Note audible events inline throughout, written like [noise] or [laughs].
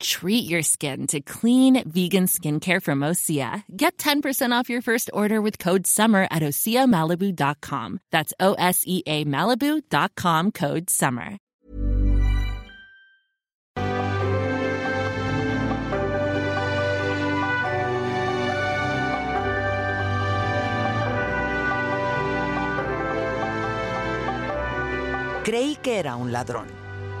Treat your skin to clean vegan skincare from Osea. Get 10% off your first order with code SUMMER at OseaMalibu.com. That's O S E A Malibu.com code SUMMER. Creí que era un ladrón.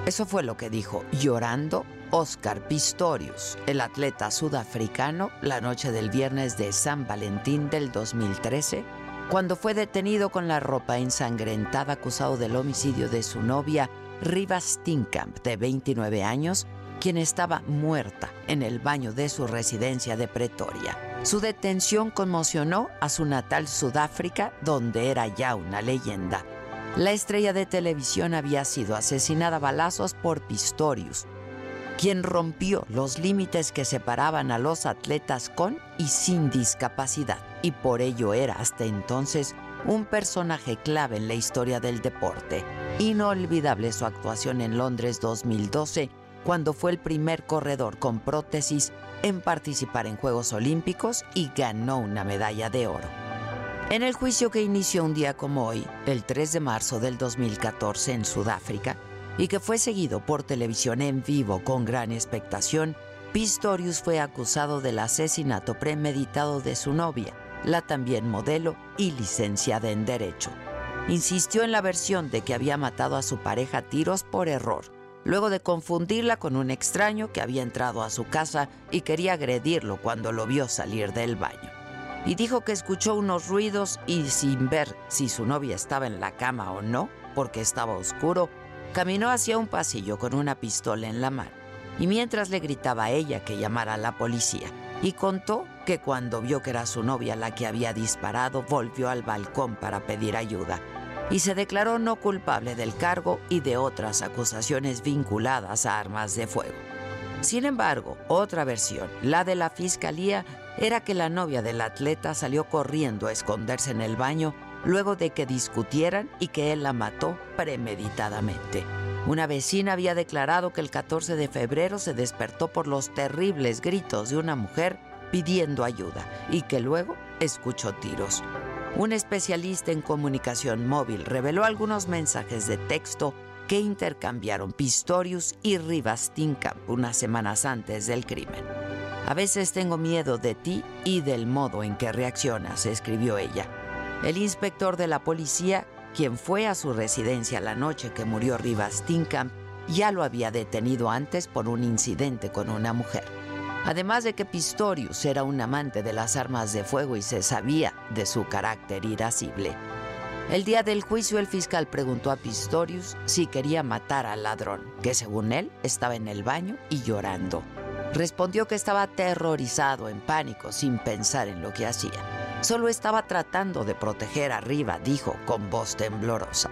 Eso fue lo que dijo, llorando, Oscar Pistorius, el atleta sudafricano, la noche del viernes de San Valentín del 2013, cuando fue detenido con la ropa ensangrentada acusado del homicidio de su novia, Riva Stinkamp, de 29 años, quien estaba muerta en el baño de su residencia de Pretoria. Su detención conmocionó a su natal Sudáfrica, donde era ya una leyenda. La estrella de televisión había sido asesinada a balazos por Pistorius, quien rompió los límites que separaban a los atletas con y sin discapacidad, y por ello era hasta entonces un personaje clave en la historia del deporte. Inolvidable su actuación en Londres 2012, cuando fue el primer corredor con prótesis en participar en Juegos Olímpicos y ganó una medalla de oro. En el juicio que inició un día como hoy, el 3 de marzo del 2014 en Sudáfrica, y que fue seguido por televisión en vivo con gran expectación, Pistorius fue acusado del asesinato premeditado de su novia, la también modelo y licenciada en Derecho. Insistió en la versión de que había matado a su pareja a tiros por error, luego de confundirla con un extraño que había entrado a su casa y quería agredirlo cuando lo vio salir del baño y dijo que escuchó unos ruidos y sin ver si su novia estaba en la cama o no, porque estaba oscuro, caminó hacia un pasillo con una pistola en la mano y mientras le gritaba a ella que llamara a la policía y contó que cuando vio que era su novia la que había disparado, volvió al balcón para pedir ayuda y se declaró no culpable del cargo y de otras acusaciones vinculadas a armas de fuego. Sin embargo, otra versión, la de la fiscalía, era que la novia del atleta salió corriendo a esconderse en el baño luego de que discutieran y que él la mató premeditadamente. Una vecina había declarado que el 14 de febrero se despertó por los terribles gritos de una mujer pidiendo ayuda y que luego escuchó tiros. Un especialista en comunicación móvil reveló algunos mensajes de texto que intercambiaron Pistorius y Rivas Tinkamp unas semanas antes del crimen. A veces tengo miedo de ti y del modo en que reaccionas, escribió ella. El inspector de la policía, quien fue a su residencia la noche que murió Rivas Tinkamp, ya lo había detenido antes por un incidente con una mujer. Además de que Pistorius era un amante de las armas de fuego y se sabía de su carácter irascible. El día del juicio el fiscal preguntó a Pistorius si quería matar al ladrón, que según él estaba en el baño y llorando. Respondió que estaba aterrorizado, en pánico, sin pensar en lo que hacía. Solo estaba tratando de proteger arriba, dijo con voz temblorosa.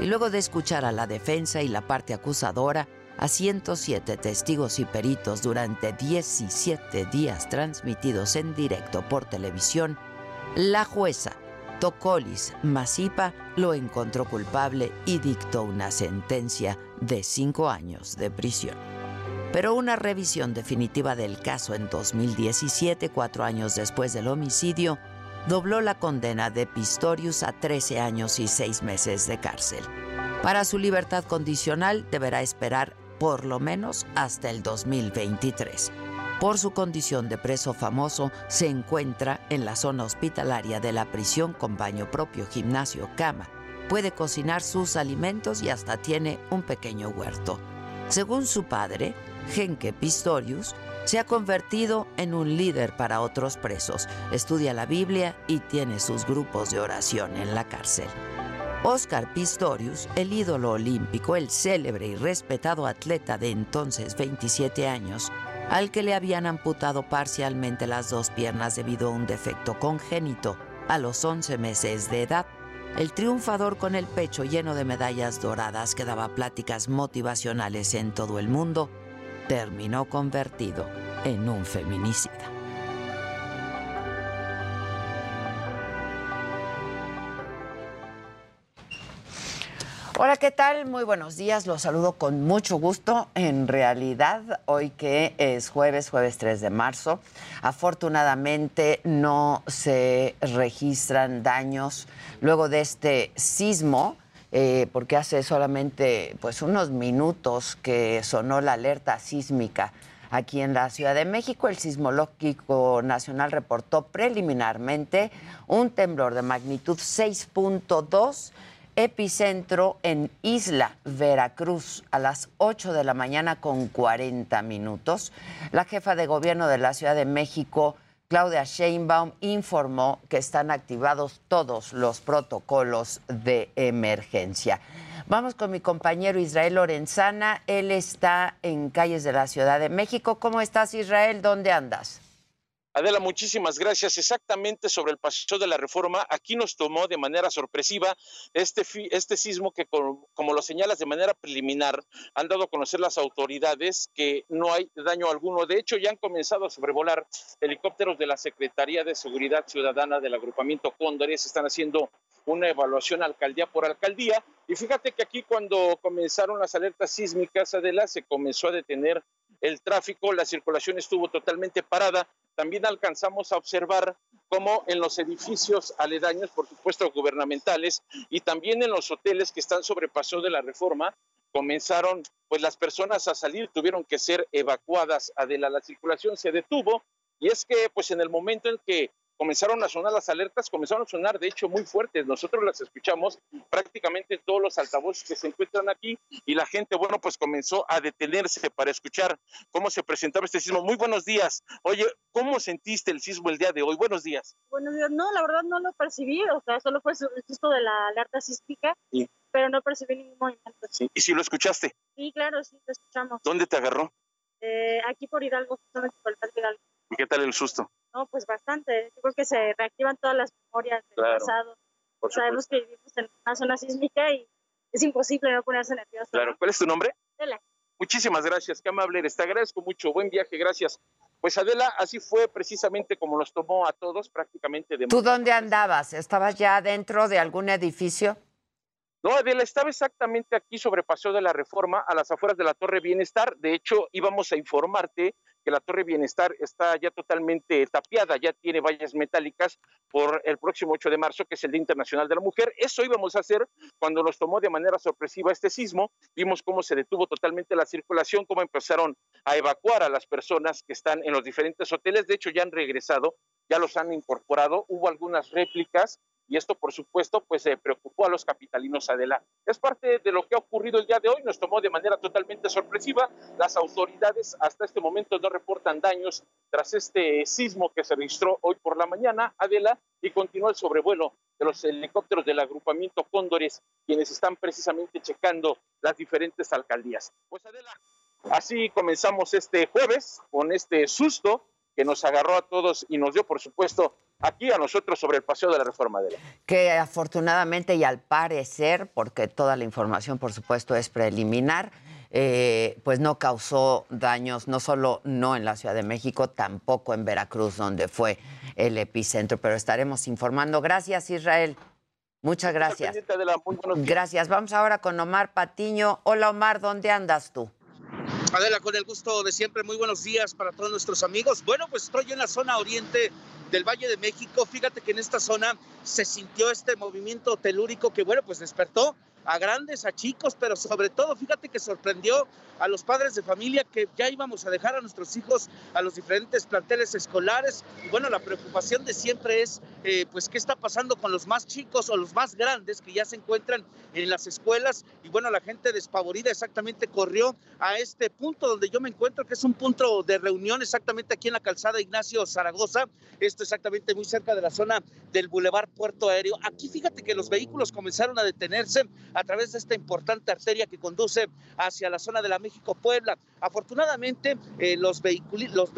Y luego de escuchar a la defensa y la parte acusadora, a 107 testigos y peritos durante 17 días transmitidos en directo por televisión, la jueza Tocolis Masipa lo encontró culpable y dictó una sentencia de cinco años de prisión. Pero una revisión definitiva del caso en 2017, cuatro años después del homicidio, dobló la condena de Pistorius a 13 años y seis meses de cárcel. Para su libertad condicional deberá esperar por lo menos hasta el 2023. Por su condición de preso famoso, se encuentra en la zona hospitalaria de la prisión con baño propio, gimnasio, cama. Puede cocinar sus alimentos y hasta tiene un pequeño huerto. Según su padre, Genke Pistorius se ha convertido en un líder para otros presos, estudia la Biblia y tiene sus grupos de oración en la cárcel. Oscar Pistorius, el ídolo olímpico, el célebre y respetado atleta de entonces 27 años, al que le habían amputado parcialmente las dos piernas debido a un defecto congénito a los 11 meses de edad, El triunfador con el pecho lleno de medallas doradas que daba pláticas motivacionales en todo el mundo, terminó convertido en un feminicida. Hola, ¿qué tal? Muy buenos días. Los saludo con mucho gusto. En realidad, hoy que es jueves, jueves 3 de marzo, afortunadamente no se registran daños luego de este sismo. Eh, porque hace solamente pues unos minutos que sonó la alerta sísmica aquí en la Ciudad de México. El Sismológico Nacional reportó preliminarmente un temblor de magnitud 6.2 epicentro en Isla Veracruz a las 8 de la mañana con 40 minutos. La jefa de gobierno de la Ciudad de México, Claudia Sheinbaum, informó que están activados todos los protocolos de emergencia. Vamos con mi compañero Israel Lorenzana. Él está en calles de la Ciudad de México. ¿Cómo estás, Israel? ¿Dónde andas? Adela, muchísimas gracias. Exactamente sobre el paso de la reforma, aquí nos tomó de manera sorpresiva este, este sismo que, como, lo señalas de manera preliminar, han dado a conocer las autoridades que no hay daño alguno. De hecho, ya han comenzado a sobrevolar helicópteros de la Secretaría de Seguridad Ciudadana del agrupamiento Cóndores. Están haciendo una evaluación alcaldía por alcaldía. Y fíjate que aquí cuando comenzaron las alertas sísmicas, Adela, se comenzó a detener el tráfico, la circulación estuvo totalmente parada. También alcanzamos a observar cómo en los edificios aledaños, por supuesto gubernamentales, y también en los hoteles que están sobre paso de la reforma, comenzaron pues las personas a salir, tuvieron que ser evacuadas. Adela, la circulación se detuvo y es que pues en el momento en que comenzaron a sonar las alertas, comenzaron a sonar de hecho muy fuertes. Nosotros las escuchamos prácticamente todos los altavoces que se encuentran aquí y la gente, bueno, pues comenzó a detenerse para escuchar cómo se presentaba este sismo. Muy buenos días. Oye, ¿cómo sentiste el sismo el día de hoy? Buenos días. Buenos días. No, la verdad no lo percibí, o sea, solo fue el susto de la alerta sísmica. Pero no percibí ningún movimiento. Sí. ¿Y si lo escuchaste? Sí, claro, sí, lo escuchamos. ¿Dónde te agarró? Eh, aquí por Hidalgo, justamente por el Hidalgo. ¿Y qué tal el susto? No, pues bastante. Yo creo que se reactivan todas las memorias del pasado. Sabemos que vivimos en una zona sísmica y es imposible no ponerse nervioso. Claro. ¿Cuál es tu nombre? Adela. Muchísimas gracias, qué amable eres. Te agradezco mucho. Buen viaje, gracias. Pues Adela, así fue precisamente como nos tomó a todos prácticamente de ¿Tú dónde andabas? ¿Estabas ya dentro de algún edificio? No, Adela, estaba exactamente aquí sobre Paseo de la Reforma, a las afueras de la Torre Bienestar. De hecho, íbamos a informarte que la Torre Bienestar está ya totalmente tapiada, ya tiene vallas metálicas por el próximo 8 de marzo, que es el Día Internacional de la Mujer. Eso íbamos a hacer cuando nos tomó de manera sorpresiva este sismo. Vimos cómo se detuvo totalmente la circulación, cómo empezaron a evacuar a las personas que están en los diferentes hoteles. De hecho, ya han regresado, ya los han incorporado. Hubo algunas réplicas y esto, por supuesto, pues eh, preocupó a los capitalinos Adela. Es parte de lo que ha ocurrido el día de hoy, nos tomó de manera totalmente sorpresiva. Las autoridades hasta este momento no reportan daños tras este sismo que se registró hoy por la mañana, Adela, y continúa el sobrevuelo de los helicópteros del agrupamiento Cóndores, quienes están precisamente checando las diferentes alcaldías. Pues Adela, así comenzamos este jueves con este susto que nos agarró a todos y nos dio, por supuesto, aquí a nosotros sobre el paseo de la reforma de la Que afortunadamente y al parecer, porque toda la información, por supuesto, es preliminar, eh, pues no causó daños, no solo no en la Ciudad de México, tampoco en Veracruz, donde fue el epicentro, pero estaremos informando. Gracias, Israel. Muchas gracias. Gracias. Vamos ahora con Omar Patiño. Hola, Omar, ¿dónde andas tú? Adela, con el gusto de siempre, muy buenos días para todos nuestros amigos. Bueno, pues estoy en la zona oriente del Valle de México. Fíjate que en esta zona se sintió este movimiento telúrico que, bueno, pues despertó a grandes, a chicos, pero sobre todo, fíjate que sorprendió a los padres de familia que ya íbamos a dejar a nuestros hijos a los diferentes planteles escolares. Y bueno, la preocupación de siempre es, eh, pues, qué está pasando con los más chicos o los más grandes que ya se encuentran en las escuelas. Y bueno, la gente despavorida exactamente corrió a este punto donde yo me encuentro, que es un punto de reunión exactamente aquí en la calzada Ignacio Zaragoza. Esto exactamente muy cerca de la zona del Boulevard Puerto Aéreo. Aquí fíjate que los vehículos comenzaron a detenerse a través de esta importante arteria que conduce hacia la zona de la México-Puebla. Afortunadamente, eh, los, los,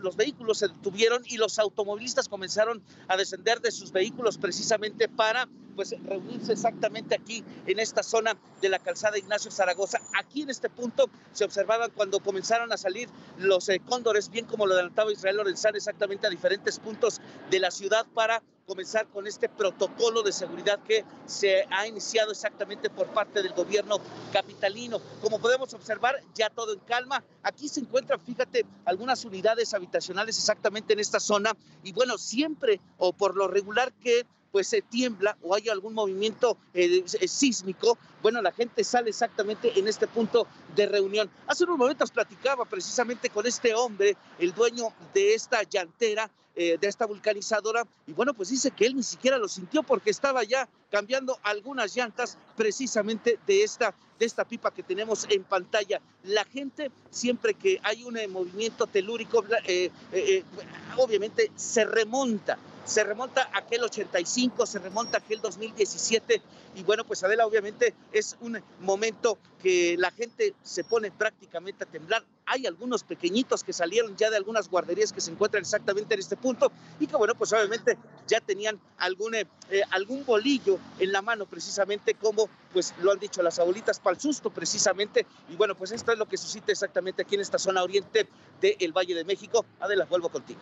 los vehículos se detuvieron y los automovilistas comenzaron a descender de sus vehículos precisamente para pues reunirse exactamente aquí en esta zona de la calzada Ignacio Zaragoza. Aquí en este punto se observaban cuando comenzaron a salir los eh, cóndores, bien como lo adelantaba Israel Lorenzán, exactamente a diferentes puntos de la ciudad para comenzar con este protocolo de seguridad que se ha iniciado exactamente por parte del gobierno capitalino. Como podemos observar, ya todo en calma. Aquí se encuentran, fíjate, algunas unidades habitacionales exactamente en esta zona y bueno, siempre o por lo regular que pues se tiembla o hay algún movimiento eh, eh, sísmico, bueno, la gente sale exactamente en este punto de reunión. Hace unos momentos platicaba precisamente con este hombre, el dueño de esta llantera, eh, de esta vulcanizadora, y bueno, pues dice que él ni siquiera lo sintió porque estaba ya cambiando algunas llantas precisamente de esta, de esta pipa que tenemos en pantalla. La gente, siempre que hay un movimiento telúrico, obviamente se remonta se remonta a aquel 85, se remonta a aquel 2017 y bueno, pues Adela obviamente es un momento que la gente se pone prácticamente a temblar. Hay algunos pequeñitos que salieron ya de algunas guarderías que se encuentran exactamente en este punto y que bueno, pues obviamente ya tenían algún, eh, algún bolillo en la mano precisamente como pues lo han dicho las abuelitas para el susto precisamente y bueno, pues esto es lo que suscita exactamente aquí en esta zona oriente del Valle de México. Adela, vuelvo contigo.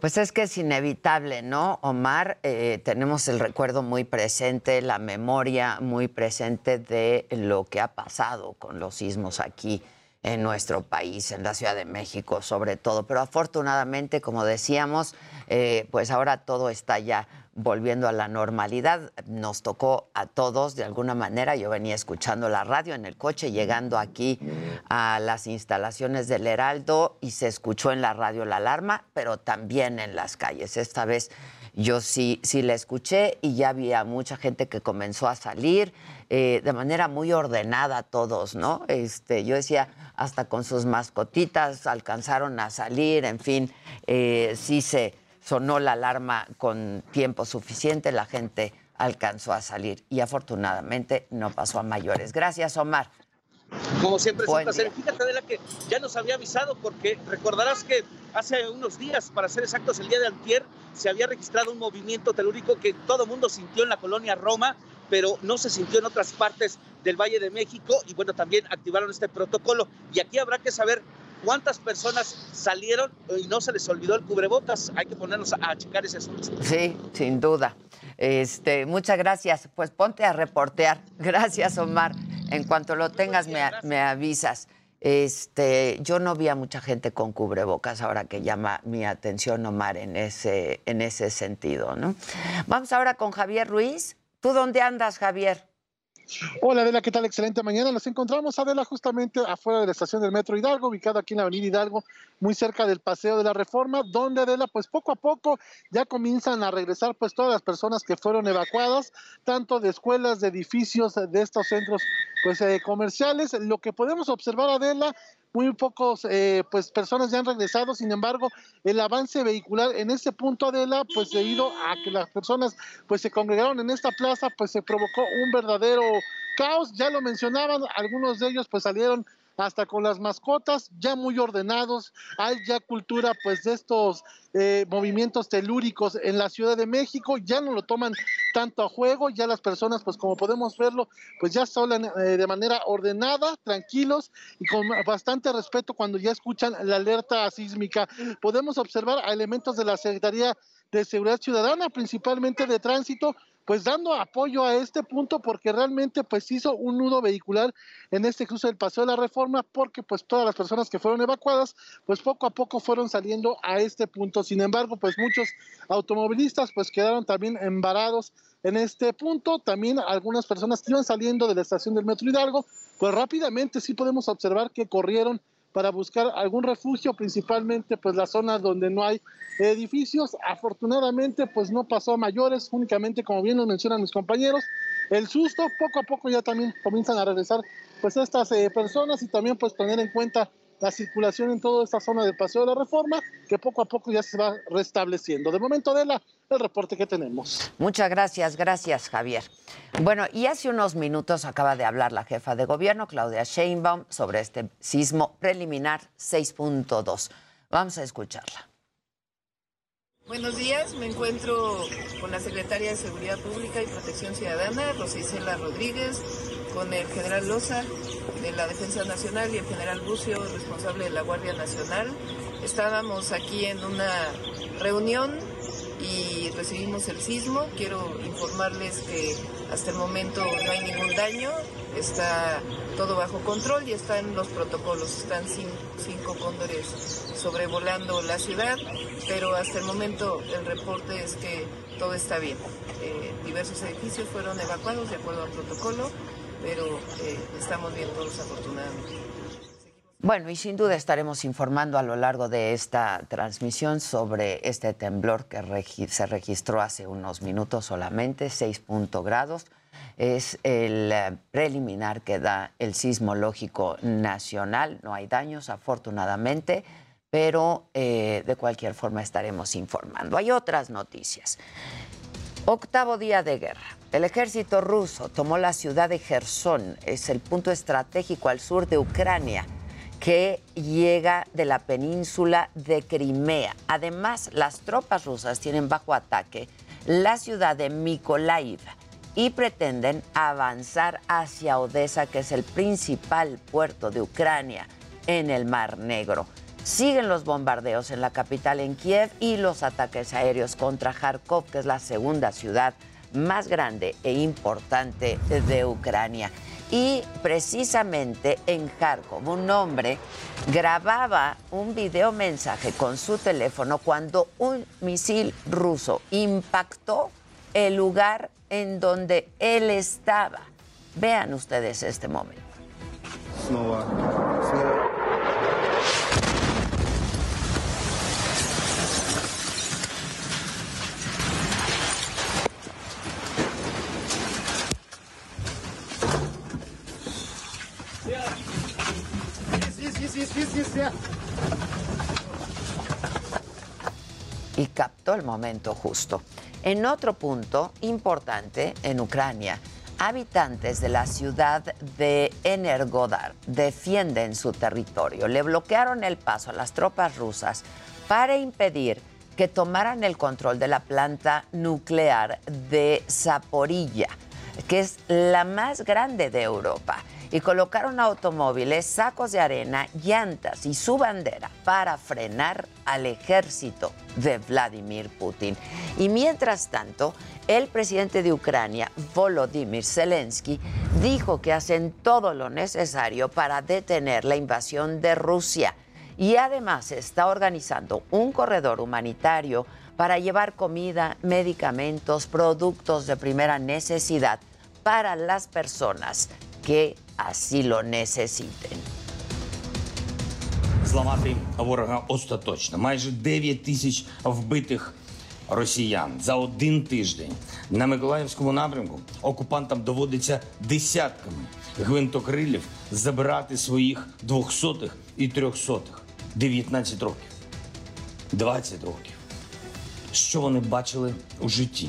Pues es que es inevitable, ¿no, Omar? Eh, tenemos el recuerdo muy presente, la memoria muy presente de lo que ha pasado con los sismos aquí en nuestro país, en la Ciudad de México sobre todo. Pero afortunadamente, como decíamos, eh, pues ahora todo está ya volviendo a la normalidad. Nos tocó a todos de alguna manera. Yo venía escuchando la radio en el coche, llegando aquí a las instalaciones del Heraldo y se escuchó en la radio la alarma, pero también en las calles. Esta vez yo sí, sí la escuché y ya había mucha gente que comenzó a salir eh, de manera muy ordenada todos, ¿no? Este, yo decía, hasta con sus mascotitas alcanzaron a salir, en fin, eh, sí se sonó la alarma con tiempo suficiente, la gente alcanzó a salir y afortunadamente no pasó a mayores. Gracias, Omar. Como siempre es un placer. Fíjate, Adela, que ya nos había avisado porque recordarás que hace unos días, para ser exactos, el día de antier, se había registrado un movimiento telúrico que todo el mundo sintió en la colonia Roma, pero no se sintió en otras partes del Valle de México y bueno, también activaron este protocolo. Y aquí habrá que saber ¿Cuántas personas salieron y no se les olvidó el cubrebocas? Hay que ponernos a, checar ese asunto. Sí, sin duda. Este, muchas gracias. Pues ponte a reportear. Gracias, Omar. En cuanto lo tengas, me, avisas. Este, yo no vi a mucha gente con cubrebocas ahora que llama mi atención Omar en ese, en ese sentido, ¿no? Vamos ahora con Javier Ruiz. ¿Tú dónde andas, Javier? Hola Adela, ¿qué tal? Excelente mañana. Nos encontramos, Adela, justamente afuera de la estación del Metro Hidalgo, ubicada aquí en la Avenida Hidalgo, muy cerca del Paseo de la Reforma, donde Adela, pues poco a poco ya comienzan a regresar pues todas las personas que fueron evacuadas, tanto de escuelas, de edificios, de estos centros pues eh, comerciales. Lo que podemos observar, Adela, muy pocos eh, pues personas ya han regresado, sin embargo, el avance vehicular en este punto Adela, pues debido a que las personas pues se congregaron en esta plaza, pues se provocó un verdadero caos, ya lo mencionaban, algunos de ellos pues salieron hasta con las mascotas ya muy ordenados. Hay ya cultura pues de estos eh, movimientos telúricos en la Ciudad de México, ya no lo toman tanto a juego, ya las personas pues como podemos verlo pues ya hablan eh, de manera ordenada, tranquilos y con bastante respeto cuando ya escuchan la alerta sísmica. Podemos observar a elementos de la Secretaría de Seguridad Ciudadana, principalmente de tránsito, pues dando apoyo a este punto porque realmente pues hizo un nudo vehicular en este cruce del Paseo de la Reforma porque pues todas las personas que fueron evacuadas pues poco a poco fueron saliendo a este punto. Sin embargo, pues muchos automovilistas pues quedaron también embarados en este punto. También algunas personas que iban saliendo de la estación del Metro Hidalgo pues rápidamente sí podemos observar que corrieron para buscar algún refugio, principalmente pues las zonas donde no hay edificios. Afortunadamente pues no pasó a mayores, únicamente como bien lo mencionan mis compañeros, el susto, poco a poco ya también comienzan a regresar pues estas eh, personas y también pues tener en cuenta la circulación en toda esta zona del Paseo de la Reforma que poco a poco ya se va restableciendo. De momento, Adela, el reporte que tenemos. Muchas gracias, gracias Javier. Bueno, y hace unos minutos acaba de hablar la jefa de gobierno, Claudia Sheinbaum, sobre este sismo preliminar 6.2. Vamos a escucharla. Buenos días, me encuentro con la secretaria de Seguridad Pública y Protección Ciudadana, Rosicela Rodríguez, con el general Loza de la Defensa Nacional y el general Bucio, responsable de la Guardia Nacional. Estábamos aquí en una reunión y recibimos el sismo. Quiero informarles que hasta el momento no hay ningún daño, está todo bajo control y están los protocolos, están cinco cóndores sobrevolando la ciudad, pero hasta el momento el reporte es que todo está bien. Eh, diversos edificios fueron evacuados de acuerdo al protocolo, pero eh, estamos bien todos afortunadamente. Bueno, y sin duda estaremos informando a lo largo de esta transmisión sobre este temblor que se registró hace unos minutos solamente, 6 grados. Es el eh, preliminar que da el sismológico nacional. No hay daños, afortunadamente, pero eh, de cualquier forma estaremos informando. Hay otras noticias. Octavo día de guerra. El ejército ruso tomó la ciudad de Gerson, es el punto estratégico al sur de Ucrania que llega de la península de Crimea. Además, las tropas rusas tienen bajo ataque la ciudad de Mykolaiv y pretenden avanzar hacia Odessa, que es el principal puerto de Ucrania en el Mar Negro. Siguen los bombardeos en la capital, en Kiev, y los ataques aéreos contra Kharkov, que es la segunda ciudad más grande e importante de Ucrania. Y precisamente en Kharkov, un hombre grababa un video mensaje con su teléfono cuando un misil ruso impactó el lugar en donde él estaba. Vean ustedes este momento. Y captó el momento justo. En otro punto importante, en Ucrania, habitantes de la ciudad de Energodar defienden su territorio. Le bloquearon el paso a las tropas rusas para impedir que tomaran el control de la planta nuclear de Zaporilla, que es la más grande de Europa y colocaron automóviles, sacos de arena, llantas y su bandera para frenar al ejército de Vladimir Putin. Y mientras tanto, el presidente de Ucrania, Volodymyr Zelensky, dijo que hacen todo lo necesario para detener la invasión de Rusia y además está organizando un corredor humanitario para llevar comida, medicamentos, productos de primera necesidad para las personas que así lo necesiten. Зламати ворога остаточно. Майже 9 тисяч вбитих росіян за один тиждень на Миколаївському напрямку окупантам доводиться десятками гвинтокрилів забирати своїх двохсотих і трьохсотих. 19 років, 20 років. Що вони бачили у житті,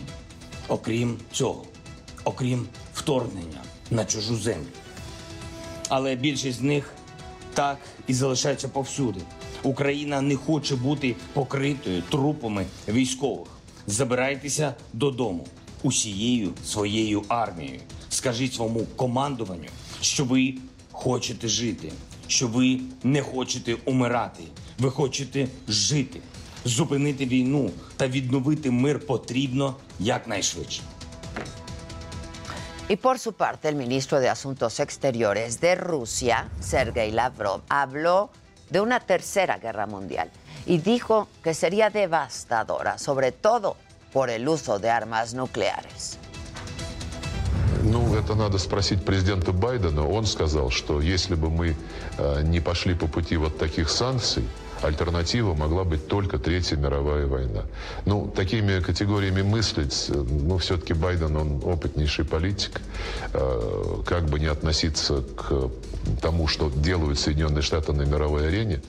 окрім цього, окрім вторгнення на чужу землю. але більшість з них так і залишаються повсюди. Україна не хоче бути покритою трупами військових. Забирайтеся додому усією своєю армією. Скажіть своєму командуванню, що ви хочете жити, що ви не хочете умирати. Ви хочете жити, зупинити війну та відновити мир потрібно якнайшвидше. Y por su parte, el ministro de Asuntos Exteriores de Rusia, Sergei Lavrov, habló de una tercera guerra mundial y dijo que sería devastadora, sobre todo por el uso de armas nucleares. Ну, это надо спросить президента Байдена. Он сказал, что если бы мы э, не пошли по пути вот таких санкций, Альтернатива могла быть только Третья мировая война. Ну, такими категориями мыслить, ну, все-таки Байден, он опытнейший политик. Э, как бы не относиться к тому, что делают Соединенные Штаты на мировой арене.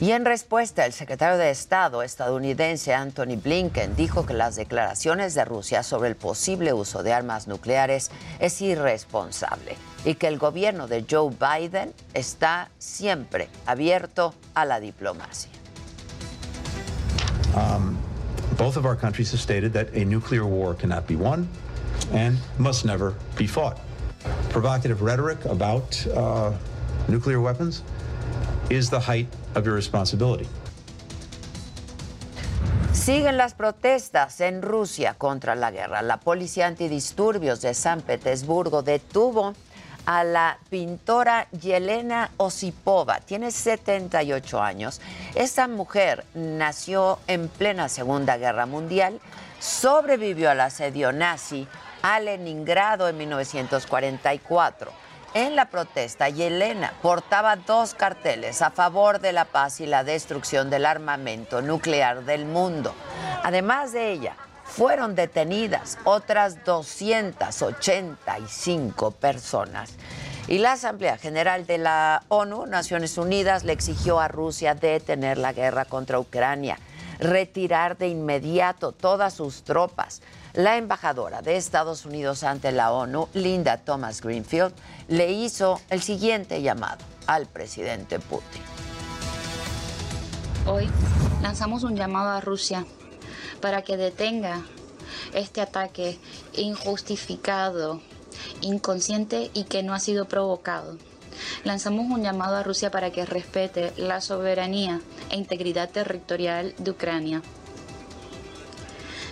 Y en respuesta, el secretario de Estado estadounidense Anthony Blinken dijo que las declaraciones de Rusia sobre el posible uso de armas nucleares es irresponsable y que el gobierno de Joe Biden está siempre abierto a la diplomacia. Um, both of our countries have stated that a nuclear war cannot be won and must never be fought. Provocative rhetoric about uh, nuclear weapons is the height of your responsibility. Siguen las protestas en Rusia contra la guerra. La policía antidisturbios de San Petersburgo detuvo a la pintora Yelena Osipova. Tiene 78 años. Esta mujer nació en plena Segunda Guerra Mundial, sobrevivió al asedio nazi a Leningrado en 1944 en la protesta, Yelena portaba dos carteles a favor de la paz y la destrucción del armamento nuclear del mundo. Además de ella, fueron detenidas otras 285 personas. Y la Asamblea General de la ONU, Naciones Unidas, le exigió a Rusia detener la guerra contra Ucrania, retirar de inmediato todas sus tropas, la embajadora de Estados Unidos ante la ONU, Linda Thomas Greenfield, le hizo el siguiente llamado al presidente Putin. Hoy lanzamos un llamado a Rusia para que detenga este ataque injustificado, inconsciente y que no ha sido provocado. Lanzamos un llamado a Rusia para que respete la soberanía e integridad territorial de Ucrania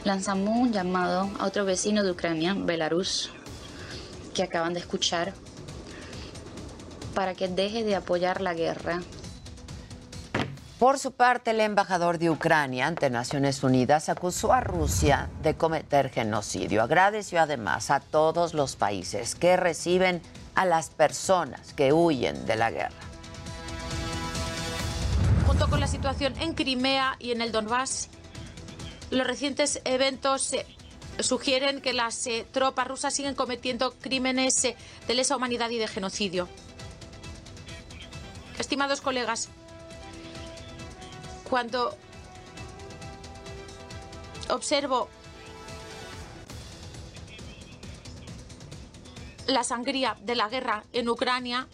lanzamos un llamado a otro vecino de Ucrania, Belarus, que acaban de escuchar, para que deje de apoyar la guerra. Por su parte, el embajador de Ucrania ante Naciones Unidas acusó a Rusia de cometer genocidio. Agradeció además a todos los países que reciben a las personas que huyen de la guerra. Junto con la situación en Crimea y en el Donbass, los recientes eventos eh, sugieren que las eh, tropas rusas siguen cometiendo crímenes eh, de lesa humanidad y de genocidio. Estimados colegas, cuando observo la sangría de la guerra en Ucrania,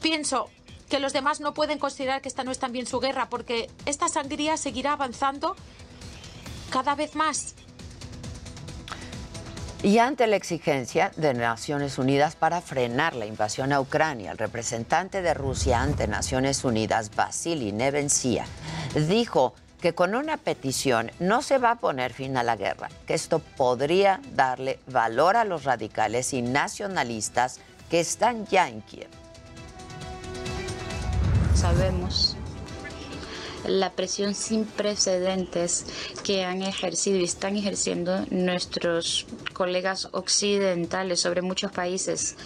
pienso que los demás no pueden considerar que esta no es también su guerra, porque esta sangría seguirá avanzando cada vez más. Y ante la exigencia de Naciones Unidas para frenar la invasión a Ucrania, el representante de Rusia ante Naciones Unidas, Vasily Nevencia, dijo que con una petición no se va a poner fin a la guerra, que esto podría darle valor a los radicales y nacionalistas que están ya en Kiev. Sabemos la presión sin precedentes que han ejercido y están ejerciendo nuestros colegas occidentales sobre muchos países.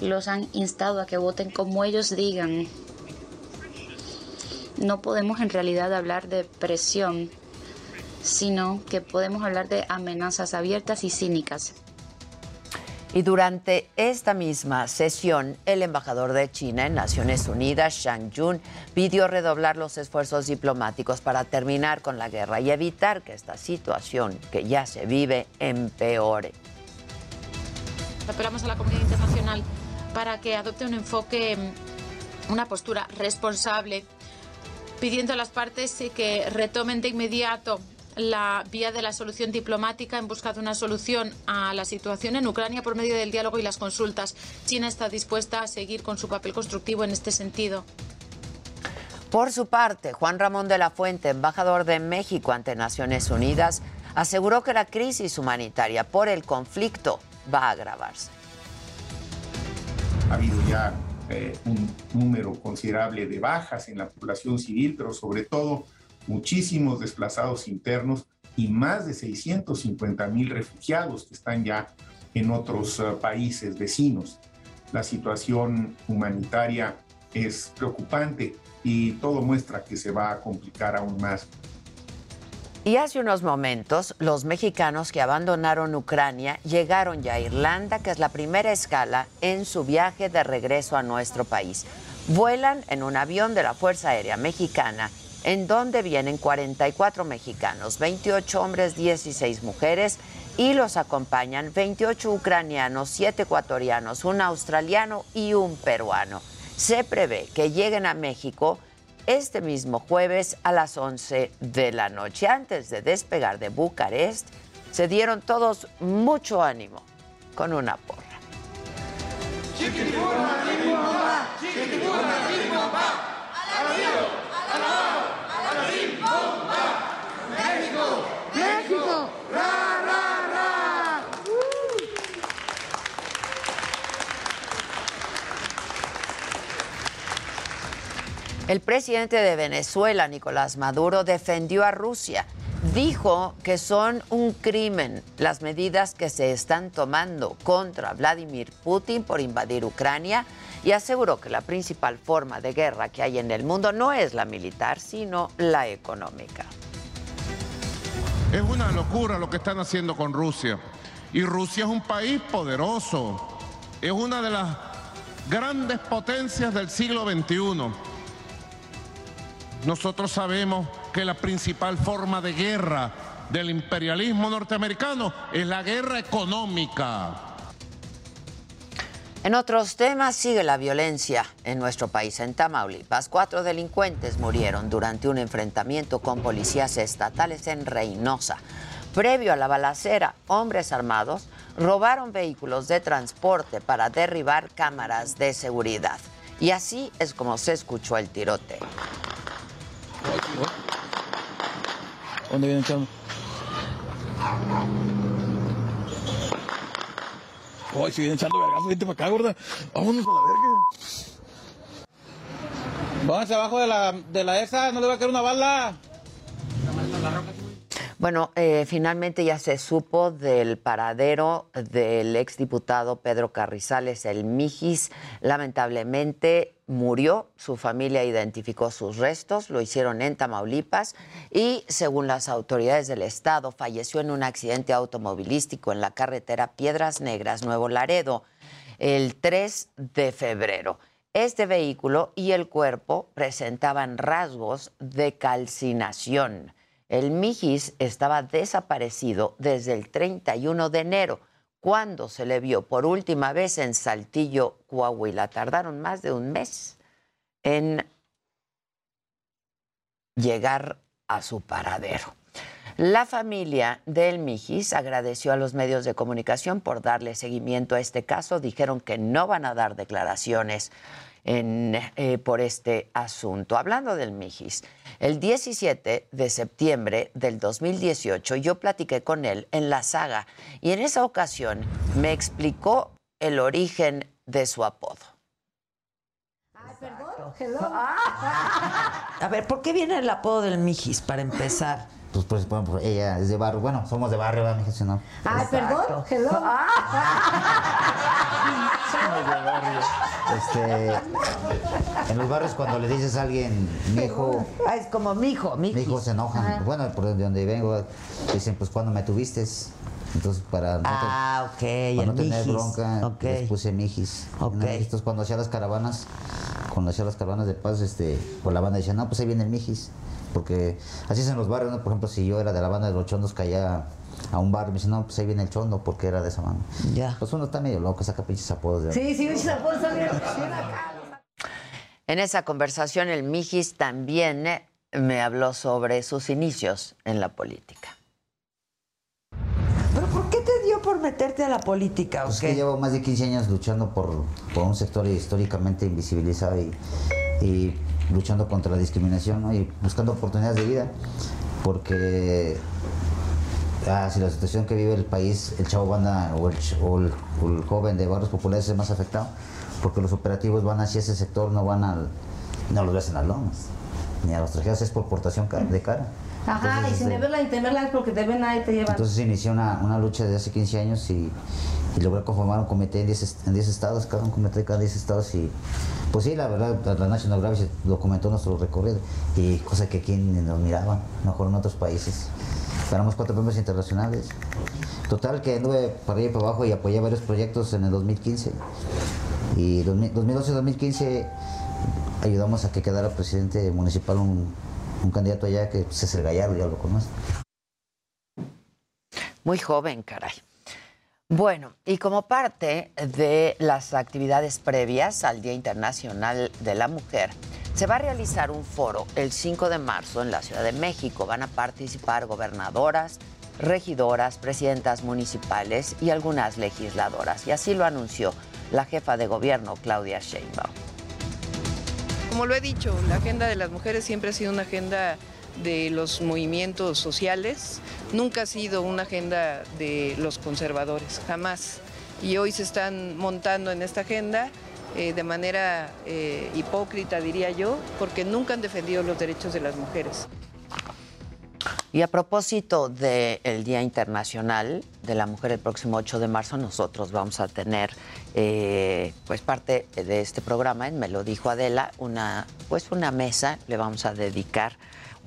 Los han instado a que voten como ellos digan. No podemos en realidad hablar de presión, sino que podemos hablar de amenazas abiertas y cínicas. Y durante esta misma sesión, el embajador de China en Naciones Unidas, Shang Jun, pidió redoblar los esfuerzos diplomáticos para terminar con la guerra y evitar que esta situación que ya se vive empeore. Apelamos a la comunidad internacional para que adopte un enfoque, una postura responsable, pidiendo a las partes que retomen de inmediato la vía de la solución diplomática en busca de una solución a la situación en Ucrania por medio del diálogo y las consultas. China está dispuesta a seguir con su papel constructivo en este sentido. Por su parte, Juan Ramón de la Fuente, embajador de México ante Naciones Unidas, aseguró que la crisis humanitaria por el conflicto va a agravarse. Ha habido ya eh, un número considerable de bajas en la población civil, pero sobre todo muchísimos desplazados internos y más de 650 mil refugiados que están ya en otros uh, países vecinos. La situación humanitaria es preocupante y todo muestra que se va a complicar aún más. Y hace unos momentos, los mexicanos que abandonaron Ucrania llegaron ya a Irlanda, que es la primera escala en su viaje de regreso a nuestro país. Vuelan en un avión de la Fuerza Aérea Mexicana, en donde vienen 44 mexicanos, 28 hombres, 16 mujeres, y los acompañan 28 ucranianos, 7 ecuatorianos, un australiano y un peruano. Se prevé que lleguen a México este mismo jueves a las 11 de la noche. Antes de despegar de Bucarest, se dieron todos mucho ánimo con una porra. El presidente de Venezuela, Nicolás Maduro, defendió a Rusia. Dijo que son un crimen las medidas que se están tomando contra Vladimir Putin por invadir Ucrania y aseguró que la principal forma de guerra que hay en el mundo no es la militar, sino la económica. Es una locura lo que están haciendo con Rusia. Y Rusia es un país poderoso. Es una de las grandes potencias del siglo XXI nosotros sabemos que la principal forma de guerra del imperialismo norteamericano es la guerra económica. En otros temas sigue la violencia en nuestro país. En Tamaulipas, cuatro delincuentes murieron durante un enfrentamiento con policías estatales en Reynosa. Previo a la balacera, hombres armados robaron vehículos de transporte para derribar cámaras de seguridad. Y así es como se escuchó el tiroteo. ¿Dónde viene echando? Ay, si viene echando vergazo, vente para acá, gorda. Vámonos a la verga. Pónganse abajo de la, de la esa, no le va a caer una bala. Bueno, eh, finalmente ya se supo del paradero del exdiputado Pedro Carrizales, el Mijis. Lamentablemente murió, su familia identificó sus restos, lo hicieron en Tamaulipas y, según las autoridades del Estado, falleció en un accidente automovilístico en la carretera Piedras Negras, Nuevo Laredo, el 3 de febrero. Este vehículo y el cuerpo presentaban rasgos de calcinación. El Mijis estaba desaparecido desde el 31 de enero, cuando se le vio por última vez en Saltillo, Coahuila. Tardaron más de un mes en llegar a su paradero. La familia del Mijis agradeció a los medios de comunicación por darle seguimiento a este caso. Dijeron que no van a dar declaraciones eh, por este asunto. Hablando del Mijis, el 17 de septiembre del 2018 yo platiqué con él en la saga y en esa ocasión me explicó el origen de su apodo. [laughs] A ver, ¿por qué viene el apodo del Mijis para empezar? Pues, pues, bueno, ella es de barrio. Bueno, somos de barrio, ¿verdad, mi no? Ay, perdón, hello. [laughs] somos de barrio. Este, en los barrios cuando le dices a alguien, mi hijo... Ah, es como mi hijo, mi hijo. se enojan. Bueno, por donde vengo, dicen, pues, ¿cuándo me tuviste? Entonces, para no, ah, okay, para no tener bronca, okay. les puse mijis. Okay. Entonces, cuando hacía las caravanas, cuando hacía las caravanas de paz, este, pues la banda decía, no, pues ahí viene el mijis porque así es en los barrios, ¿no? Por ejemplo, si yo era de la banda de los chondos caía a un barrio, me dice, no, pues ahí viene el chondo, porque era de esa banda. Ya. Pues uno está medio loco, saca pinches apodos. De... Sí, sí, pinches apodos también. En esa conversación, el Mijis también eh, me habló sobre sus inicios en la política. ¿Pero por qué te dio por meterte a la política? Pues que llevo más de 15 años luchando por, por un sector históricamente invisibilizado y, y luchando contra la discriminación y buscando oportunidades de vida, porque ah, si la situación que vive el país, el chavo banda o el, joven de barrios populares es más afectado, porque los operativos van hacia ese sector, no van al, no los ves en las lomas, ni a los trajeros, es por portación de cara. Ajá, y sin deberla ni temerla es porque te ven ahí te llevan. Entonces inició una, una lucha de hace 15 años y, y logré conformar un comité en 10, en 10 estados, cada un comité de cada 10 estados y pues sí, la verdad, la National Geographic documentó nuestro recorrido y cosa que aquí nos miraban, mejor en otros países. Ganamos cuatro premios internacionales. Total que anduve para arriba y para abajo y apoyé varios proyectos en el 2015. Y 2012-2015 ayudamos a que quedara presidente municipal un, un candidato allá que es el Gallardo, ya lo conoce. Muy joven, caray. Bueno, y como parte de las actividades previas al Día Internacional de la Mujer, se va a realizar un foro el 5 de marzo en la Ciudad de México. Van a participar gobernadoras, regidoras, presidentas municipales y algunas legisladoras. Y así lo anunció la jefa de gobierno, Claudia Sheinbaum. Como lo he dicho, la agenda de las mujeres siempre ha sido una agenda de los movimientos sociales, nunca ha sido una agenda de los conservadores, jamás. Y hoy se están montando en esta agenda eh, de manera eh, hipócrita, diría yo, porque nunca han defendido los derechos de las mujeres. Y a propósito del Día Internacional de la Mujer el próximo 8 de marzo, nosotros vamos a tener eh, pues parte de este programa, Me lo dijo Adela, una, pues una mesa, le vamos a dedicar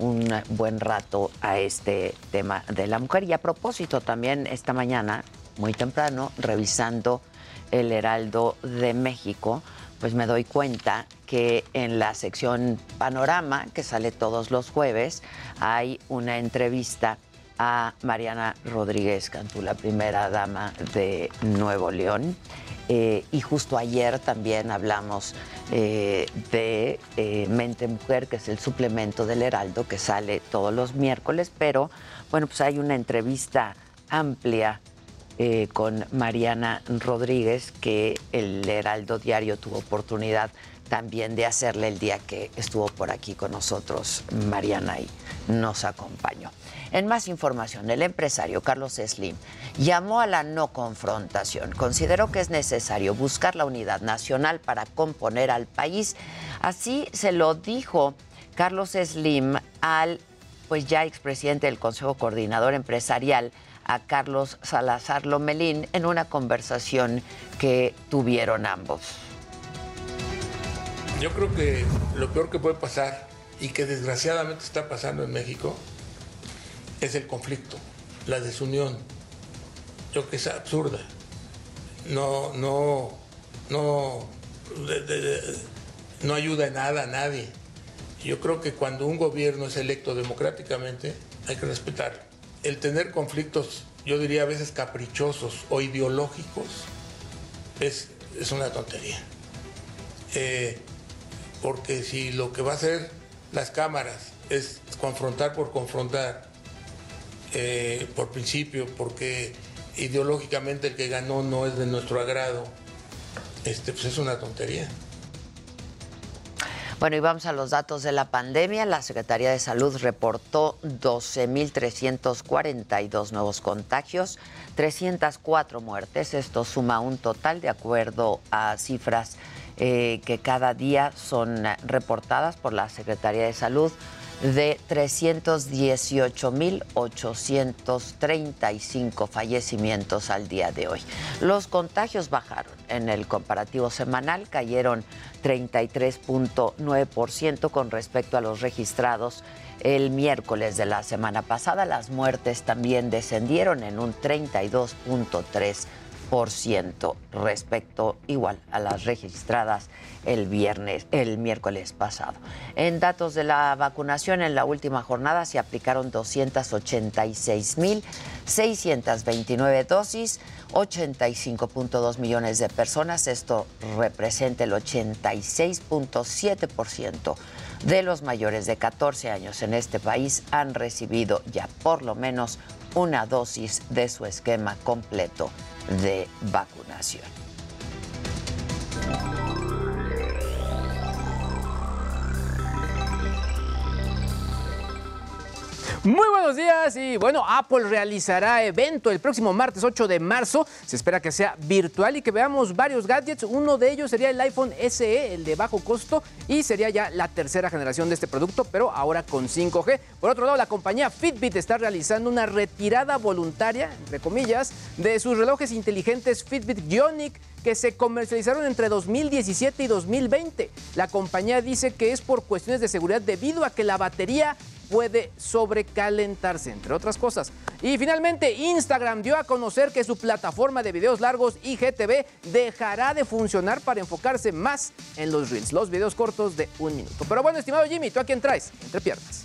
un buen rato a este tema de la mujer. Y a propósito, también esta mañana, muy temprano, revisando el Heraldo de México, pues me doy cuenta que en la sección Panorama, que sale todos los jueves, hay una entrevista a Mariana Rodríguez Cantú, la primera dama de Nuevo León. Eh, y justo ayer también hablamos eh, de eh, Mente Mujer, que es el suplemento del Heraldo que sale todos los miércoles, pero bueno, pues hay una entrevista amplia con Mariana Rodríguez que el Heraldo Diario tuvo oportunidad también de hacerle el día que estuvo por aquí con nosotros Mariana y nos acompañó. En más información, el empresario Carlos Slim llamó a la no confrontación. Consideró que es necesario buscar la unidad nacional para componer al país. Así se lo dijo Carlos Slim al pues ya expresidente del Consejo Coordinador Empresarial, a Carlos Salazar Lomelín, en una conversación que tuvieron ambos. Yo creo que lo peor que puede pasar y que desgraciadamente está pasando en México es el conflicto, la desunión. Yo que es absurda. No, no, no, no ayuda en nada a nadie. Yo creo que cuando un gobierno es electo democráticamente, hay que respetarlo. El tener conflictos, yo diría a veces caprichosos o ideológicos, es, es una tontería. Eh, porque si lo que va a hacer las cámaras es confrontar por confrontar, eh, por principio, porque ideológicamente el que ganó no es de nuestro agrado, este, pues es una tontería. Bueno, y vamos a los datos de la pandemia. La Secretaría de Salud reportó 12.342 nuevos contagios, 304 muertes. Esto suma un total, de acuerdo a cifras eh, que cada día son reportadas por la Secretaría de Salud, de 318.835 fallecimientos al día de hoy. Los contagios bajaron en el comparativo semanal, cayeron 33.9% con respecto a los registrados el miércoles de la semana pasada. Las muertes también descendieron en un 32.3% respecto igual a las registradas el viernes, el miércoles pasado. En datos de la vacunación, en la última jornada se aplicaron 286.629 dosis, 85.2 millones de personas. Esto representa el 86.7% de los mayores de 14 años en este país han recibido ya por lo menos una dosis de su esquema completo de vacunación. Muy buenos días y bueno, Apple realizará evento el próximo martes 8 de marzo. Se espera que sea virtual y que veamos varios gadgets. Uno de ellos sería el iPhone SE, el de bajo costo, y sería ya la tercera generación de este producto, pero ahora con 5G. Por otro lado, la compañía Fitbit está realizando una retirada voluntaria, entre comillas, de sus relojes inteligentes Fitbit Ionic que se comercializaron entre 2017 y 2020. La compañía dice que es por cuestiones de seguridad debido a que la batería puede sobrecalentarse, entre otras cosas. Y finalmente, Instagram dio a conocer que su plataforma de videos largos IGTV dejará de funcionar para enfocarse más en los reels, los videos cortos de un minuto. Pero bueno, estimado Jimmy, ¿tú a quién traes? Entre piernas.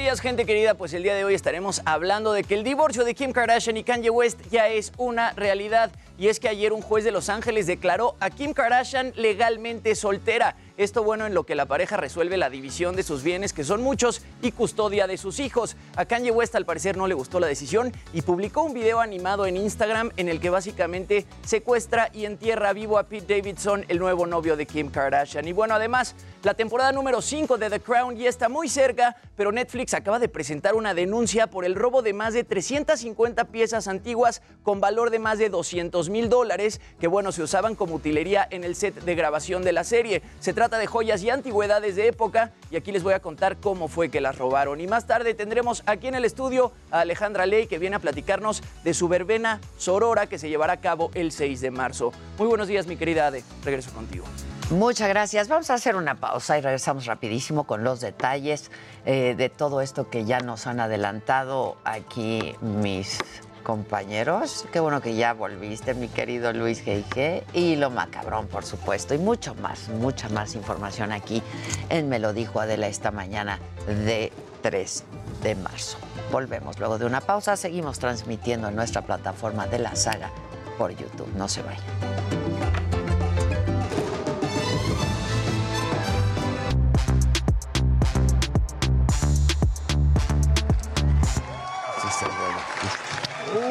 Días, gente querida. Pues el día de hoy estaremos hablando de que el divorcio de Kim Kardashian y Kanye West ya es una realidad. Y es que ayer un juez de Los Ángeles declaró a Kim Kardashian legalmente soltera. Esto bueno en lo que la pareja resuelve la división de sus bienes, que son muchos, y custodia de sus hijos. A Kanye West al parecer no le gustó la decisión y publicó un video animado en Instagram en el que básicamente secuestra y entierra vivo a Pete Davidson, el nuevo novio de Kim Kardashian. Y bueno, además, la temporada número 5 de The Crown ya está muy cerca, pero Netflix acaba de presentar una denuncia por el robo de más de 350 piezas antiguas con valor de más de 200 mil dólares, que bueno, se usaban como utilería en el set de grabación de la serie. Se trata de joyas y antigüedades de época y aquí les voy a contar cómo fue que las robaron. Y más tarde tendremos aquí en el estudio a Alejandra Ley que viene a platicarnos de su verbena sorora que se llevará a cabo el 6 de marzo. Muy buenos días mi querida Ade, regreso contigo. Muchas gracias. Vamos a hacer una pausa y regresamos rapidísimo con los detalles eh, de todo esto que ya nos han adelantado aquí mis compañeros. Qué bueno que ya volviste, mi querido Luis G.I.G. Y lo macabrón, por supuesto. Y mucho más, mucha más información aquí en Me lo dijo Adela esta mañana de 3 de marzo. Volvemos luego de una pausa. Seguimos transmitiendo en nuestra plataforma de la saga por YouTube. No se vayan.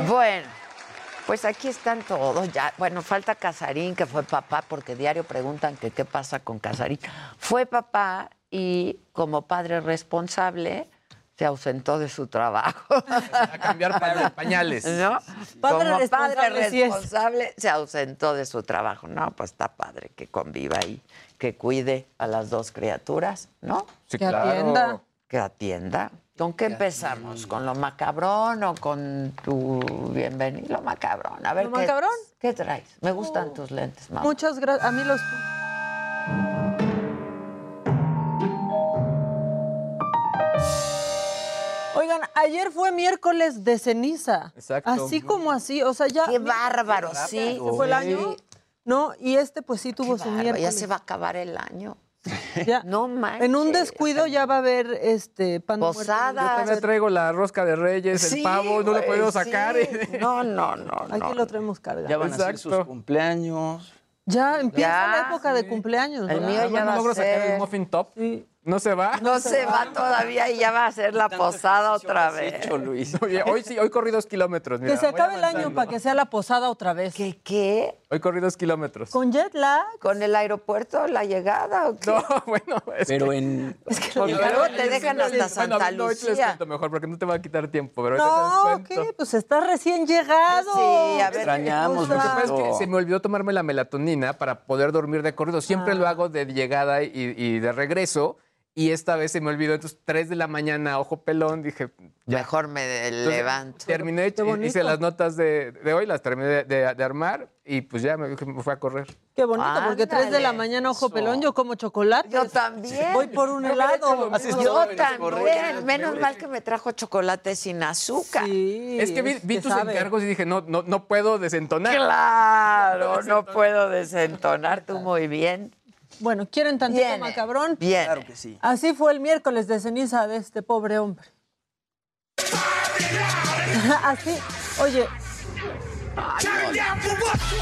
Bueno, pues aquí están todos ya. Bueno, falta Casarín, que fue papá, porque diario preguntan que qué pasa con Casarín. Fue papá y como padre responsable se ausentó de su trabajo. A cambiar pañales. [laughs] ¿No? Padre como responsable, padre responsable se ausentó de su trabajo. No, pues está padre que conviva y que cuide a las dos criaturas, ¿no? Sí, Que claro. atienda. Que atienda. ¿Con qué empezamos? ¿Con lo macabrón o con tu bienvenido? Lo macabrón. A ver, ¿Lo ¿qué, macabrón? ¿qué traes? Me gustan tus lentes, mamá. Muchas gracias. A mí los. Oigan, ayer fue miércoles de ceniza. Exacto. Así como así, o sea, ya. Qué bárbaro, sí. ¿Se fue el año? No, y este pues sí tuvo su Bárbaro, miércoles. ya se va a acabar el año. [laughs] Ya. No manches. En un descuido ya va a haber este pan de muerto. Posada. Yo también traigo la rosca de Reyes, el pavo, no lo he podido sí. sacar. No, [laughs] no, no, Aquí no. lo traemos cargado. Ya van a ser sus cumpleaños. Ya empieza Ya, la época de cumpleaños. El ¿verdad? mío ya no va a logro sacar el muffin top. Sí. No se va. No se va todavía y ya va a ser la posada otra vez. Hecho, Luis. Oye, hoy sí, hoy corrí dos kilómetros. Mira, Que se acabe el año para que sea la posada otra vez. ¿Qué qué? Hoy corrí dos kilómetros. ¿Con jet lag? ¿Con el aeropuerto la llegada o qué? No, [laughs] bueno, es Pero que- en. Porque luego [laughs] te dejan hasta Bueno, Santa no, hoy te les Lucía. cuento mejor porque no te va a quitar tiempo, pero No. ¿qué? Pues estás recién llegado. Sí, a ver. Extrañamos, Lo que pasa es que se me olvidó tomarme la melatonina para poder dormir de corrido. Siempre Ah. lo hago de llegada y, y de regreso. Y esta vez se me olvidó. Entonces, 3 de la mañana, ojo pelón, dije. Mejor me Entonces, levanto. Terminé, hice las notas de, de hoy, las terminé de, de- de armar y pues ya me, me fui a correr. Qué bonito, porque 3 de la mañana, ojo pelón, yo como chocolate. Yo también. Voy por un helado. Yo también. Menos mal que me trajo chocolate sin azúcar. Sí, es que vi, vi que tus sabe. encargos y dije, no, no, no puedo desentonar. Claro, [laughs] no puedo desentonar tú muy bien. Bueno, ¿quieren tantito Viene. macabrón? Bien. Claro que sí. Así fue el miércoles de ceniza de este pobre hombre. [laughs] Así, oye.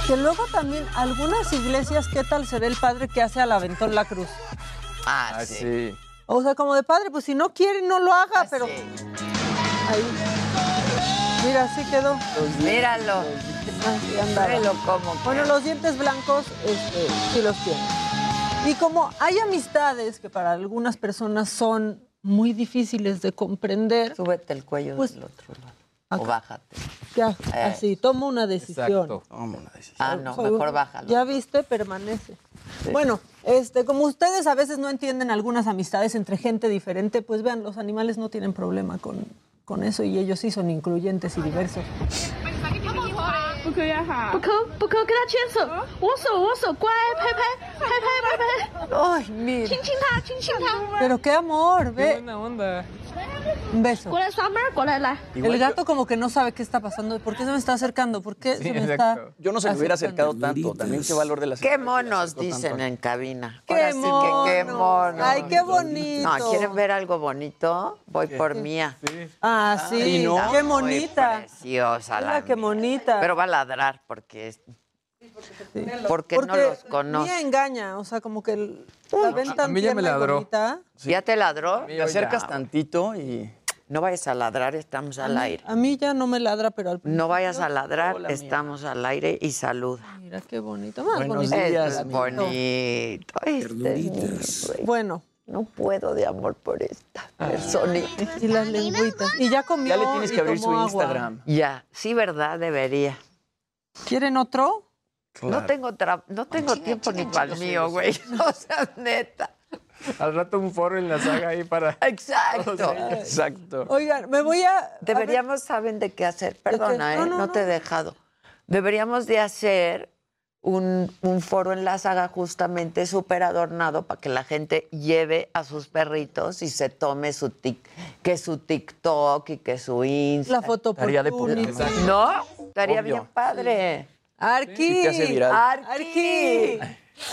Que luego también algunas iglesias, ¿qué tal se ve el padre que hace al aventón la cruz? Ah, Ah, sí. sí. O sea, como de padre, pues si no quiere, no lo haga, pero ahí. Mira, así quedó. Míralo. Así andaba. Míralo como. Bueno, los dientes blancos este, sí los tiene. Y como hay amistades que para algunas personas son muy difíciles de comprender, Súbete el cuello Pues, del otro lado. O bájate. ya, Eh. así, toma una decisión. Exacto. Toma una decisión. Ah, no, Soy- mejor bájalo. Ya viste, permanece. Bueno, este, como ustedes a veces no entienden algunas amistades entre gente diferente, pues vean, los animales no tienen problema con, con eso y ellos sí son incluyentes y diversos. 可以哈？不可不可，跟他牵手，握手握手，乖，拍拍拍拍拍拍。 Ay, mira. 亲亲他，亲亲他。 Pero qué amor, ve. buena onda. Un beso. 过来，Summer，过来来。 El gato como que no sabe qué está pasando. ¿Por qué se me está acercando? ¿Por qué se me está Yo no se me hubiera acercando? acercado tanto. También qué valor de la Qué monos dicen en cabina. Qué Ahora sí que qué monos. monos. Ay, qué bonito. No, ¿quieren ver algo bonito? Voy por mía. Ah, sí. Ay, no. Qué Muy bonita. preciosa la Mira qué mía. bonita. Pero va a ladrar porque es- porque, no los conoce. Mía engaña, o sea, como que el- la ven tan tierna y bonita. ¿Ya te ladró? Te acercas tantito y... No vayas a ladrar, estamos al aire. A mí ya no me ladra, pero al No vayas a ladrar, Hola, mía. estamos al aire y saluda. Mira qué bonito. Más Buenos bonito. días, Es bonito. Este. Bueno. No puedo de amor por esta personita. Y las lengüitas. Y ya comió Ya le tienes que abrir su agua. Instagram. Ya, sí, ¿verdad? Debería. ¿Quieren otro? No tengo, tra- no tengo tiempo ni para el mío, güey. [laughs] O sea, neta. Al rato un foro en la saga ahí para. [laughs] Exacto. Exacto. Oigan, me voy a... Deberíamos, ¿saben de qué hacer? Perdona, No, ¿eh? no, No, no. te he dejado. Deberíamos de hacer un, un foro en la saga justamente súper adornado para que la gente lleve a sus perritos y se tome su tic, que su TikTok y que su Insta. La foto Estaría de. ¿No? Estaría Obvio. bien padre. Arqui. Sí hace viral. Arqui.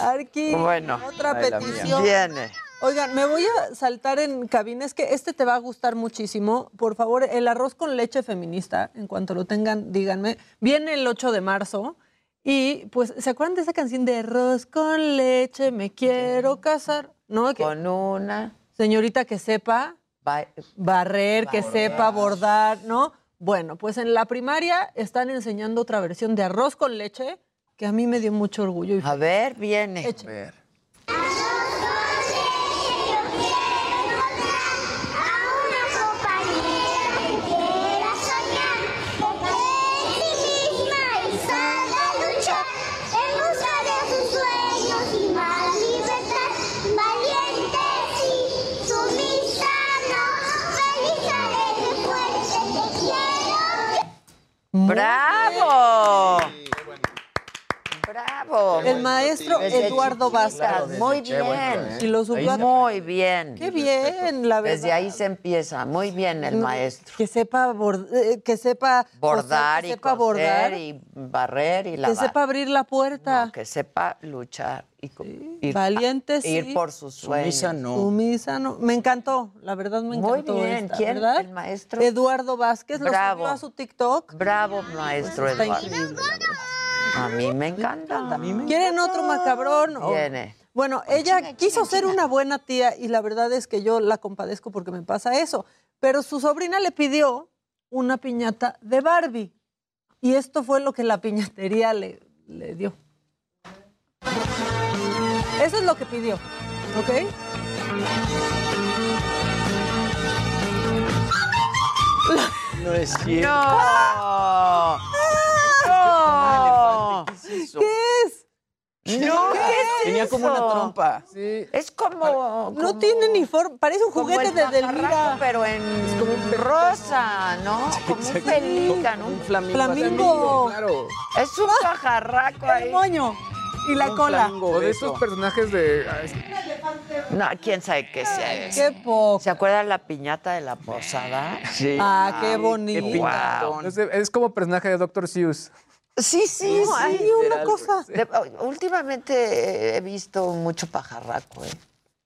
Arqui. Bueno. Otra petición. Viene. Oigan, me voy a saltar en cabina. Es que este te va a gustar muchísimo. Por favor, el arroz con leche feminista, en cuanto lo tengan, díganme. Viene el 8 de marzo. Y pues, ¿se acuerdan de esa canción de arroz con leche, me quiero casar? ¿No? Que- Con una. señorita que sepa ba- barrer, que sepa bordar, ¿no? Bueno, pues en la primaria están enseñando otra versión de arroz con leche que a mí me dio mucho orgullo. y A ver, viene. Eche. ver. ¡Bravo! ¡Bravo! El maestro Eduardo Vázquez. Muy bien. Y lo subió Muy bien. Qué bien, la verdad. Desde ahí se empieza. Muy bien el maestro. Que sepa, eh, que sepa Bordar coser, que y sepa coser bordar, y barrer y que lavar. sepa abrir la puerta. No, que sepa luchar y co- ir, Valiente, sí. ir por sus sueños. Sumisa no. Sumisa, no. Me encantó, la verdad me Muy encantó. bien. esta, ¿Quién? ¿verdad? ¿El maestro? Eduardo Vázquez Bravo. lo subió a su TikTok. Bravo, maestro Está Eduardo. increíble, la verdad. A mí me encanta. ¿Quieren otro macabrón? O- Viene. Bueno, ella quiso ser una buena tía y la verdad es que yo la compadezco porque me pasa eso. Pero su sobrina le pidió una piñata de Barbie. Y esto fue lo que la piñatería le, le dio. Eso es lo que pidió, ¿ok? No es [laughs] cierto. ¡No! ¿Qué es? No, ¿qué es Tenía como una trompa. Es como... No como- tiene ni forma, parece un como juguete el de Delmira. pero en rosa, ¿no? Como un pelícano. Un un- flamingo. Flamingo. Claro. Es un pajarraco El ahí. moño y la Un cola. O de esos personajes de. ah, es- No, quién sabe qué sea eso. Qué poco. ¿Se acuerdan la piñata de la posada? Sí. Ah, qué bonito. piñatón. no sé, es como personaje de Dr. Seuss. Sí, sí, No, sí. hay una cosa. De- últimamente he visto mucho pajarraco, ¿eh?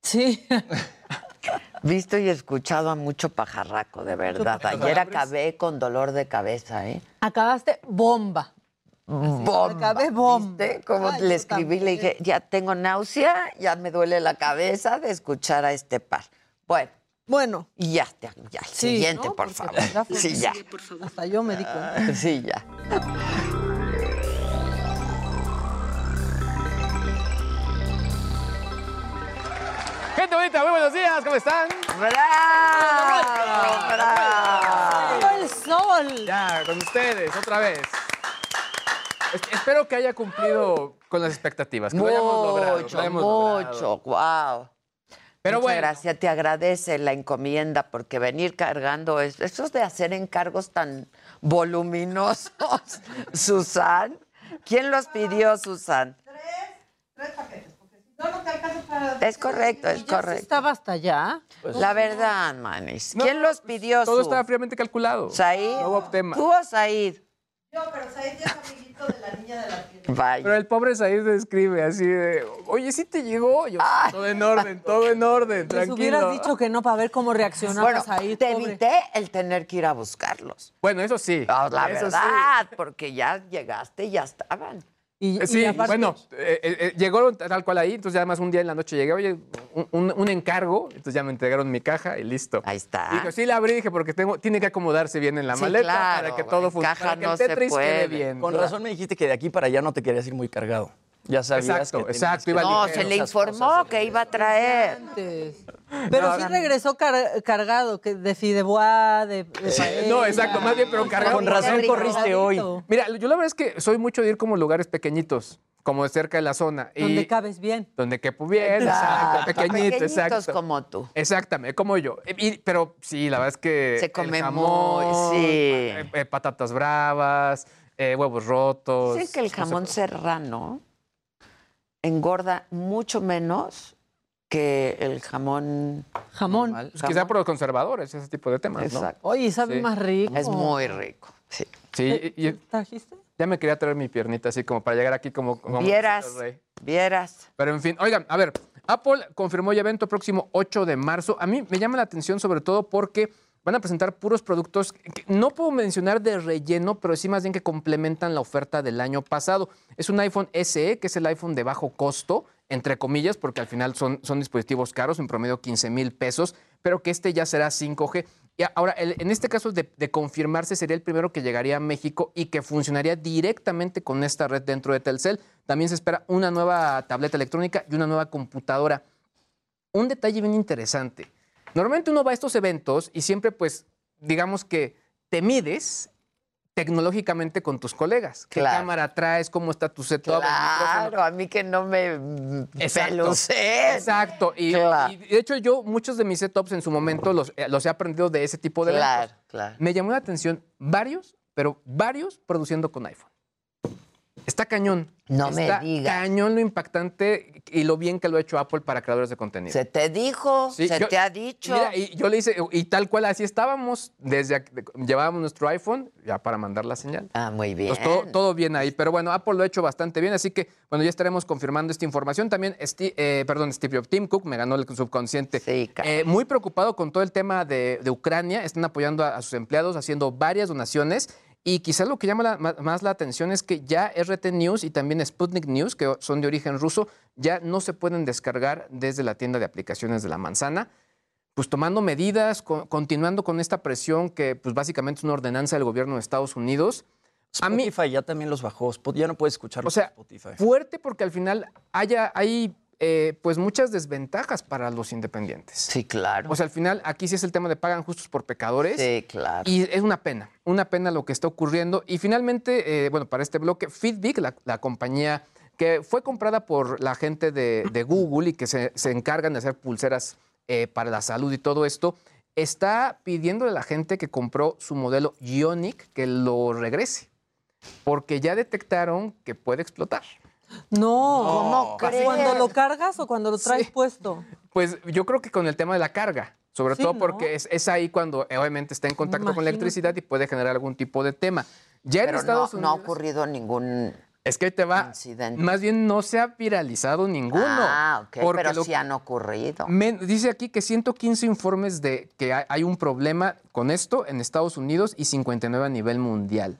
Sí. [laughs] Visto y escuchado a mucho pajarraco, de verdad. Ayer acabé con dolor de cabeza, ¿eh? Acabaste bomba. Bomba. acabé bomba. ¿Viste? Como Ay, le escribí, le dije, ya tengo náusea, ya me duele la cabeza de escuchar a este par. Bueno, Bueno, y ya, ya, Sí, siguiente, ¿no? por Porque favor. pues ya. Sí, ya. hasta yo me di cuenta. Sí, ya. Gente bonita, muy buenos días, ¿cómo están? ¡Bravo! ¡Bravo! ¡Viva el sol! Ya, con ustedes, otra vez. Es- espero que haya cumplido con las expectativas, que lo hayamos logrado. que Mucho, lo hayamos logrado. mucho, wow. Pero Muchas bueno. gracias, te agradece la encomienda porque venir cargando es, eso es de hacer encargos tan voluminosos, [laughs] Susan. ¿Quién los pidió, Susan? Es correcto, es ¿Ya correcto. estaba hasta allá? La verdad, Manis. ¿Quién los pidió? Todo Su? estaba fríamente calculado. ¿Said? No hubo tema. ¿Tú o Said? Yo, pero Said ya es amiguito de la niña de la tienda. Vaya. Pero el pobre Said se escribe así de, oye, sí te llegó. Yo, todo en orden, todo en orden, Les tranquilo. hubieras dicho que no para ver cómo reaccionaba Bueno, Said, te pobre. evité el tener que ir a buscarlos. Bueno, eso sí. Ah, la eso sí. verdad, porque ya llegaste y ya estaban. Y, Sí, bueno, eh, eh, eh, llegó tal cual ahí, entonces ya además un día en la noche llegué, oye, un, un- un encargo, entonces ya me entregaron mi caja y listo. Ahí está. Dijo, sí la abrí, dije, porque tengo, tiene que acomodarse bien en la Sí, maleta claro, para que todo funcione, caja para que no el se Tetris puede. quede bien. Con razón me dijiste que de aquí para allá no te querías ir muy cargado. Ya sabías Exacto, que exacto, que- iba No, ligero. se le informó cosas que iba a traer. Pero No, sí regresó car- cargado, que de fideuá, de, de paella. No, exacto, más bien, pero cargado. Con razón corriste hoy. Mira, yo la verdad es que soy mucho de ir como lugares pequeñitos, como de cerca de la zona. y- Donde cabes bien. Donde quepo bien, Exacto, exacto, pequeñito, pequeñitos exacto. como tú. Exactamente, como yo. Y- pero sí, la verdad es que. Se come jamón, muy, sí. eh, eh, patatas bravas, eh, huevos rotos. Dicen que el no sé, jamón serrano engorda mucho menos que el jamón. Jamón. normal. pues quizá por los conservadores, ese tipo de temas, ¿no? Exacto. Oye, sabe Sí. más rico. Es muy rico. Sí. Sí, y- y ¿Trajiste? ya me quería traer mi piernita así como para llegar aquí como. como Vieras, rey. vieras. Pero en fin, oigan, a ver, Apple confirmó ya evento próximo 8 de marzo. A mí me llama la atención sobre todo porque van a presentar puros productos que no puedo mencionar de relleno, pero sí más bien que complementan la oferta del año pasado. Es un iPhone SE, que es el iPhone de bajo costo, entre comillas, porque al final son, son dispositivos caros, en promedio 15 mil pesos, pero que este ya será 5G. Y ahora, en este caso de, de confirmarse, sería el primero que llegaría a México y que funcionaría directamente con esta red dentro de Telcel. También se espera una nueva tableta electrónica y una nueva computadora. Un detalle bien interesante. Normalmente uno va a estos eventos y siempre, pues, digamos que te mides tecnológicamente con tus colegas. ¿Qué Claro. cámara traes? ¿Cómo está tu setup? Claro, a mí que no me Exacto. pelucé. Exacto. Y, Claro. y de hecho, yo muchos de mis setups en su momento los, eh, los he aprendido de ese tipo de Claro, eventos. claro. Me llamó la atención varios, pero varios produciendo con iPhone. Está cañón. No me digas. cañón lo impactante y lo bien que lo ha hecho Apple para creadores de contenido. Se te dijo, Sí, se yo- te ha dicho. Mira, y yo le hice, y tal cual así estábamos, desde llevábamos nuestro iPhone ya para mandar la señal. ah, muy bien. Todo, todo bien ahí, pero bueno, Apple lo ha hecho bastante bien, así que bueno, ya estaremos confirmando esta información. También, eh, perdón, Steve Jobs, Tim Cook me ganó el subconsciente. Sí. Eh, muy preocupado con todo el tema de, de Ucrania, están apoyando a, a sus empleados, haciendo varias donaciones. Y quizás lo que llama la- ma- más la atención es que ya RT News y también Sputnik News, que son de origen ruso, ya no se pueden descargar desde la tienda de aplicaciones de la manzana pues tomando medidas, co- continuando con esta presión que pues básicamente es una ordenanza del gobierno de Estados Unidos. A mí, Spotify ya también los bajó. Ya no puedes escucharlos o sea, Spotify. fuerte porque al final haya, hay eh, pues muchas desventajas para los independientes. Sí, claro. O sea, al final aquí sí es el tema de pagan justos por pecadores. sí, claro. Y es una pena, una pena lo que está ocurriendo. Y finalmente, eh, bueno, para este bloque, Fitbit, la, la compañía que fue comprada por la gente de, de Google y que se, se encargan de hacer pulseras eh, para la salud y todo esto, está pidiéndole a la gente que compró su modelo Ionic que lo regrese, porque ya detectaron que puede explotar. No. ¿Cómo crees? ¿Cuando lo cargas o cuando lo traes Sí. puesto? Pues yo creo que con el tema de la carga, sobre Sí, todo ¿no? porque es, es ahí cuando eh, obviamente está en contacto con la electricidad y puede generar algún tipo de tema. Ya en Pero no, Estados no ha Unidos... ocurrido ningún Es que ahí te va. incidente. Más bien no se ha viralizado ninguno. Ah, ok, porque pero lo- sí han ocurrido. Dice aquí que 115 informes de que hay, hay un problema con esto en Estados Unidos y 59 a nivel mundial.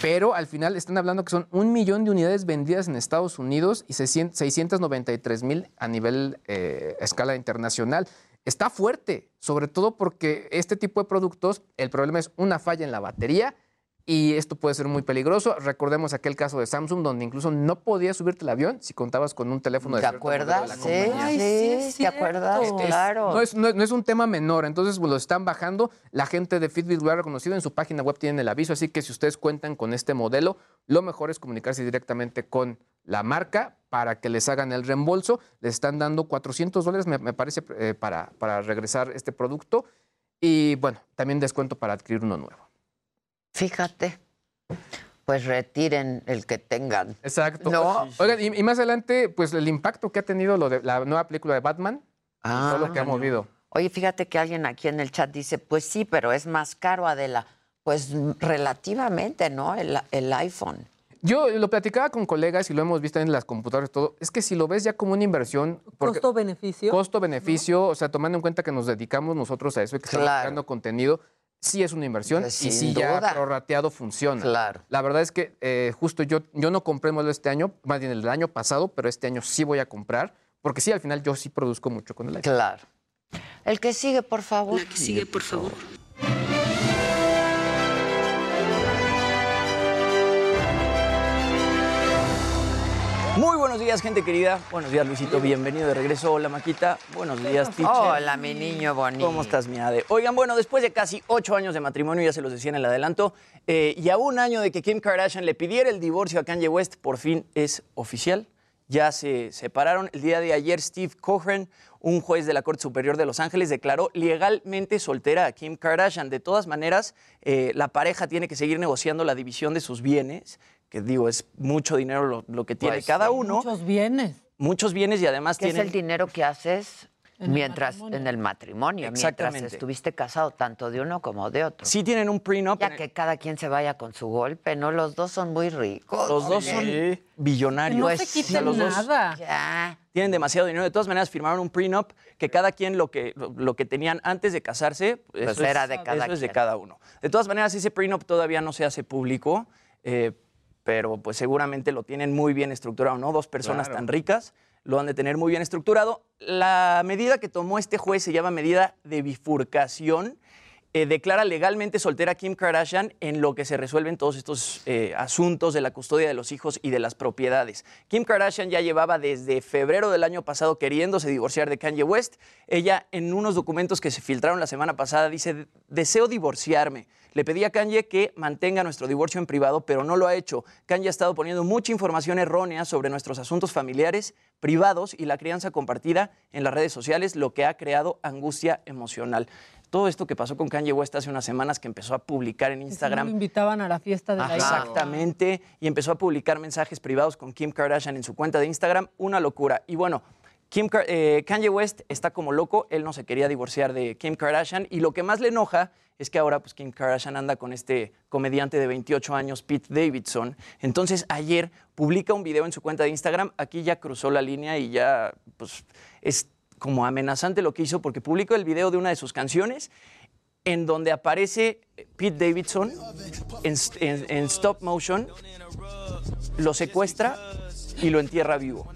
Pero al final están hablando que son un millón de unidades vendidas en Estados Unidos y 600 693 mil a nivel eh, escala internacional. Está fuerte, sobre todo porque este tipo de productos, el problema es una falla en la batería y esto puede ser muy peligroso. Recordemos aquel caso de Samsung donde incluso no podías subirte al avión si contabas con un teléfono de ¿Te de acuerdas? la Sí. Ay, sí, sí, ¿te acuerdas? cierto. Es- Claro. No es, no es- no es un tema menor, entonces pues, lo están bajando. La gente de Fitbit lo ha reconocido, en su página web tienen el aviso, así que si ustedes cuentan con este modelo, lo mejor es comunicarse directamente con la marca para que les hagan el reembolso. Les están dando 400 dólares, me, me parece, eh, para, para regresar este producto. Y bueno, también descuento para adquirir uno nuevo. Fíjate, pues retiren el que tengan. Exacto. No. Oigan, y, y más adelante, pues el impacto que ha tenido lo de la nueva película de Batman, Ah, todo lo que ha movido. Oye, fíjate que alguien aquí en el chat dice, pues sí, pero es más caro, Adela. Pues mm, relativamente, ¿no? El, el iPhone. Yo lo platicaba con colegas y lo hemos visto en las computadoras y todo. Es que si lo ves ya como una inversión. Costo-beneficio. Costo-beneficio, o sea, tomando en cuenta que nos dedicamos nosotros a eso y que estamos creando contenido, sí es una inversión Pues, y sí ya prorrateado funciona. Claro. La verdad es que eh, justo yo, yo no compré modelo este año, más bien el año pasado, pero este año sí voy a comprar, porque sí, al final yo sí produzco mucho con el iPhone. Claro. El que sigue, por favor. La que sigue, por favor. Muy buenos días, gente querida. Buenos días, Luisito. Bienvenido de regreso. Hola, Maquita. Buenos días, teacher. Hola, mi niño bonito. ¿Cómo estás, mi Ade? Oigan, bueno, después de casi ocho años de matrimonio, ya se los decía en el adelanto, eh, y a un año de que Kim Kardashian le pidiera el divorcio a Kanye West, por fin es oficial. Ya se separaron. El día de ayer, Steve Cochran, un juez de la Corte Superior de Los Ángeles, declaró legalmente soltera a Kim Kardashian. De todas maneras, eh, la pareja tiene que seguir negociando la división de sus bienes, que digo, es mucho dinero lo, lo que tiene Pues cada uno. Muchos bienes. Muchos bienes y además es tienen... el dinero que haces En el mientras matrimonio. en el matrimonio, mientras estuviste casado tanto de uno como de otro. Sí tienen un prenup. Ya que cada quien se vaya con su golpe, ¿no? Los dos son muy ricos. Los dos son billonarios. No Pues, se o sea, quiten los dos nada. Ya. tienen demasiado dinero. De todas maneras, firmaron un prenup que cada quien lo que, lo, lo que tenían antes de casarse, Pues eso, era es, de cada eso es de quien. cada uno. De todas maneras, ese prenup todavía no se hace público, eh, pero pues seguramente lo tienen muy bien estructurado, ¿no? Dos personas Claro. tan ricas lo han de tener muy bien estructurado. La medida que tomó este juez se llama medida de bifurcación. Eh, declara legalmente soltera a Kim Kardashian en lo que se resuelven todos estos eh, asuntos de la custodia de los hijos y de las propiedades. Kim Kardashian ya llevaba desde febrero del año pasado queriéndose divorciar de Kanye West. Ella en unos documentos que se filtraron la semana pasada dice, deseo divorciarme. Le pedí a Kanye que mantenga nuestro divorcio en privado, pero no lo ha hecho. Kanye ha estado poniendo mucha información errónea sobre nuestros asuntos familiares, privados y la crianza compartida en las redes sociales, lo que ha creado angustia emocional. Todo esto que pasó con Kanye West hace unas semanas que empezó a publicar en Instagram. lo invitaban a la fiesta de la hija. Exactamente. Y empezó a publicar mensajes privados con Kim Kardashian en su cuenta de Instagram. Una locura. Y bueno, Kim, eh, Kanye West está como loco. Él no se quería divorciar de Kim Kardashian. Y lo que más le enoja es que ahora pues, Kim Kardashian anda con este comediante de 28 años, Pete Davidson. Entonces ayer publica un video en su cuenta de Instagram. Aquí ya cruzó la línea y ya pues, es como amenazante lo que hizo porque publicó el video de una de sus canciones en donde aparece Pete Davidson en, en- en stop motion, lo secuestra y lo entierra vivo.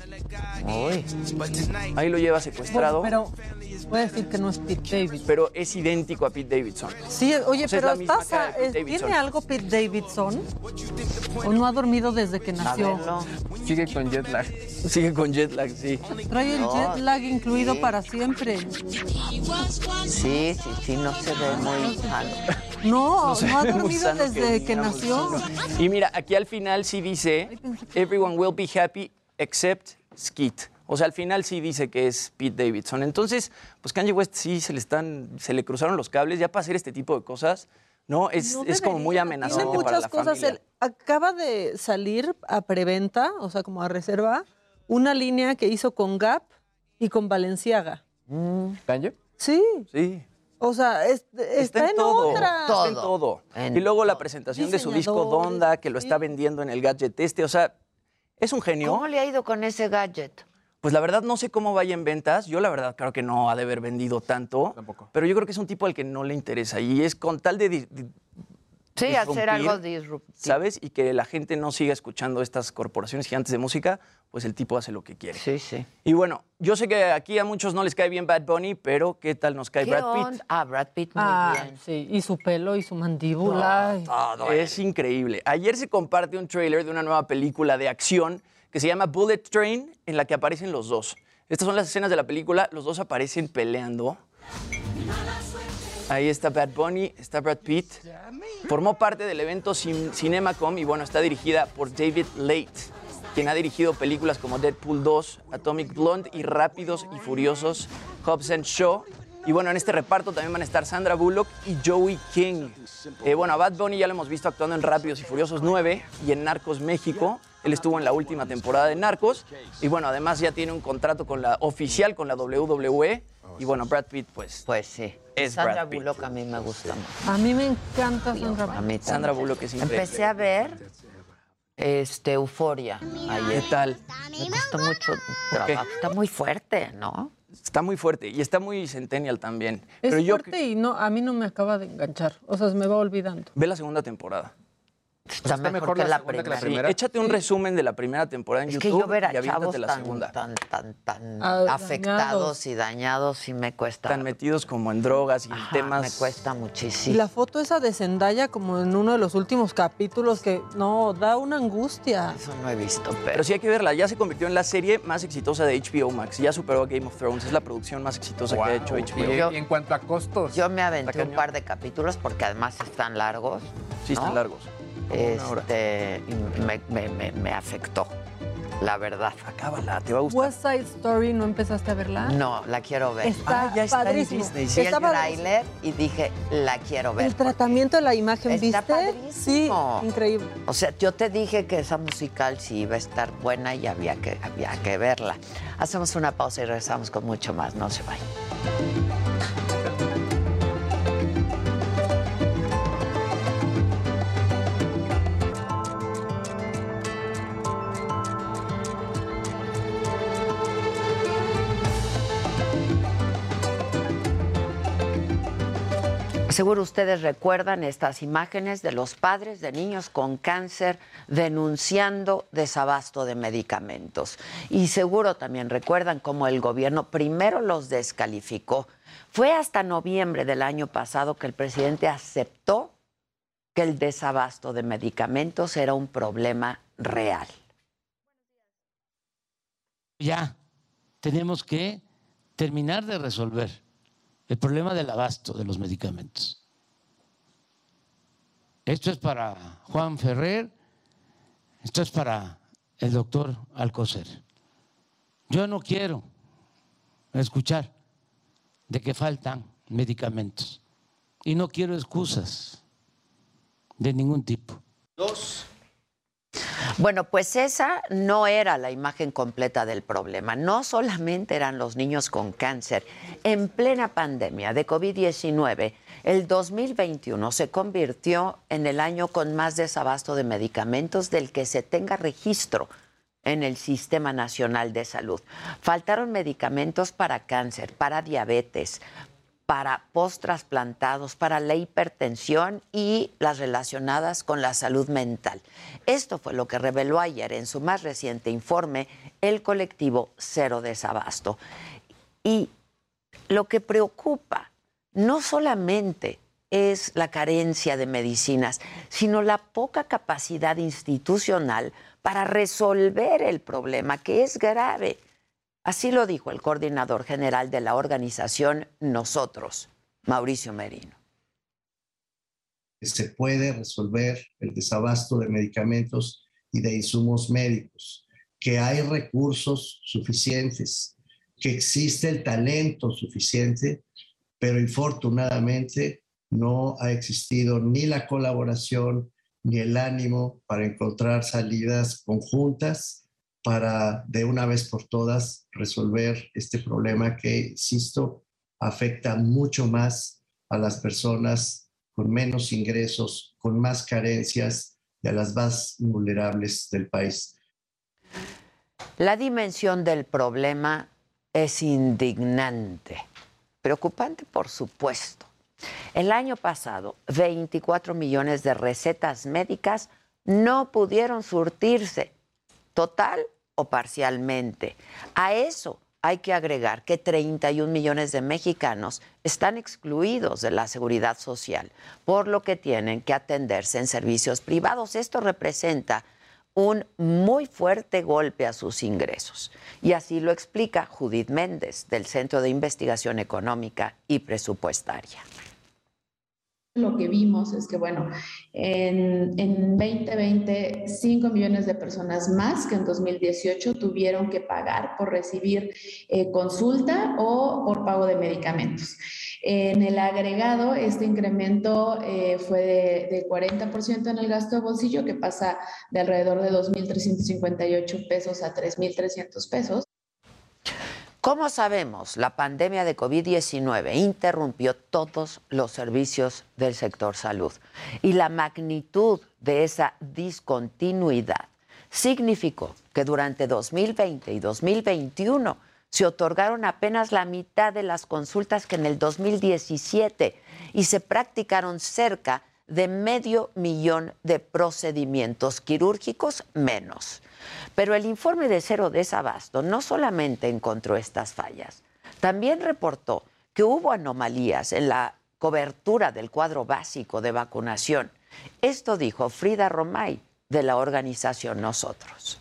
Ahí lo lleva secuestrado, Pero puede decir que no es Pete Davidson. pero es idéntico a Pete Davidson. Sí, oye, O sea, es pero la misma estás a- ¿tiene algo Pete Davidson? ¿O no ha dormido desde que nació? Sigue con jet lag. Sigue con jet lag, sí. Trae el No, jet lag incluido sí. para siempre. Sí, sí, sí, no se ve muy sano. No, sé, no ha dormido desde que, digamos, nació. Y mira, aquí al final sí dice, everyone will be happy except Skeet. O sea, al final sí dice que es Pete Davidson. Entonces, pues Kanye West sí se le están, se le cruzaron los cables ya para hacer este tipo de cosas. No, es, No es como muy amenazante Tiene para muchas la cosas. familia. Él acaba de salir a preventa, o sea, como a reserva, una línea que hizo con Gap y con Valenciaga. ¿Kanye? Sí. Sí. O sea, es- está, en, todo, otra. Está en todo. En y luego la presentación de su disco Donda, que lo está vendiendo en el gadget este. O sea, es un genio. ¿Cómo le ha ido con ese gadget? Pues la verdad no sé cómo vaya en ventas. Yo la verdad creo que no ha de haber vendido tanto. Pero yo creo que es un tipo al que no le interesa. Y es con tal de, Sí, hacer algo disruptivo. ¿Sabes? Y que la gente no siga escuchando estas corporaciones gigantes de música, pues el tipo hace lo que quiere. Sí, sí. Y bueno, yo sé que aquí a muchos no les cae bien Bad Bunny, pero ¿qué tal nos cae ¿Qué Brad Pitt? Ah, Brad Pitt, muy Ah, bien. sí, y su pelo y su mandíbula. Es increíble. Ayer se comparte un tráiler de una nueva película de acción que se llama Bullet Train, en la que aparecen los dos. Estas son las escenas de la película, los dos aparecen peleando. Ahí está Bad Bunny, está Brad Pitt. Formó parte del evento Cin- CinemaCom y bueno, está dirigida por David Late. quien ha dirigido películas como Deadpool 2, Atomic Blonde y Rápidos y Furiosos Hobbs and Shaw. Y bueno, en este reparto también van a estar Sandra Bullock y Joey King. Eh, bueno, a Bad Bunny ya lo hemos visto actuando en Rápidos y Furiosos 9 y en Narcos México. Él estuvo en la última temporada de Narcos. Y bueno, además ya tiene un contrato con la oficial con la WWE. Y bueno, Brad Pitt, pues. Pues sí. Es Sandra Brad Pitt. Bullock a mí me gusta mucho. A mí me encanta Sandra A mí Sandra Bullock es increíble. Empecé a ver este Euforia ayer. ¿Qué tal? Me costó mucho. Está muy fuerte, ¿no? Está muy fuerte y está muy centennial también. Es Pero yo fuerte y no, a mí no me acaba de enganchar. O sea, se me va olvidando. ve la segunda temporada. Está, mejor, que la primera. Sí, échate un resumen de la primera temporada en Es que YouTube yo ver a y aviéntate chavos la tan, segunda. tan, tan, tan Ah, afectados dañados. y dañados sí me cuesta. Tan metidos como en drogas y en Ajá, temas. Me cuesta Y muchísimo. la foto esa de Zendaya como en uno de los últimos capítulos que no, da una angustia. Eso no he visto, pero... Pero sí hay que verla. Ya se convirtió en la serie más exitosa de HBO Max. Ya superó a Game of Thrones. Es la producción más exitosa que ha hecho HBO. Yo- Y en cuanto a costos, Yo me aventé un par de capítulos porque además están largos. Sí, están largos. Este, me, me- me- me afectó, la verdad. Acábala, te va a gustar. West Side Story, ¿no empezaste a verla? No, la quiero ver. Está Ah, ya está en padrísimo. Disney, Vi el Está padrísimo. tráiler y dije, la quiero ver. El tratamiento de la imagen, Está ¿viste? padrísimo. Sí, increíble. O sea, yo te dije que esa musical sí iba a estar buena y había que, había que verla. Hacemos una pausa y regresamos con mucho más. No se vayan. Seguro ustedes recuerdan estas imágenes de los padres de niños con cáncer denunciando desabasto de medicamentos. Y seguro también recuerdan cómo el gobierno primero los descalificó. Fue hasta noviembre del año pasado que el presidente aceptó que el desabasto de medicamentos era un problema real. ya tenemos que terminar de resolver el problema del abasto de los medicamentos. Esto es para Juan Ferrer, esto es para el doctor Alcocer. Yo no quiero escuchar de que faltan medicamentos y no quiero excusas de ningún tipo. Dos. Bueno, pues esa no era la imagen completa del problema. No solamente eran los niños con cáncer. En plena pandemia de COVID-19, el 2021 se convirtió en el año con más desabasto de medicamentos del que se tenga registro en el Sistema Nacional de Salud. Faltaron medicamentos para cáncer, para diabetes, para post-trasplantados, para la hipertensión y las relacionadas con la salud mental. Esto fue lo que reveló ayer en su más reciente informe el colectivo Cero Desabasto. Y lo que preocupa no solamente es la carencia de medicinas, sino la poca capacidad institucional para resolver el problema, que es grave. Así lo dijo el coordinador general de la organización Nosotros, Mauricio Merino. se puede resolver el desabasto de medicamentos y de insumos médicos, que hay recursos suficientes, que existe el talento suficiente, pero infortunadamente no ha existido ni la colaboración ni el ánimo para encontrar salidas conjuntas para de una vez por todas resolver este problema que, insisto, afecta mucho más a las personas con menos ingresos, con más carencias y a las más vulnerables del país. La dimensión del problema es indignante, preocupante por supuesto. El año pasado, 24 millones de recetas médicas no pudieron surtirse, total o parcialmente. A eso hay que agregar que 31 millones de mexicanos están excluidos de la seguridad social, por lo que tienen que atenderse en servicios privados. Esto representa un muy fuerte golpe a sus ingresos. Y así lo explica Judith Méndez, del Centro de Investigación Económica y Presupuestaria. Lo que vimos es que, bueno, en, en 2020, 5 millones de personas más que en 2018 tuvieron que pagar por recibir eh, consulta o por pago de medicamentos. En el agregado, este incremento eh, fue de, de 40% en el gasto de bolsillo, que pasa de alrededor de 2.358 pesos a 3.300 pesos. Como sabemos, la pandemia de COVID-19 interrumpió todos los servicios del sector salud y la magnitud de esa discontinuidad significó que durante 2020 y 2021 se otorgaron apenas la mitad de las consultas que en el 2017 y se practicaron cerca de medio millón de procedimientos quirúrgicos menos. Pero el informe de Cero Desabasto no solamente encontró estas fallas, también reportó que hubo anomalías en la cobertura del cuadro básico de vacunación. Esto dijo Frida Romay de la organización Nosotros.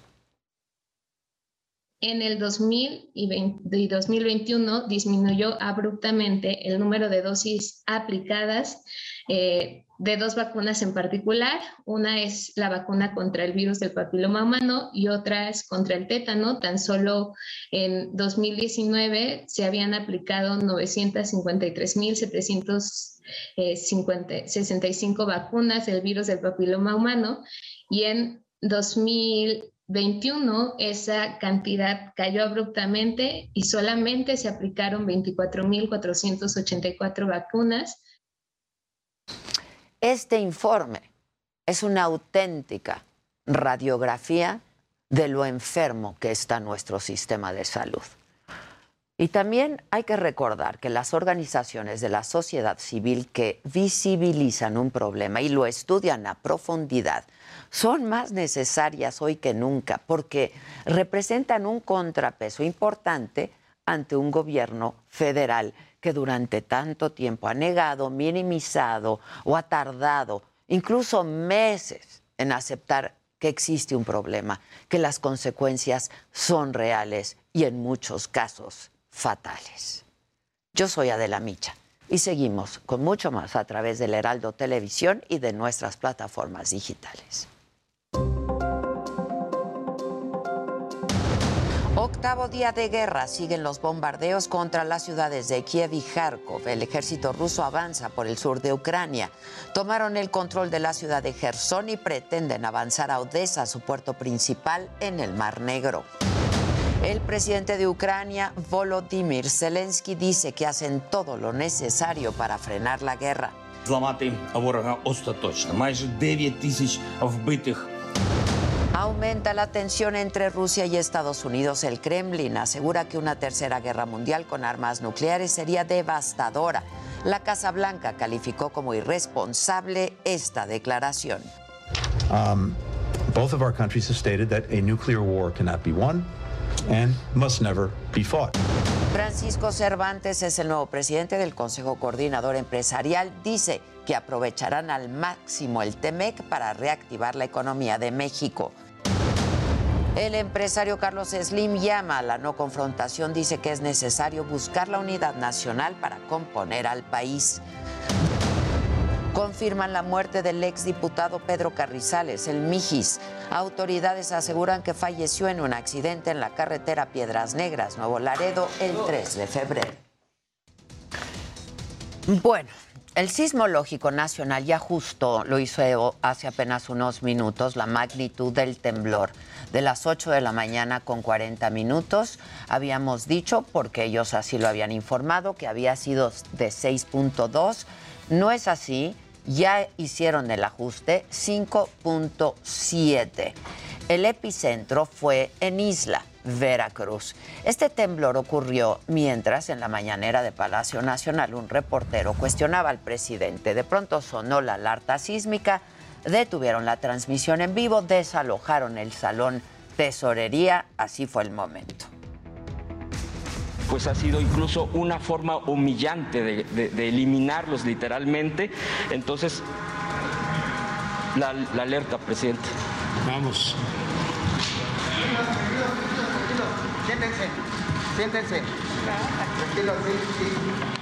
En el 2000 y 2021 disminuyó abruptamente el número de dosis aplicadas eh, de dos vacunas en particular. Una es la vacuna contra el virus del papiloma humano y otra es contra el tétano. Tan solo en 2019 se habían aplicado 953.765 vacunas del virus del papiloma humano y en 2021 esa cantidad cayó abruptamente y solamente se aplicaron 24.484 vacunas este informe es una auténtica radiografía de lo enfermo que está nuestro sistema de salud. Y también hay que recordar que las organizaciones de la sociedad civil que visibilizan un problema y lo estudian a profundidad son más necesarias hoy que nunca porque representan un contrapeso importante ante un gobierno federal que durante tanto tiempo ha negado, minimizado o ha tardado incluso meses en aceptar que existe un problema, que las consecuencias son reales y en muchos casos fatales. Yo soy Adela Micha y seguimos con mucho más a través del Heraldo Televisión y de nuestras plataformas digitales. Octavo día de guerra, siguen los bombardeos contra las ciudades de Kiev y Kharkov. El ejército ruso avanza por el sur de Ucrania. Tomaron el control de la ciudad de Gerson y pretenden avanzar a Odessa, su puerto principal, en el Mar Negro. El presidente de Ucrania, Volodymyr Zelensky, dice que hacen todo lo necesario para frenar la guerra. Зламати ворога остаточно. Майже 9 тисяч вбитих Aumenta la tensión entre Rusia y Estados Unidos. El Kremlin asegura que una tercera guerra mundial con armas nucleares sería devastadora. La Casa Blanca calificó como irresponsable esta declaración. Um, both of our countries have stated that a nuclear war cannot be won and must never be fought. Francisco Cervantes es el nuevo presidente del Consejo Coordinador Empresarial. Dice que aprovecharán al máximo el TEMEC para reactivar la economía de México. El empresario Carlos Slim llama a la no confrontación, dice que es necesario buscar la unidad nacional para componer al país. Confirman la muerte del exdiputado Pedro Carrizales, el Mijis. Autoridades aseguran que falleció en un accidente en la carretera Piedras Negras, Nuevo Laredo, el 3 de febrero. Bueno, el Sismológico Nacional ya justo lo hizo hace apenas unos minutos la magnitud del temblor de las 8 de la mañana con 40 minutos. Habíamos dicho, porque ellos así lo habían informado, que había sido de 6.2. No es así, ya hicieron el ajuste 5.7. El epicentro fue en Isla, Veracruz. Este temblor ocurrió mientras en la mañanera de Palacio Nacional un reportero cuestionaba al presidente. De pronto sonó la alerta sísmica detuvieron la transmisión en vivo, desalojaron el salón tesorería, así fue el momento. Pues ha sido incluso una forma humillante de, eliminarlos literalmente. Entonces, la, alerta, presidente. Vamos. Siéntense, siéntense. Tranquilo, sí, sí.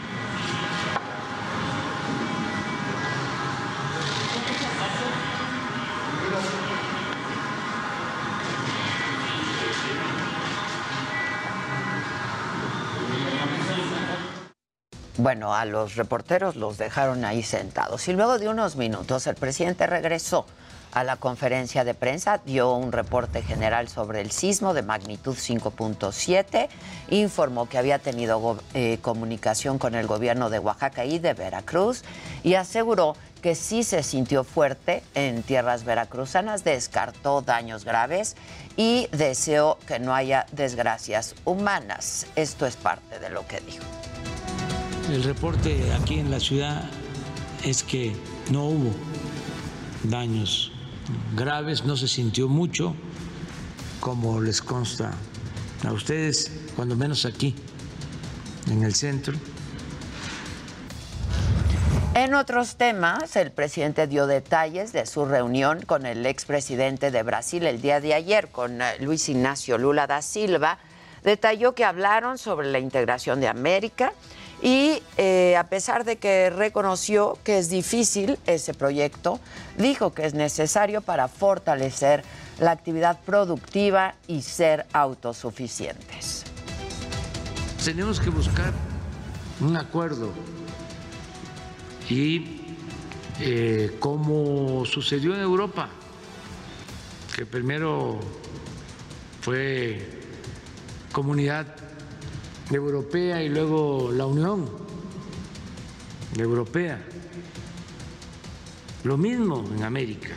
Bueno, a los reporteros los dejaron ahí sentados. Y luego de unos minutos el presidente regresó a la conferencia de prensa, dio un reporte general sobre el sismo de magnitud 5.7, informó que había tenido eh, comunicación con el gobierno de Oaxaca y de Veracruz y aseguró que sí se sintió fuerte en tierras veracruzanas, descartó daños graves y deseó que no haya desgracias humanas. Esto es parte de lo que dijo. El reporte aquí en la ciudad es que no hubo daños graves, no se sintió mucho, como les consta a ustedes, cuando menos aquí, en el centro. En otros temas, el presidente dio detalles de su reunión con el expresidente de Brasil el día de ayer, con eh, Luis Ignacio Lula da Silva. Detalló que hablaron sobre la integración de América y eh, a pesar de que reconoció que es difícil ese proyecto, dijo que es necesario para fortalecer la actividad productiva y ser autosuficientes. Tenemos que buscar un acuerdo y eh, como sucedió en Europa, que primero fue comunidad europea y luego la Unión Europea. Lo mismo en América.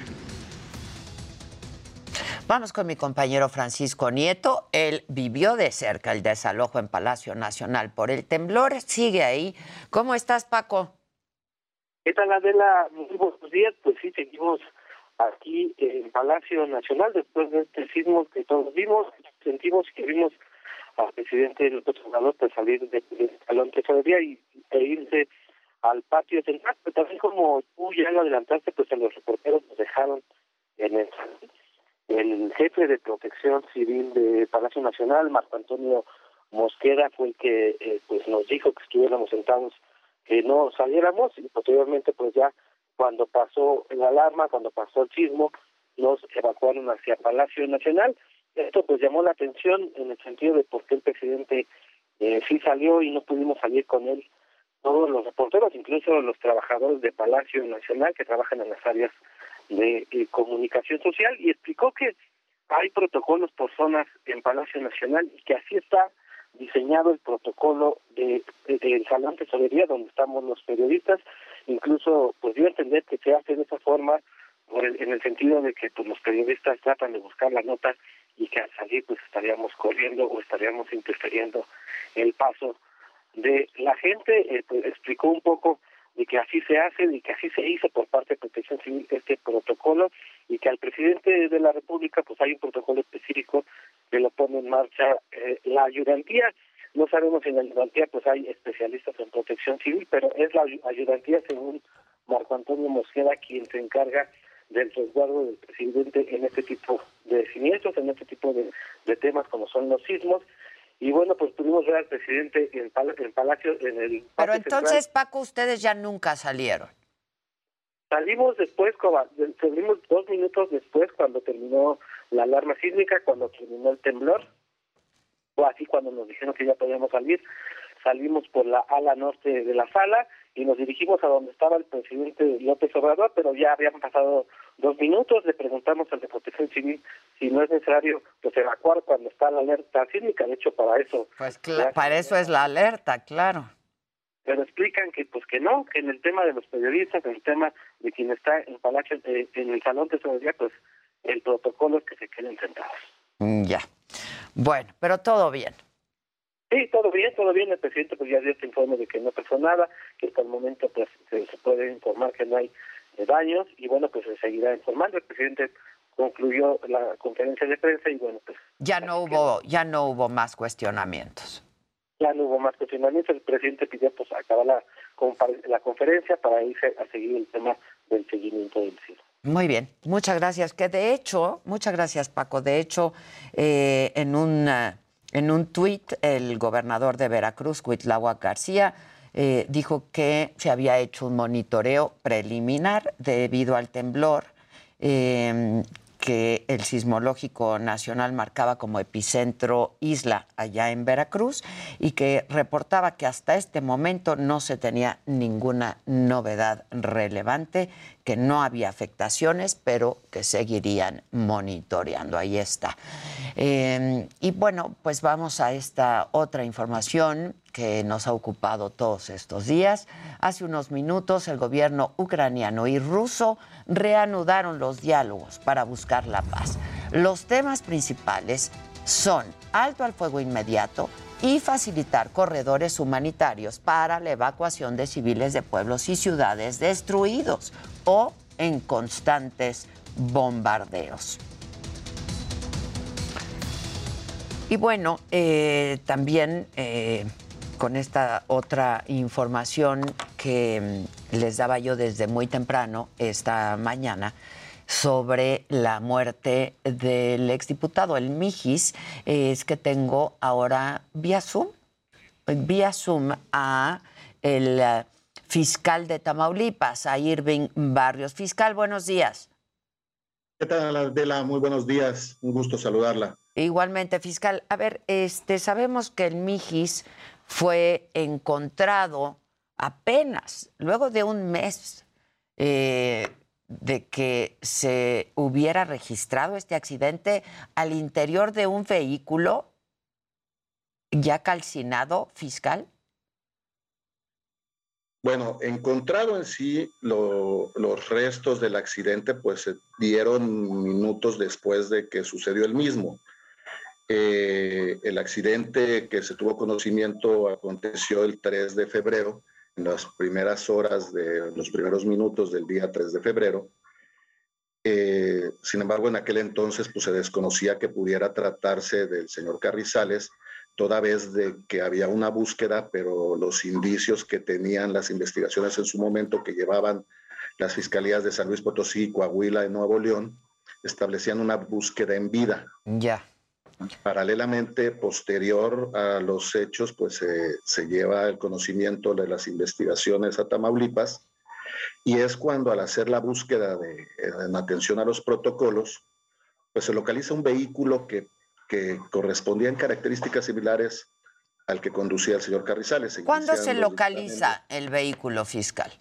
Vamos con mi compañero Francisco Nieto. Él vivió de cerca el desalojo en Palacio Nacional por el temblor. Sigue ahí. ¿Cómo estás, Paco? ¿Qué tal, Adela? Muy buenos días. Pues sí, seguimos aquí en Palacio Nacional después de este sismo que todos vimos, sentimos que vimos al presidente López Obrador de salir del salón de tesorería y, e irse al patio central, pero también como tú ya lo adelantaste, pues en los reporteros nos dejaron en el el jefe de protección civil de Palacio Nacional, Marco Antonio Mosquera, fue el que eh, pues nos dijo que estuviéramos sentados que no saliéramos y posteriormente pues ya cuando pasó la alarma, cuando pasó el sismo, nos evacuaron hacia Palacio Nacional. Esto pues llamó la atención en el sentido de por qué el presidente eh, sí salió y no pudimos salir con él todos los reporteros, incluso los trabajadores de Palacio Nacional que trabajan en las áreas de eh, comunicación social y explicó que hay protocolos por zonas en Palacio Nacional y que así está diseñado el protocolo de, del Salón de Tesorería donde estamos los periodistas, incluso pues dio a entender que se hace de esa forma por en el sentido de que pues, los periodistas tratan de buscar la nota y que al salir pues estaríamos corriendo o estaríamos interfiriendo el paso de la gente, eh, pues, explicó un poco de que así se hace y que así se hizo por parte de Protección Civil este protocolo y que al presidente de la República pues hay un protocolo específico que lo pone en marcha eh, la ayudantía. No sabemos si en la ayudantía pues hay especialistas en protección civil, pero es la ayudantía según Marco Antonio Mosqueda quien se encarga del resguardo del presidente en este tipo de siniestros, en este tipo de, de temas como son los sismos y bueno, pues pudimos ver al presidente en, en Palacio, en el... Pero entonces, Paco, ustedes ya nunca salieron. Salimos después, salimos dos minutos después cuando terminó la alarma sísmica, cuando terminó el temblor, o así cuando nos dijeron que ya podíamos salir, salimos por la ala norte de la sala y nos dirigimos a donde estaba el presidente López Obrador, pero ya habían pasado dos minutos, le preguntamos al de Protección Civil si no es necesario pues evacuar cuando está la alerta sísmica, de hecho para eso. Pues para eso es la alerta, claro. Pero explican que pues que no, que en el tema de los periodistas, en el tema de quien está en Palacio, eh, en el salón de seguridad, pues el protocolo es que se queden sentados. Mm, ya. Bueno, pero todo bien. Sí, todo bien, todo bien. El presidente pues ya dio este informe de que no pasó nada, que hasta el momento pues se, puede informar que no hay daños y bueno, pues se seguirá informando. El presidente concluyó la conferencia de prensa y bueno, pues ya no hubo ya no hubo más cuestionamientos. Ya no hubo más cuestionamientos. El presidente pidió pues acabar la, la conferencia para irse a seguir el tema del seguimiento del cielo. Muy bien, muchas gracias. Que de hecho, muchas gracias Paco. De hecho, eh, en un en un tuit, el gobernador de Veracruz, Cuitláhuac García, eh, dijo que se había hecho un monitoreo preliminar debido al temblor, em, que el Sismológico Nacional marcaba como epicentro isla allá en Veracruz y que reportaba que hasta este momento no se tenía ninguna novedad relevante, que no había afectaciones, pero que seguirían monitoreando. Ahí está. Eh, y bueno, pues vamos a esta otra información que nos ha ocupado todos estos días. Hace unos minutos el gobierno ucraniano y ruso reanudaron los diálogos para buscar la paz. Los temas principales son alto al fuego inmediato y facilitar corredores humanitarios para la evacuación de civiles de pueblos y ciudades destruidos o en constantes bombardeos. Y bueno, eh, también eh, con esta otra información que mm, les daba yo desde muy temprano esta mañana sobre la muerte del exdiputado, el Mijis, es que tengo ahora vía Zoom, vía Zoom a el eh, fiscal de Tamaulipas, a Irving Barrios. Fiscal, buenos días. ¿Qué tal, Adela? Muy buenos días. Un gusto saludarla. Igualmente, fiscal. A ver, este, sabemos que el Mijis fue encontrado apenas, luego de un mes eh, de que se hubiera registrado este accidente al interior de un vehículo ya calcinado, fiscal. Bueno, encontrado en sí los restos del accidente, pues se dieron minutos después de que sucedió el mismo. Eh, el accidente que se tuvo conocimiento aconteció el 3 de febrero, en las primeras horas de los primeros minutos del día 3 de febrero. Eh, sin embargo, en aquel entonces pues, se desconocía que pudiera tratarse del señor Carrizales, toda vez de que había una búsqueda, pero los indicios que tenían las investigaciones en su momento que llevaban las fiscalías de San Luis Potosí, Coahuila y Nuevo León, establecían una búsqueda en vida. Ya. Paralelamente, posterior a los hechos, pues se lleva el conocimiento de las investigaciones a Tamaulipas y es cuando al hacer la búsqueda de, en atención a los protocolos, pues se localiza un vehículo que, que correspondía en características similares al que conducía el señor Carrizales. ¿Cuándo se localiza el vehículo fiscal?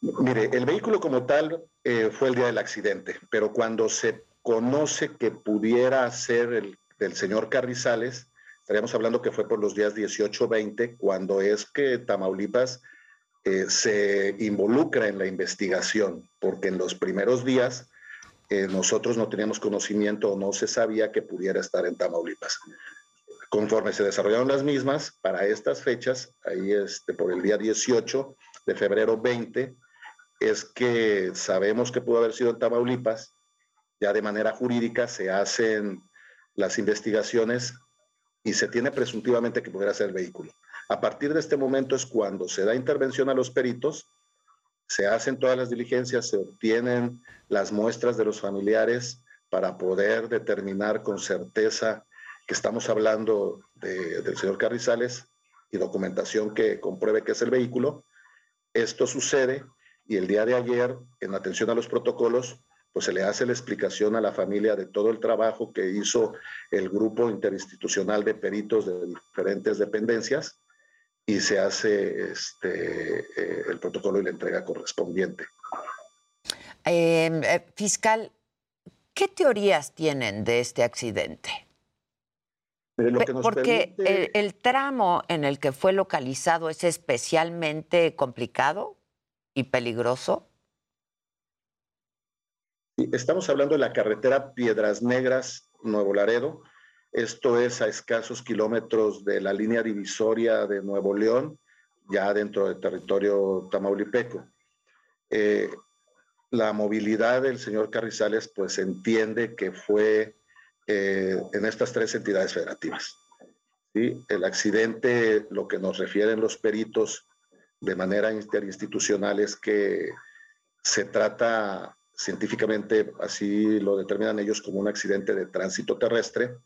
Mire, el vehículo como tal eh, fue el día del accidente, pero cuando se conoce que pudiera ser el del señor Carrizales, estaríamos hablando que fue por los días 18-20, cuando es que Tamaulipas eh, se involucra en la investigación, porque en los primeros días eh, nosotros no teníamos conocimiento o no se sabía que pudiera estar en Tamaulipas. Conforme se desarrollaron las mismas, para estas fechas, ahí este, por el día 18 de febrero 20, es que sabemos que pudo haber sido en Tamaulipas, ya de manera jurídica se hacen las investigaciones y se tiene presuntivamente que pudiera ser el vehículo. A partir de este momento es cuando se da intervención a los peritos, se hacen todas las diligencias, se obtienen las muestras de los familiares para poder determinar con certeza que estamos hablando del señor Carrizales y documentación que compruebe que es el vehículo. Esto sucede y el día de ayer, en atención a los protocolos, pues se le hace la explicación a la familia de todo el trabajo que hizo el grupo interinstitucional de peritos de diferentes dependencias y se hace este, eh, el protocolo y la entrega correspondiente. Em, eh, fiscal, ¿qué teorías tienen de este accidente? Porque el tramo en el que fue localizado es especialmente complicado y peligroso. Estamos hablando de la carretera Piedras Negras, Nuevo Laredo. Esto es a escasos kilómetros de la línea divisoria de Nuevo León, ya dentro del territorio tamaulipeco. Eh, la movilidad del señor Carrizales, pues entiende que fue eh, en estas tres entidades federativas. ¿sí? El accidente, lo que nos refieren los peritos de manera interinstitucional es que se trata científicamente así lo determinan ellos como un accidente de tránsito terrestre,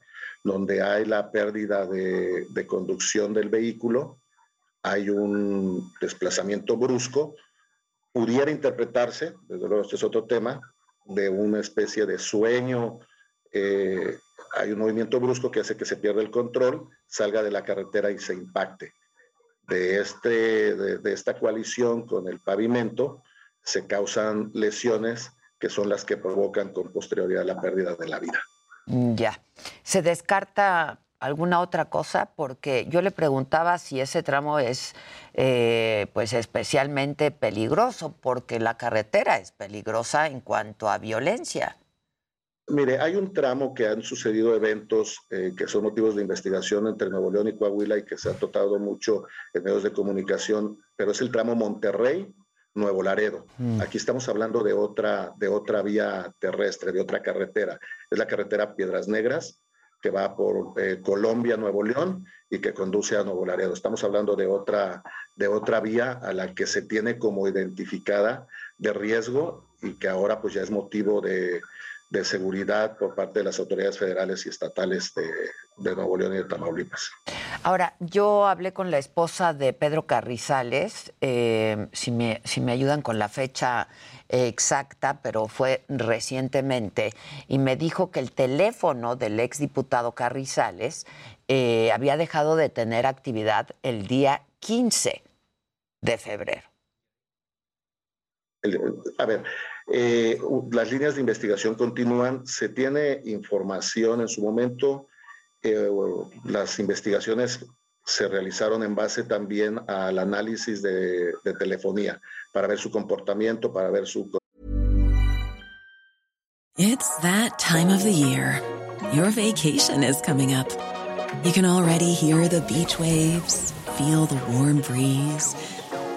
donde hay la pérdida de, conducción del vehículo, hay un desplazamiento brusco, pudiera interpretarse, desde luego este es otro tema, de una especie de sueño, eh, hay un movimiento brusco que hace que se pierda el control, salga de la carretera y se impacte. De, este, de, esta coalición con el pavimento se causan lesiones que son las que provocan con posterioridad la pérdida de la vida. Ya. ¿Se descarta alguna otra cosa? Porque yo le preguntaba si ese tramo es eh, pues especialmente peligroso, porque la carretera es peligrosa en cuanto a violencia. Mire, hay un tramo que han sucedido eventos eh, que son motivos de investigación entre Nuevo León y Coahuila y que se ha tratado mucho en medios de comunicación, pero es el tramo Monterrey, Nuevo Laredo. Mm. Aquí estamos hablando de otra, de otra vía terrestre, de otra carretera. Es la carretera Piedras Negras, que va por eh, Colombia, Nuevo León y que conduce a Nuevo Laredo. Estamos hablando de otra, de otra vía a la que se tiene como identificada de riesgo y que ahora pues ya es motivo de, de seguridad por parte de las autoridades federales y estatales de, Nuevo León y de Tamaulipas. Ahora, yo hablé con la esposa de Pedro Carrizales, eh, si, me, si me ayudan con la fecha exacta, pero fue recientemente, y me dijo que el teléfono del exdiputado Carrizales eh, había dejado de tener actividad el día 15 de febrero. a ver, eh, las líneas de investigación continúan, se tiene información en su momento, eh, las investigaciones se realizaron en base también al análisis de, de telefonía para ver su comportamiento, para ver su... It's that time of the year. Your vacation is coming up. You can already hear the beach waves, feel the warm breeze,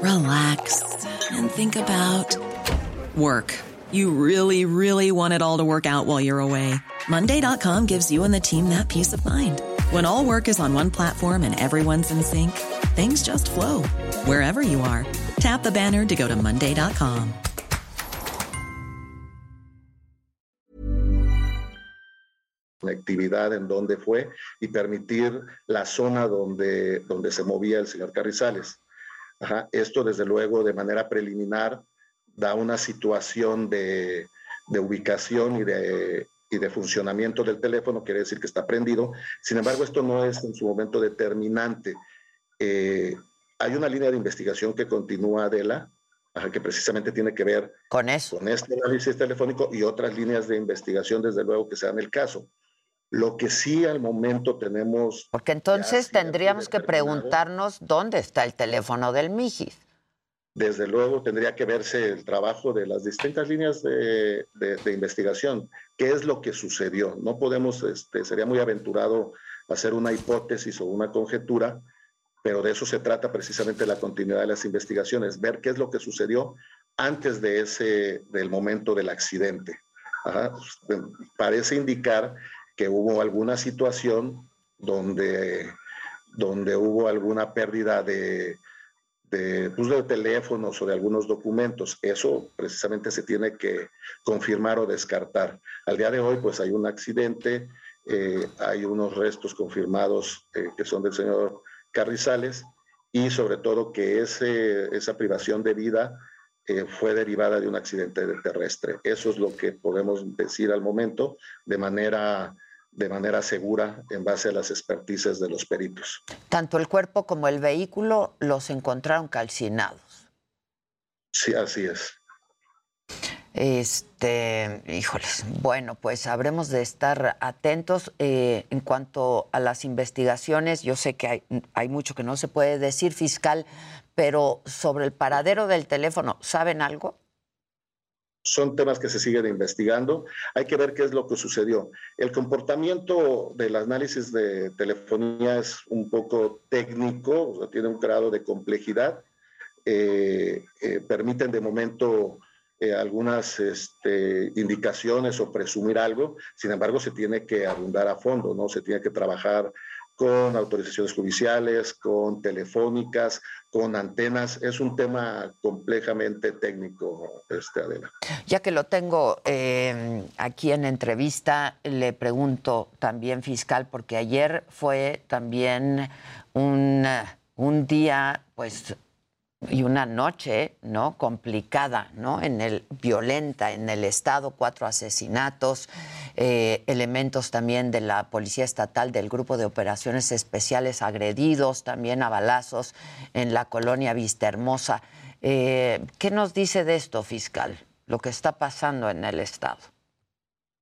relax and think about Work. You really, really want it all to work out while you're away. Monday.com gives you and the team that peace of mind. When all work is on one platform and everyone's in sync, things just flow wherever you are. Tap the banner to go to Monday.com. La actividad en donde fue y permitir la zona donde, donde se movía el señor Carrizales. Ajá. Esto, desde luego, de manera preliminar, da una situación de, ubicación y de, de funcionamiento del teléfono, quiere decir que está prendido. Sin embargo, esto no es en su momento determinante. Eh, hay una línea de investigación que continúa, Adela, que precisamente tiene que ver con eso. Con este análisis telefónico y otras líneas de investigación, desde luego, que sean el caso. Lo que sí al momento tenemos... Porque entonces tendríamos que preguntarnos dónde está el teléfono del MIGIS desde luego tendría que verse el trabajo de las distintas líneas de, investigación. ¿Qué es lo que sucedió? No podemos, este, sería muy aventurado hacer una hipótesis o una conjetura, pero de eso se trata precisamente la continuidad de las investigaciones, ver qué es lo que sucedió antes de ese, del momento del accidente. Parece indicar que hubo alguna situación donde, donde hubo alguna pérdida de, de, pues, de teléfonos o de algunos documentos. Eso precisamente se tiene que confirmar o descartar. Al día de hoy, pues hay un accidente, eh, hay unos restos confirmados eh, que son del señor Carrizales y sobre todo que ese, esa privación de vida eh, fue derivada de un accidente terrestre. Eso es lo que podemos decir al momento de manera de manera segura en base a las expertices de los peritos. Tanto el cuerpo como el vehículo los encontraron calcinados. Sí, así es. Este, híjoles, bueno, pues habremos de estar atentos eh, en cuanto a las investigaciones. Yo sé que hay, hay mucho que no se puede decir, fiscal, pero sobre el paradero del teléfono, ¿saben algo? Son temas que se siguen investigando. Hay que ver qué es lo que sucedió. El comportamiento del análisis de telefonía es un poco técnico, tiene un grado de complejidad. Eh, eh, permiten de momento eh, algunas este, indicaciones o presumir algo, sin embargo se tiene que abundar a fondo, ¿no? Se tiene que trabajar con autorizaciones judiciales, con telefónicas, con antenas. Es un tema complejamente técnico, este Adela. Ya que lo tengo em, aquí en entrevista, le pregunto también, fiscal, porque ayer fue también un, un día, pues y una noche, ¿no? Complicada, ¿no? En el violenta en el estado, cuatro asesinatos, eh, elementos también de la policía estatal del grupo de operaciones especiales agredidos, también a balazos en la colonia Vista Hermosa. Eh, ¿Qué nos dice de esto, fiscal? Lo que está pasando en el estado.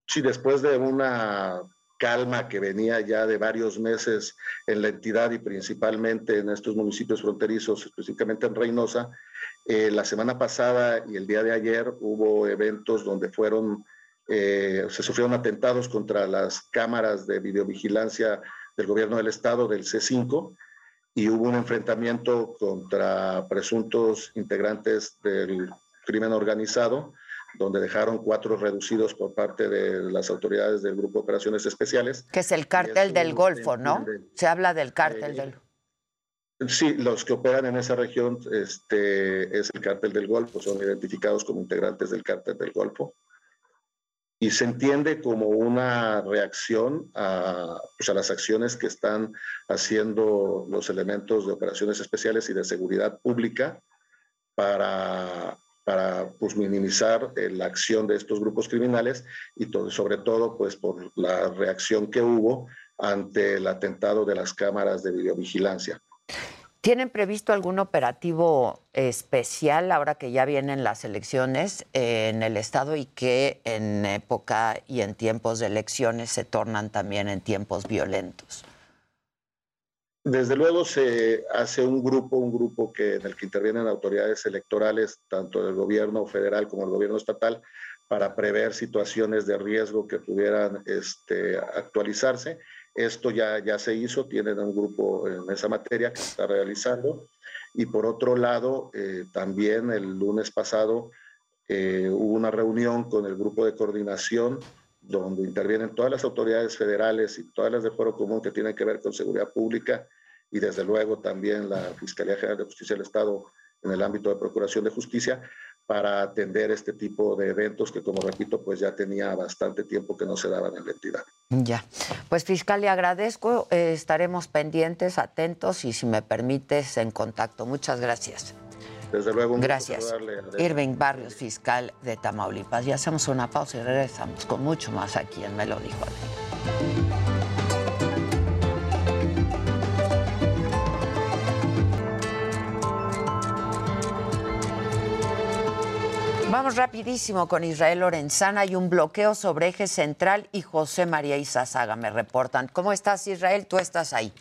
Sí, después de una calma que venía ya de varios meses en la entidad y principalmente en estos municipios fronterizos, específicamente en Reynosa. Eh, la semana pasada y el día de ayer hubo eventos donde fueron, eh, se sufrieron atentados contra las cámaras de videovigilancia del gobierno del estado, del C5, y hubo un enfrentamiento contra presuntos integrantes del crimen organizado donde dejaron cuatro reducidos por parte de las autoridades del Grupo de Operaciones Especiales. Que es el cártel del Golfo, ¿no? Se habla del cártel del... Sí, los que operan en esa región este, es el cártel del Golfo, son identificados como integrantes del cártel del Golfo. Y se entiende como una reacción a, pues, a las acciones que están haciendo los elementos de operaciones especiales y de seguridad pública para para pues, minimizar eh, la acción de estos grupos criminales y sobre todo pues, por la reacción que hubo ante el atentado de las cámaras de videovigilancia. ¿Tienen previsto algún operativo especial ahora que ya vienen las elecciones en el Estado y que en época y en tiempos de elecciones se tornan también en tiempos violentos? Desde luego se hace un grupo, un grupo que, en el que intervienen autoridades electorales, tanto del gobierno federal como del gobierno estatal, para prever situaciones de riesgo que pudieran este, actualizarse. Esto ya, ya se hizo, tienen un grupo en esa materia que se está realizando. Y por otro lado, eh, también el lunes pasado eh, hubo una reunión con el grupo de coordinación donde intervienen todas las autoridades federales y todas las de foro común que tienen que ver con seguridad pública y desde luego también la Fiscalía General de Justicia del Estado en el ámbito de Procuración de Justicia para atender este tipo de eventos que, como repito, pues ya tenía bastante tiempo que no se daban en la entidad. Ya, pues fiscal, le agradezco, eh, estaremos pendientes, atentos y si me permites en contacto. Muchas gracias. Desde luego, un Gracias. Irving Barrios, fiscal de Tamaulipas. Y hacemos una pausa y regresamos con mucho más aquí en Me lo dijo Vamos rapidísimo con Israel Lorenzana. Hay un bloqueo sobre eje central y José María Izazaga me reportan. ¿Cómo estás, Israel? Tú estás ahí.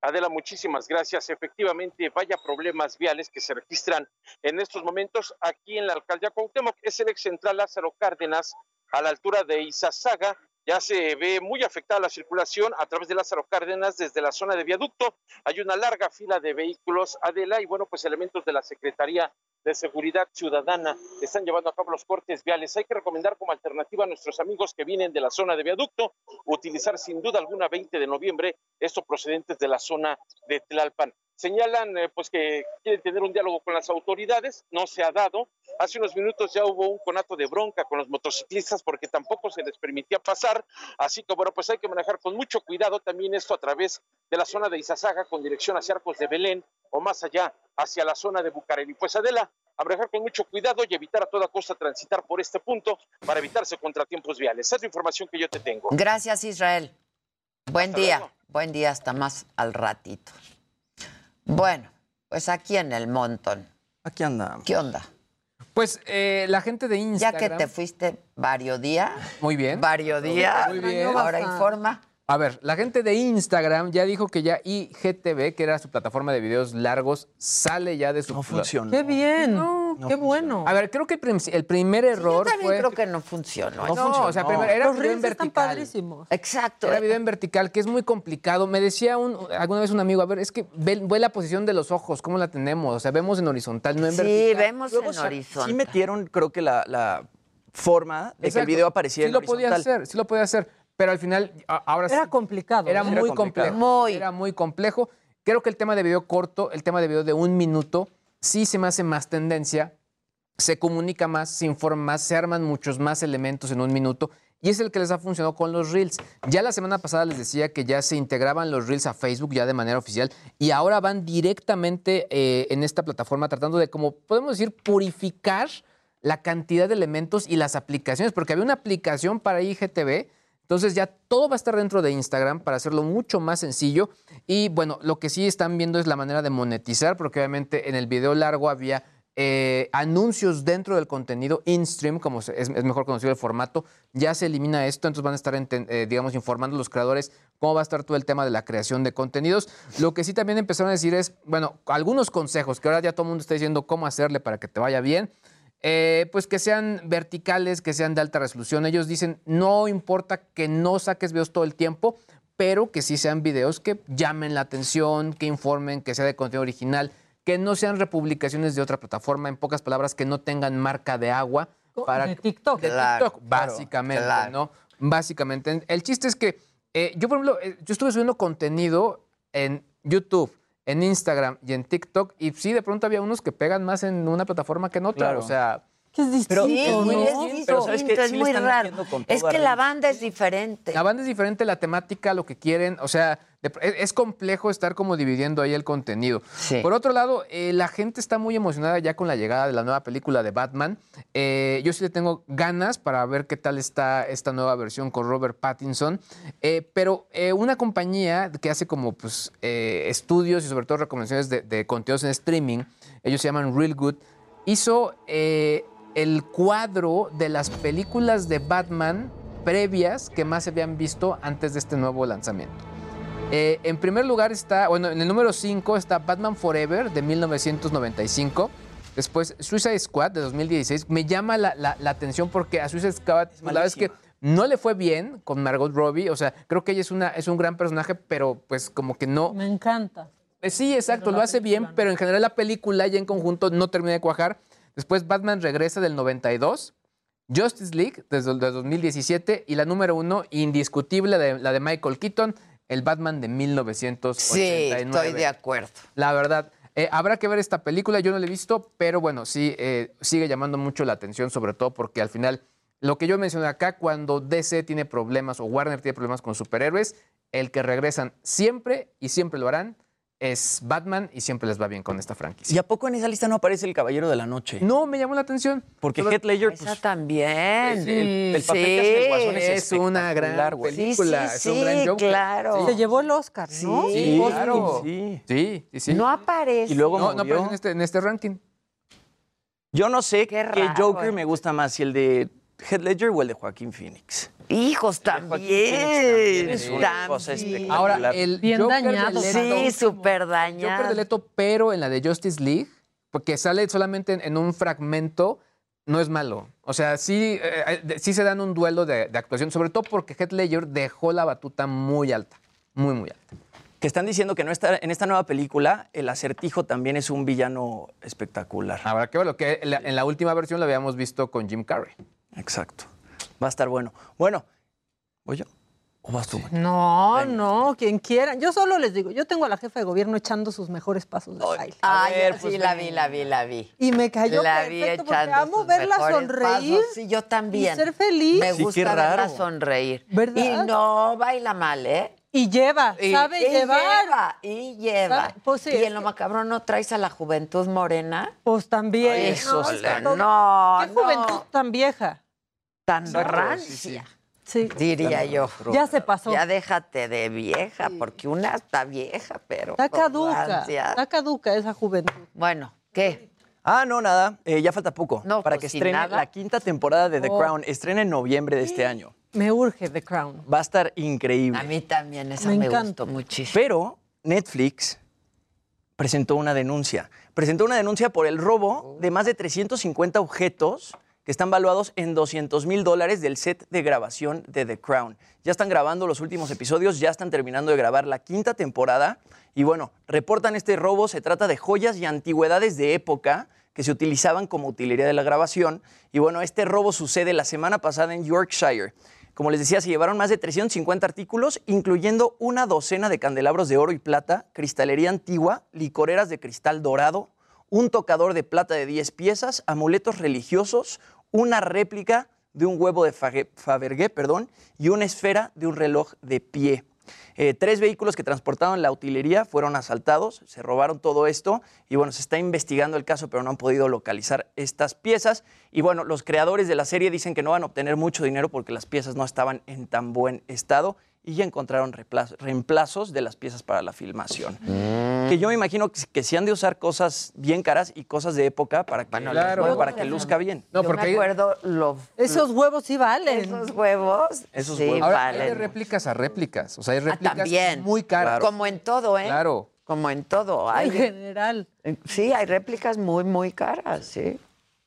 Adela, muchísimas gracias. Efectivamente, vaya problemas viales que se registran en estos momentos aquí en la alcaldía Cuauhtémoc. Es el ex central Lázaro Cárdenas a la altura de Izazaga. Ya se ve muy afectada la circulación a través de Lázaro Cárdenas desde la zona de viaducto. Hay una larga fila de vehículos, Adela, y bueno, pues elementos de la Secretaría de Seguridad Ciudadana están llevando a cabo los cortes viales. Hay que recomendar como alternativa a nuestros amigos que vienen de la zona de viaducto utilizar sin duda alguna 20 de noviembre, estos procedentes de la zona de Tlalpan. Señalan eh, pues que quieren tener un diálogo con las autoridades, no se ha dado. Hace unos minutos ya hubo un conato de bronca con los motociclistas porque tampoco se les permitía pasar, así que bueno, pues hay que manejar con mucho cuidado también esto a través de la zona de Izazaga con dirección hacia Arcos de Belén o más allá hacia la zona de Bucareli. Pues Adela, a manejar con mucho cuidado y evitar a toda costa transitar por este punto para evitarse contratiempos viales. Esa es la información que yo te tengo. Gracias, Israel. Buen día. Buen día, hasta más al ratito. Bueno, pues aquí en el montón. Aquí andamos. ¿Qué onda? Pues eh, la gente de Instagram. Ya que te fuiste varios días. Muy bien. Varios días. Muy bien. Ahora informa. A ver, la gente de Instagram ya dijo que ya IGTV, que era su plataforma de videos largos, sale ya de su... No funciona. Qué bien. Qué bueno. A ver, creo que el, prim- el primer error Yo también fue... creo que no funcionó. No, o sea, primero era Los video en reels están vertical. padrísimos. Exacto. Era video en vertical, que es muy complicado. Me decía un, alguna vez un amigo, a ver, es que ve, ve la posición de los ojos, ¿cómo la tenemos? O sea, vemos en horizontal, no en Sí, vertical. vemos Luego en sí- horizontal. Sí metieron, creo que la, la forma de que el video apareciera Sí en lo podía horizontal. hacer, sí lo podía hacer. Pero al final, ahora sí. Era complicado. Era ¿eh? muy complicado. complejo. Era muy complejo. Creo que el tema de video corto, el tema de video de un minuto, sí se me hace más tendencia. Se comunica más, se informa más, se arman muchos más elementos en un minuto. y es el que les ha funcionado con los Reels. Ya la semana pasada les decía que ya se integraban los Reels a Facebook ya de manera oficial y ahora van directamente eh, en esta plataforma tratando de, como podemos decir, purificar la cantidad de elementos y las aplicaciones, porque había una aplicación para IGTV, entonces ya todo va a estar dentro de Instagram para hacerlo mucho más sencillo. Y bueno, lo que sí están viendo es la manera de monetizar, porque obviamente en el video largo había eh, anuncios dentro del contenido in-stream, como es, mejor conocido el formato, ya se elimina esto, entonces van a estar, eh, digamos, informando a los creadores cómo va a estar todo el tema de la creación de contenidos. Lo que sí también empezaron a decir es, bueno, algunos consejos, que ahora ya todo el mundo está diciendo cómo hacerle para que te vaya bien. Eh, pues que sean verticales, que sean de alta resolución. Ellos dicen, no importa que no saques videos todo el tiempo, pero que sí sean videos que llamen la atención, que informen, que sea de contenido original, que no sean republicaciones de otra plataforma, en pocas palabras, que no tengan marca de agua. Para, de TikTok. de Claro, TikTok, claro, básicamente, claro. ¿no? Básicamente. El chiste es que eh, yo, por ejemplo, eh, yo estuve subiendo contenido en YouTube, en Instagram y en TikTok, y sí, de pronto había unos que pegan más en una plataforma que en otra. Claro. O sea, Que es Pero distinto, sí, es muy ¿no? distinto, Pero ¿sabes qué? es Sí muy raro. Es que la banda es diferente. La banda es diferente, la temática, lo que quieren, o sea, es, es complejo estar como dividiendo ahí el contenido. Por otro lado, eh, la gente está muy emocionada ya con la llegada de la nueva película de Batman. Eh, yo sí le tengo ganas para ver qué tal está esta nueva versión con Robert Pattinson. Eh, pero una compañía que hace como pues, estudios y sobre todo recomendaciones de, de contenidos en streaming, ellos se llaman Real Good, hizo el cuadro de las películas de Batman previas que más se habían visto antes de este nuevo lanzamiento. Eh, en primer lugar está, bueno, en el número 5 está Batman Forever de 1995. Después Suicide Squad de 2016. Me llama la, la- la atención porque a Suicide Squad la verdad es que no le fue bien con Margot Robbie. O sea, creo que ella es, una, es un gran personaje, pero pues como que no... Me encanta. Eh, Sí, exacto, lo hace bien, pero en general la película ya en conjunto no termina de cuajar. Después Batman regresa del 92, Justice League desde el de 2017 y la número uno, indiscutible, de, la de Michael Keaton, el Batman de Sí, 1989. estoy de acuerdo. La verdad, eh, habrá que ver esta película, yo no la he visto, pero bueno, sí, eh, sigue llamando mucho la atención, sobre todo porque al final, lo que yo mencioné acá, cuando DC tiene problemas o Warner tiene problemas con superhéroes, el que regresan siempre y siempre lo harán es Batman y siempre les va bien con esta franquicia. ¿Y a poco en esa lista no aparece el Caballero de la Noche? No, me llamó la atención. Porque Heath Ledger, Esa pues, también. el- el papel que hace el Guasón es es una gran película, Sí, es sí, un gran sí, Joker. claro. Se llevó el Oscar, ¿no? Sí, Sí, claro. sí. Sí, sí, sí. No aparece. Y luego no, aparece en este, en este ranking. Yo no sé Qué qué, Joker eh. me gusta más, si el de Heath Ledger o el de Joaquín Phoenix. Hijos también. Es una cosa También. espectacular. Ahora, el Bien Joker dañado. de Leto, Sí, súper Joker de dañado. Leto, pero en la de Justice League, porque sale solamente en, en un fragmento, no es malo. O sea, sí, eh, eh, sí se dan un duelo de, de actuación, sobre todo porque Heath Ledger dejó la batuta muy alta, muy, muy alta. Que están diciendo que no está, en esta nueva película el acertijo también es un villano espectacular. Habrá que verlo, que en la, en la última versión lo habíamos visto con Jim Carrey. Exacto. Va a estar bueno. Bueno, ¿voy yo? ¿O vas tú? No, no, quien quiera. Yo solo les digo, yo tengo a la jefa de gobierno echando sus mejores pasos de baile. Ay, ver, sí, pues, la vi, la vi, la vi. Y me cayó la vi perfecto porque echando amo sus verla sonreír. pasos. Sí, yo también. y ser feliz. Me Sí, gusta qué verla raro. sonreír. ¿Verdad? Y no baila mal, ¿eh? Y lleva, Y- sabe y llevar. lleva, y lleva. Pues sí, y en lo macabrón no traes a la juventud morena. Pues también. Eso todo- no, ¿Qué no. juventud tan vieja? Tan Exacto, rancia, Sí. diría yo. Ya se pasó. Ya déjate de vieja, porque una está vieja, pero. Está caduca. rancia. Está caduca esa juventud. Bueno, ¿qué? Ah, no, nada. eh, ya falta poco. No, para pues, que estrene nada. la quinta temporada de The Oh. Crown. Estrena en noviembre de este año. Me urge The Crown. Va a estar increíble. A mí también, esa Me me, encanta. gustó muchísimo. Pero Netflix presentó una denuncia. Presentó una denuncia por el robo de más de 350 objetos están valuados en 200 mil dólares del set de grabación de The Crown. Ya están grabando los últimos episodios, ya están terminando de grabar la quinta temporada y bueno, reportan este robo. Se trata de joyas y antigüedades de época que se utilizaban como utilería de la grabación. Y bueno, este robo sucede la semana pasada en Yorkshire. Como les decía, se llevaron más de 350 artículos, incluyendo una docena de candelabros de oro y plata, cristalería antigua, licoreras de cristal dorado, un tocador de plata de 10 piezas, amuletos religiosos, una réplica de un huevo de Fabergé perdón, y una esfera de un reloj de pie. Eh, tres vehículos que transportaban la utilería fueron asaltados, se robaron todo esto y bueno, se está investigando el caso, pero no han podido localizar estas piezas. Y bueno, los creadores de la serie dicen que no van a obtener mucho dinero porque las piezas no estaban en tan buen estado y ya encontraron reemplazos de las piezas para la filmación. Que yo me imagino que, que sí han de usar cosas bien caras y cosas de época para que, Claro. bueno, para que luzca bien. Yo me acuerdo lo, Esos huevos sí valen. esos huevos. Esos sí huevos. Ahora, hay de valen. réplicas a réplicas. O sea, hay Ah, réplicas también. muy caras. Como en todo, ¿eh? Claro. Como en todo. Hay, En general. sí, hay réplicas muy, muy caras, sí.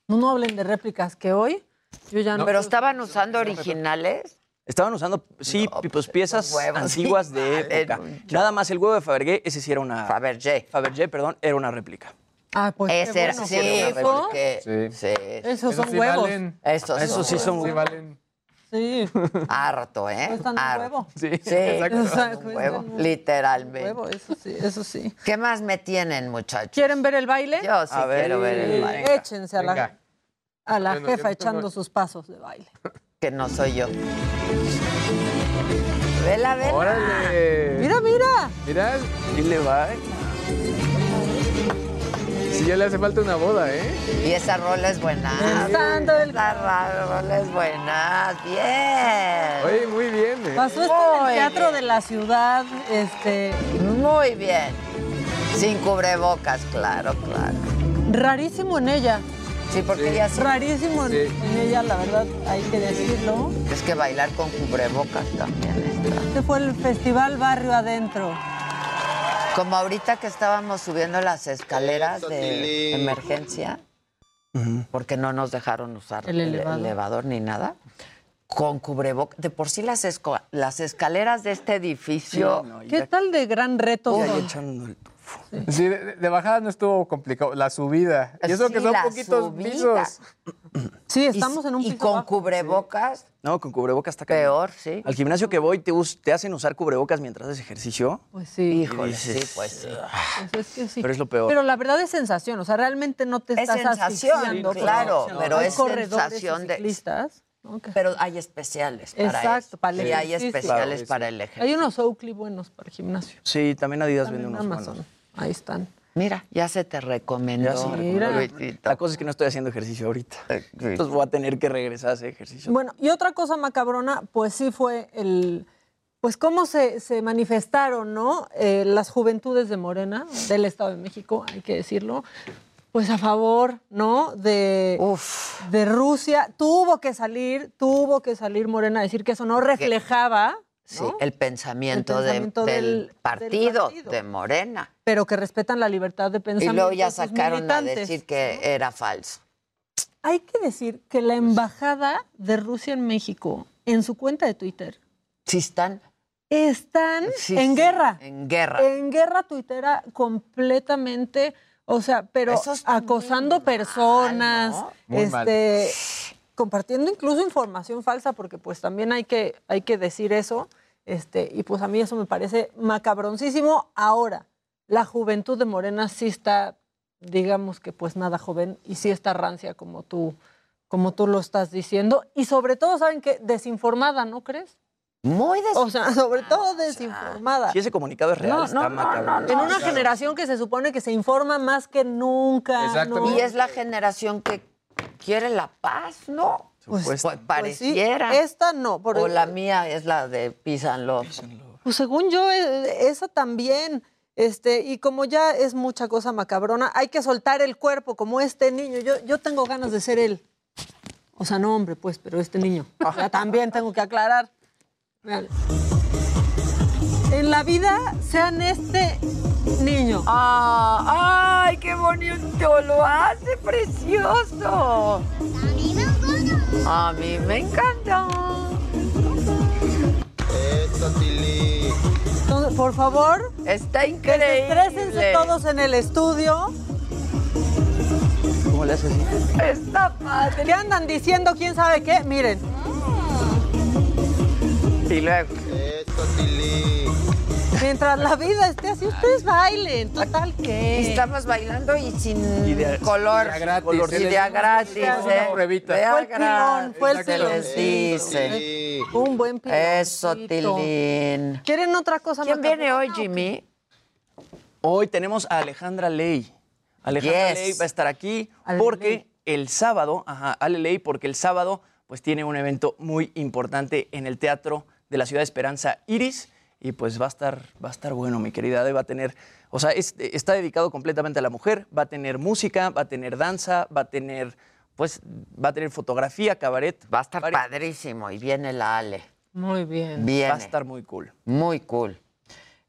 No, no hablen de réplicas que hoy yo ya no. Pero estaban usando originales. Estaban usando, sí, pues piezas huevos antiguas sí de época. Nada más el huevo de Fabergé, ese sí era una... Fabergé. Fabergé, perdón, era una réplica. Ah, pues qué Ese era bueno, sí, sí. Esos son sí huevos. valen. Esos, Esos sí son- Sí valen. Sí. harto, ¿eh? Cuestan un Harto. huevo. Sí, Sí, [laughs] exacto. un huevo, un literalmente. Huevo, eso sí, eso sí. ¿Qué más me tienen, muchachos? ¿Quieren ver el baile? Yo sí A ver, quiero ver el baile. Échense a la, a la Bueno, jefa no tengo- echando sus pasos de baile. Que no soy yo. Vela, vela. ¡Órale! Mira, mira. Mira, Y le va. si ya le hace falta una boda, ¿eh? Y esa rola es buena. Pensando el- Esa rola es buena. Bien. Oye, muy bien, ¿eh? Pasó esto en el Teatro bien. de la Ciudad, este, Muy bien. Sin cubrebocas, claro, claro. rarísimo en ella. Sí, porque ella sí- Rarísimo en, Sí. en ella, la verdad, hay que decirlo. Es que bailar con cubrebocas también está. Este fue el Festival Barrio Adentro. Como ahorita que estábamos subiendo las escaleras de emergencia, porque no nos dejaron usar El el, elevador. elevador ni nada, con cubrebocas. De por sí las, escaleras de este edificio, No, ¿Qué ya- tal de gran reto ya? Sí, de, de bajada no estuvo complicado. La subida. Y eso Sí, que son poquitos subida. pisos. Sí, y, estamos en un y piso con bajo. cubrebocas, No, con cubrebocas está peor, sí. Al gimnasio que voy, te, te hacen usar cubrebocas mientras haces ejercicio. Pues sí, Híjole, sí, pues sí. pues es que sí. Pero es lo peor. Pero la verdad es sensación, o sea, realmente no te Es estás sensación, claro, ¿no? pero es y sensación de- ciclistas, Pero hay especiales para Exacto, eso. para el Y hay especiales Claro, para el ejercicio. Hay unos Oakley buenos para el gimnasio. Sí, también Adidas Están vende en unos Amazon. buenos. Ahí están. Mira, ya se te recomendó. Ya se me Mira. recomendó. Luisito. La cosa es que no estoy haciendo ejercicio ahorita. Sí. Entonces voy a tener que regresar a hacer ejercicio. Bueno, y otra cosa macabrona, pues sí fue el. Pues cómo se, se manifestaron, ¿no? Eh, las juventudes de Morena, del Estado de México, hay que decirlo, pues a favor, ¿no? De, Uf. de Rusia. Tuvo que salir, tuvo que salir Morena a decir que eso no reflejaba, Sí, el pensamiento, El de- pensamiento del, del- del partido, partido. de Morena. pero que respetan la libertad de Y pensamiento. luego ya sacaron a decir que era falso. Hay que decir que la embajada de Rusia en México, en su cuenta de Twitter, Sí están están sí, en sí, guerra. En guerra. En guerra tuitera completamente, o sea, pero acosando muy mal, personas, ¿no? Este, compartiendo incluso información falsa, porque pues también hay que, hay que decir eso, este, y pues a mí eso me parece macabroncísimo. Ahora, la juventud de Morena sí está, digamos que pues nada joven, y sí está rancia como tú, como tú lo estás diciendo, y sobre todo, ¿saben qué? Desinformada, ¿no crees? Muy O sea, sobre todo desinformada. Si ese comunicado es real, No, está no. En una generación que se supone que se informa más que nunca. Y es la generación que quiere la paz, ¿no? Pues- Pues, Pues sí, esta no. por- o la mía es la de Písanlo. Pues según yo, eh, esa también. Este, y como ya es mucha cosa macabrona, hay que soltar el cuerpo, como este niño. Yo, yo tengo ganas de ser él. O sea, no hombre, pues, pero este niño. O sea, también tengo que aclarar. En la vida, sean este niño. Ah, ¡Ay, qué bonito! Lo hace precioso. A mí me encanta. Entonces, por favor, Está increíble. estrésense todos en el estudio. ¿Cómo le haces así? Está padre. ¿Qué andan diciendo? ¿Quién sabe qué? Miren. Y luego. Mientras la vida esté así, ustedes bailen. Total que. Estamos bailando y sin Y de- color. y de a gratis. Color- Se y les- de a gratis, Una ¿eh? pruebita. De a Fue el pilón, fue el gratis, se les pilón. dice. Un buen pilón. Eso, Tilín. ¿Quieren otra cosa ¿Quién viene macabrona hoy, o qué? Jimmy? Hoy tenemos a Alejandra Ley. Alejandra Yes. Ley va a estar aquí Ale porque Ley. el sábado, ajá, Ale Ley, porque el sábado pues tiene un evento muy importante en el Teatro de la Ciudad de Esperanza Iris y pues va a estar, va a estar bueno, mi querida. Ade, Va a tener, o sea, es- está dedicado completamente a la mujer, va a tener música, va a tener danza, va a tener, pues, va a tener fotografía, cabaret. Va a estar padrísimo y viene la Ale. Muy bien. Viene. Va a estar muy cool. Muy cool.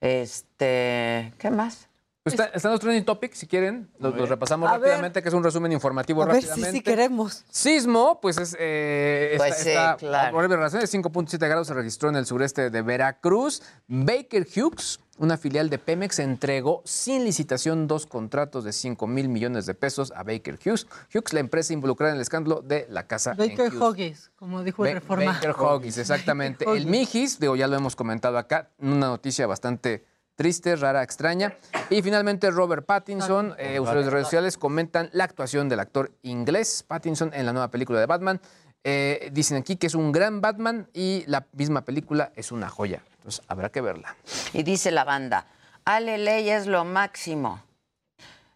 Este, ¿qué más? Pues está- están los trending topics, si quieren, los, los repasamos A ver. rápidamente, que es un resumen informativo A ver si rápidamente. sí queremos. Sismo, pues es. Eh, Pues esta- sí, esta- claro. Por razón, de 5.7 grados se registró en el sureste de Veracruz. Baker Hughes, una filial de Pemex, entregó sin licitación dos contratos de 5 mil millones de pesos a Baker Hughes. Hughes, la empresa involucrada en el escándalo de la casa. Baker. Hoggies, como dijo el Ba- Reforma. Baker Huggies, exactamente. Baker El. Mijis, digo, ya lo hemos comentado acá, una noticia bastante triste, rara, extraña. Y finalmente Robert Pattinson, eh, usuarios de redes sociales comentan la actuación del actor inglés Pattinson en la nueva película de Batman. Eh, dicen aquí que es un gran Batman y la misma película es una joya. Entonces habrá que verla. Y dice la banda, Ale Ley es lo máximo.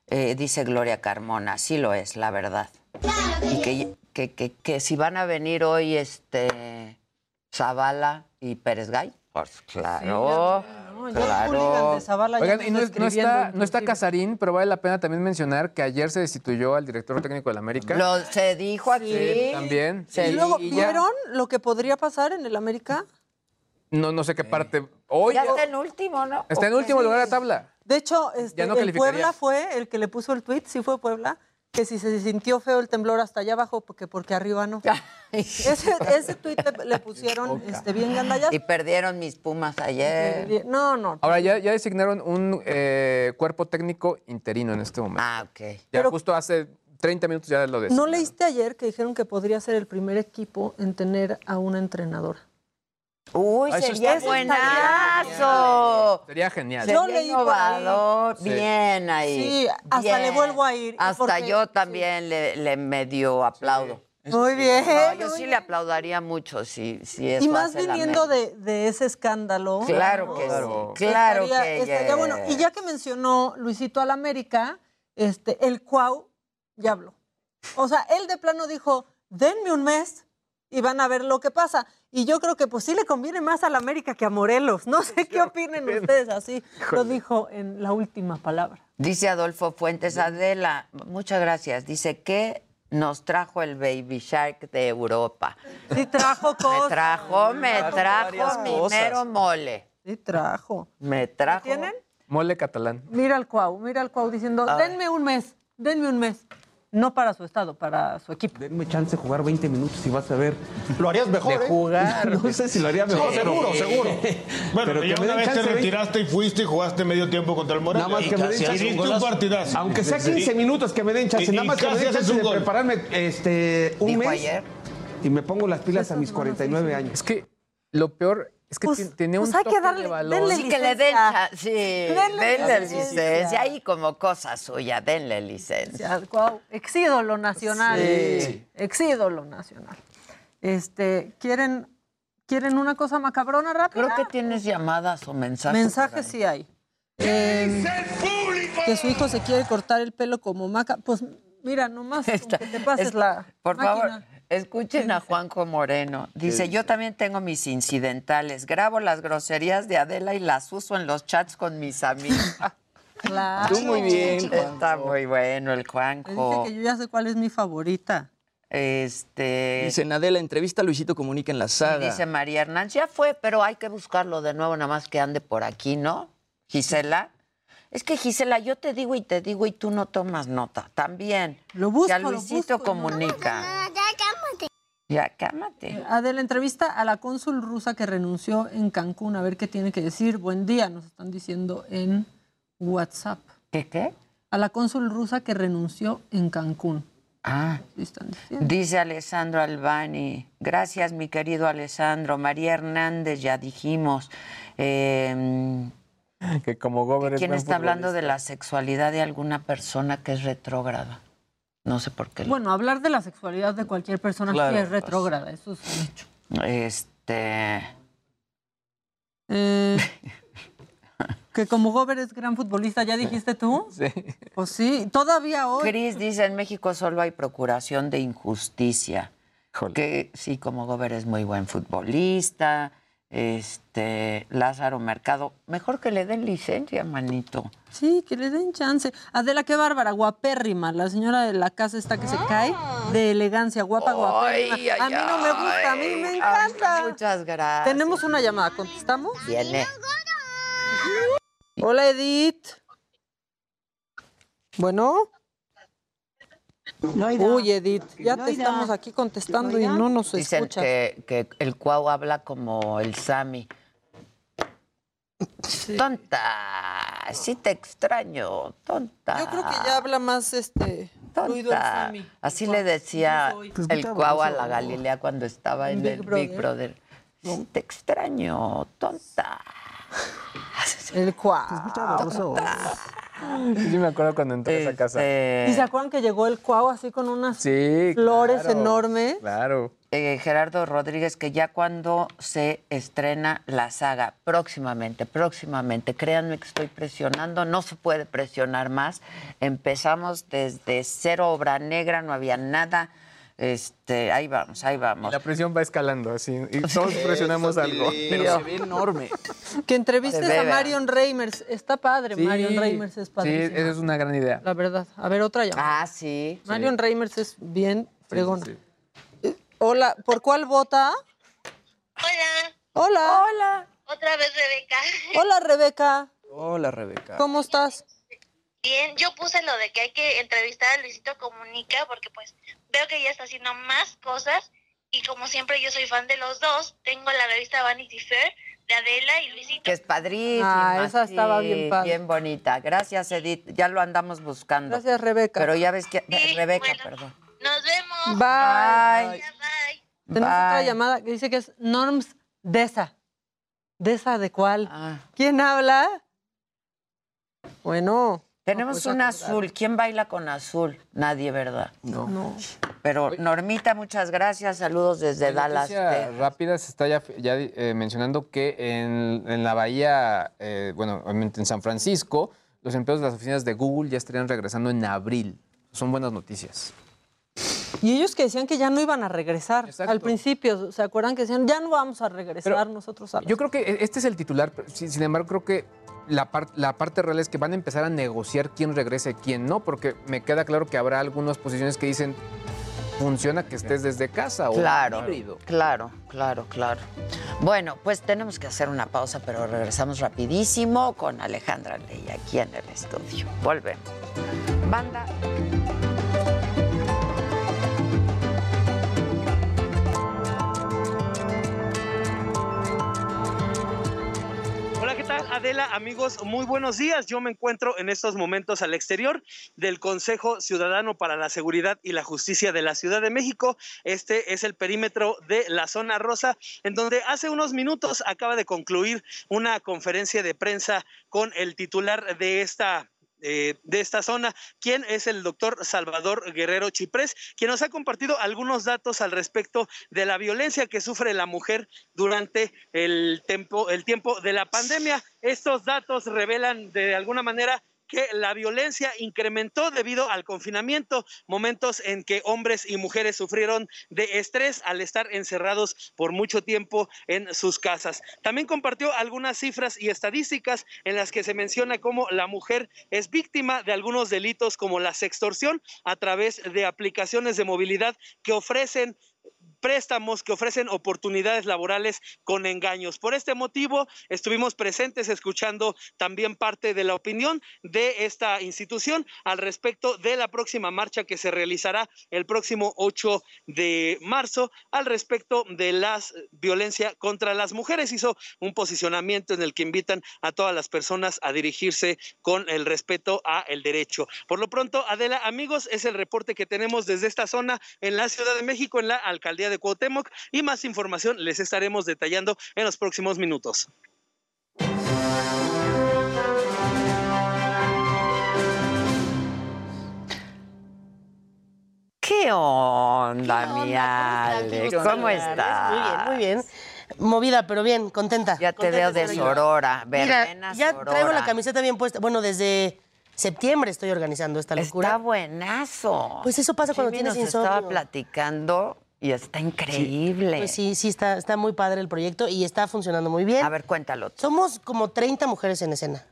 Eh, dice Gloria Carmona, sí lo es, la verdad. Y que, que, que, que si van a venir hoy este Zavala y Pérez Gay, pues claro, No, ya el hooligan claro. Oigan, y no, no está, no está. Casarín, pero vale la pena también mencionar que ayer se destituyó al director técnico de la América. Lo, se dijo aquí. Sí, también. Se Y luego, ¿vieron lo que podría pasar en el América? No, no sé qué parte. Hoy ya está en último, ¿no? está en ¿O último lugar de la tabla. De hecho, este, no el. Puebla fue el que le puso el tweet, sí fue Puebla, que si se sintió feo el temblor hasta allá abajo, porque, porque arriba no. [laughs] ese, ese tweet le, le pusieron este, bien gandallas. Y perdieron mis pumas ayer. No, no. Ahora ya, ya designaron un eh, cuerpo técnico interino en este momento. Ah, ok. Ya Pero- justo hace 30 minutos ya lo ¿No designaron. leíste ayer que dijeron que podría ser el primer equipo en tener a una entrenadora? Uy, Ah, eso sería está buenazo. Sería genial. Yo Sería ahí. innovador. Sí. Bien ahí. Sí, hasta Bien. le vuelvo a ir, Hasta porque- yo también le, le medio aplaudo. Muy bien. No, yo muy sí bien. le aplaudaría mucho si, si eso Y más hace viniendo de, de ese escándalo. Claro que Claro. sí. Claro estaría, que estaría yes. bueno. Y ya que mencionó Luisito al América, este, el Cuau ya habló. O sea, él de plano dijo, denme un mes y van a ver lo que pasa. Y yo creo que pues sí le conviene más al América que a Morelos. No [laughs] sé qué opinen [laughs] ustedes así. Lo dijo en la última palabra. Dice Adolfo Fuentes Adela, muchas gracias. Dice que nos trajo el Baby Shark de Europa. Sí trajo [laughs] Me cosas. trajo, me Trajo trajo varias mi cosas. mero mole. Sí trajo. Me trajo. ¿Tienen? Mole catalán. Mira al Cuau, mira al Cuau diciendo, denme un mes, denme un mes. No para su estado, para su equipo. Denme chance de jugar 20 minutos y vas a ver. Lo harías mejor, De ¿eh? jugar. [laughs] No sé si lo haría mejor. seguro, seguro. Bueno, Pero ya que me una vez te retiraste y fuiste y jugaste medio tiempo contra el Morelia. Nada más que me den Y chance. diste un partidazo. Aunque sea Sí. 15 minutos que me den chance. Y- Nada y más que me den chance un de prepararme este, un Dijo mes. ayer. Y me pongo las pilas a mis 49 años. Es que lo peor es que Pues- ti- tenía pues un hay que toque darle- de valor. denle Sí, que le den, sí, Denle denle licencia. licencia. Ahí como cosa suya, denle licencia. Exídolo nacional. Sí. Exídolo nacional. Este, ¿quieren, ¿quieren una cosa macabrona rápida? Creo que tienes llamadas o mensajes. Mensajes sí hay. Eh, que su hijo se quiere cortar el pelo como maca. Pues mira, nomás [laughs] que te pases Es- la Por máquina. favor, escuchen a Juanjo Moreno. Dice, yo también tengo mis incidentales. Grabo las groserías de Adela y las uso en los chats con mis amigos. [laughs] Claro. Tú muy bien, Está muy bueno el Juanjo. que yo ya sé cuál es mi favorita. Este... Dice Nadela, entrevista a Luisito Comunica en la saga. Dice María Hernández, ya fue, pero hay que buscarlo de nuevo, nada más que ande por aquí, ¿no? Gisela. Es que Gisela, yo te digo y te digo y tú no tomas nota. También. Lo busco, Ya lo Luisito busco, comunica. Ya cámate. Adela, entrevista a la cónsul rusa que renunció en Cancún. A ver qué tiene que decir. Buen día, nos están diciendo en WhatsApp. ¿Qué qué? A la cónsul rusa que renunció en Cancún. Ah. Están diciendo. Dice Alessandro Albani. Gracias, mi querido Alessandro. María Hernández, ya dijimos. Eh, Que como Gober ¿Quién está hablando de la sexualidad de alguna persona que es retrógrada? No sé por qué. Bueno, hablar de la sexualidad de cualquier persona Claro, sí es pues. retrógrada, eso es un hecho. Este. Eh, [laughs] que como Gober es gran futbolista, ¿ya dijiste tú? Sí. Pues sí, todavía hoy. Cris dice, en México solo hay procuración de injusticia. Que sí, como Gober es muy buen futbolista. Este, Lázaro Mercado, mejor que le den licencia, manito. Sí, que le den chance. Adela, qué bárbara, guapérrima. La señora de la casa está que se cae de elegancia, guapa, guapérrima. Ay, ay, a mí no me gusta, a mí me ay. encanta. Muchas gracias. Tenemos una llamada, ¿contestamos? Viene. Hola, Edith. Bueno. Uy, Edith, ya te Loida. estamos aquí contestando y no nos Dicen escuchas. que, que el cuau habla como el Sami. Tonta, sí te extraño, tonta. Yo creo que ya habla más este el Tonta. Sammy. Así le decía escucha el cuau a la Galilea cuando estaba en, En el Big Big Brother. Sí te extraño, tonta. El cuau. Sí, me acuerdo cuando entré a esa casa. Este, ¿Y se acuerdan que llegó el cuau así con unas Sí, flores claro, enormes? Claro. eh, Gerardo Rodríguez, que ya cuando se estrena la saga, próximamente, próximamente, créanme que estoy presionando, no se puede presionar más. Empezamos desde cero obra negra, no había nada. Este, ahí vamos, ahí vamos. La presión va escalando así. Y [laughs] todos presionamos algo. Pero se ve enorme. Que entrevistes a. Marion Reimers. Está padre, Marion Reimers es Sí, padrísima. esa es una gran idea. La verdad. A ver, otra llamada. Ah, sí. Marion Reimers es bien fregona. sí. Eh, Hola, ¿por cuál vota? Hola, Hola. Hola. otra vez Rebeca. [laughs] Hola, Rebeca. Hola, Rebeca. ¿Cómo estás? Bien, yo puse lo de que hay que entrevistar a Luisito Comunica porque pues veo que ella está haciendo más cosas y como siempre yo soy fan de los dos, tengo la revista Vanity Fair de Adela y Luisito. Que es padrísima. Ah, esa estaba bien padre. Bien bonita. Gracias, Edith. Ya lo andamos buscando. Gracias, Rebeca. Pero ya ves que. Sí, Rebeca, bueno. perdón. Nos vemos. Bye. Bye. Bye. Tenemos otra llamada que dice que es Norms Desa. ¿Desa de cuál? Ah. ¿Quién habla? Bueno. Tenemos pues, un azul. ¿Quién baila con azul? Nadie, ¿verdad? No. No. Pero Normita, muchas gracias. Saludos desde Dallas. Texas. rápida se está ya, ya, eh, mencionando que en, en la bahía, eh, bueno, obviamente en San Francisco, los empleados de las oficinas de Google ya estarían regresando en abril. Son buenas noticias. Y ellos que decían que ya no iban a regresar. Exacto. Al principio, ¿se acuerdan que decían, ya no vamos a regresar Pero nosotros a la- Yo creo que e- este es el titular, sin embargo creo que la, par- la parte real es que van a empezar a negociar quién regrese, quién no, porque me queda claro que habrá algunas posiciones que dicen funciona que estés desde casa o Claro, híbrido. claro, claro, claro. Bueno, pues tenemos que hacer una pausa, pero regresamos rapidísimo con Alejandra Ley aquí en el estudio. Volvemos. Banda. Adela, amigos, muy buenos días. Yo me encuentro en estos momentos al exterior del Consejo Ciudadano para la Seguridad y la Justicia de la Ciudad de México. Este es el perímetro de la zona rosa, en donde hace unos minutos acaba de concluir una conferencia de prensa con el titular de esta eh, de esta zona, quien es el doctor Salvador Guerrero Chiprés, quien nos ha compartido algunos datos al respecto de la violencia que sufre la mujer durante el tiempo, el tiempo de la pandemia. Estos datos revelan de alguna manera que la violencia incrementó debido al confinamiento, momentos en que hombres y mujeres sufrieron de estrés al estar encerrados por mucho tiempo en sus casas. También compartió algunas cifras y estadísticas en las que se menciona cómo la mujer es víctima de algunos delitos como la sextorsión a través de aplicaciones de movilidad que ofrecen préstamos que ofrecen oportunidades laborales con engaños. Por este motivo, estuvimos presentes escuchando también parte de la opinión de esta institución al respecto de la próxima marcha que se realizará el próximo 8 de marzo al respecto de la violencia contra las mujeres. Hizo un posicionamiento en el que invitan a todas las personas a dirigirse con el respeto a el derecho. Por lo pronto, Adela, amigos, es el reporte que tenemos desde esta zona en la Ciudad de México, en la alcaldía de Cuauhtémoc y más información les estaremos detallando en los próximos minutos. ¿Qué onda, mi Ale? ¿Cómo estás? Muy bien, muy bien. Movida, pero bien, contenta. Ya te contenta veo de sorora, Mira, ya traigo la camiseta bien puesta. Bueno, desde septiembre estoy organizando esta locura. Está buenazo. Pues eso pasa cuando tienes nos insomnio. estaba platicando y está increíble. Pues sí, sí, está, está muy padre el proyecto y está funcionando muy bien. A ver, cuéntalo. Somos como 30 mujeres en escena.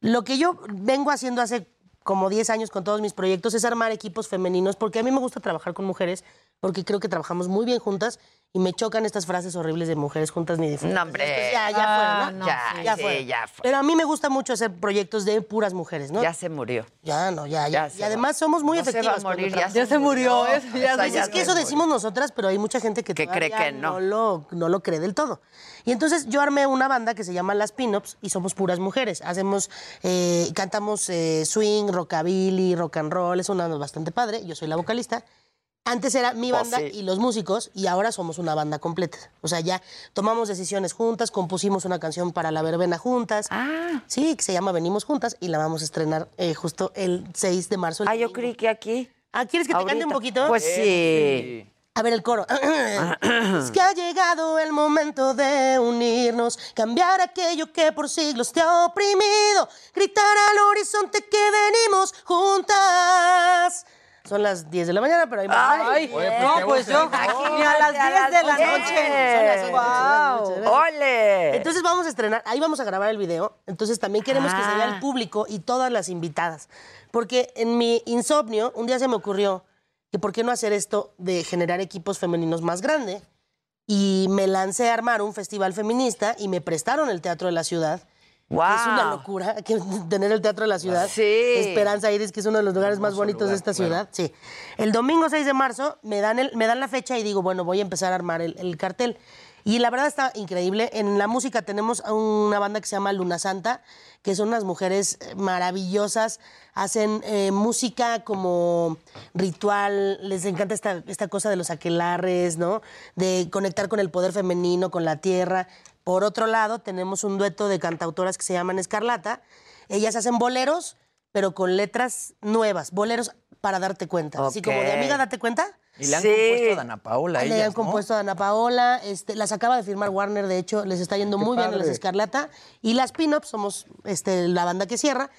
Lo que yo vengo haciendo hace como 10 años con todos mis proyectos es armar equipos femeninos, porque a mí me gusta trabajar con mujeres, porque creo que trabajamos muy bien juntas y me chocan estas frases horribles de mujeres juntas ni de No, hombre. Ya, ya Ah, fueron, ¿no? no, Ya, sí, fueron. ya fue. Pero a mí me gusta mucho hacer proyectos de puras mujeres, ¿no? Ya se murió. Ya, no, ya, ya. Ya y además va. somos muy No se va a efectivas. morir, ya se Ya se murió, murió. Eso ya es que eso murió. decimos nosotras, pero hay mucha gente que, Que cree que no. lo, no lo cree del todo. Y entonces yo armé una banda que se llama Las Pin-Ups y somos puras mujeres. Hacemos, eh, cantamos eh, swing, rockabilly, rock and roll. Es una bastante padre. Yo soy la vocalista. Antes era mi Pues banda sí. y los músicos y ahora somos una banda completa. O sea, ya tomamos decisiones juntas, compusimos una canción para la verbena juntas. Ah. Sí, que se llama Venimos Juntas y la vamos a estrenar eh, justo el 6 de marzo. Ah, yo creí que aquí. Ah, ¿quieres que te cante un poquito? Pues sí. A ver el coro. [clears throat] es que ha llegado el momento de unirnos, cambiar aquello que por siglos te ha oprimido, gritar al horizonte que venimos juntas. Son las 10 de la mañana, pero hay. Ay, Oye, pero qué no, pues yo. Ni a las 10 de la noche. Son las ¿verdad? ¡Ole! Entonces vamos a estrenar, ahí vamos a grabar el video. Entonces también queremos que se vea Ah. el público y todas las invitadas. Porque en mi insomnio, un día se me ocurrió que por qué no hacer esto de generar equipos femeninos más grande. Y me lancé a armar un festival feminista y me prestaron el Teatro de la Ciudad. Que Es una locura que [laughs] tener el Teatro de la Ciudad. Sí. Esperanza Iris, que es uno de los lugares más bonitos de esta ciudad. Sí. El domingo 6 de marzo me dan, el, me dan la fecha y digo, bueno, voy a empezar a armar el, el cartel. Y la verdad está increíble. En la música tenemos a una banda que se llama Luna Santa, que son unas mujeres eh, maravillosas. Hacen eh, música como ritual. Les encanta esta, esta cosa de los aquelarres, ¿no? De conectar con el poder femenino, con la tierra. Por otro lado, tenemos un dueto de cantautoras que se llaman Escarlata. Ellas hacen boleros, pero con letras nuevas. Boleros para darte cuenta. Así como de amiga, date cuenta. Y le han Sí. compuesto a Dana Paola. Le ellas, han ¿no? compuesto a Ana Paola, este, las acaba de firmar Warner, de hecho, les está yendo Qué muy bien a las. Escarlata. Y las Pin-Ups somos este, la banda que cierra.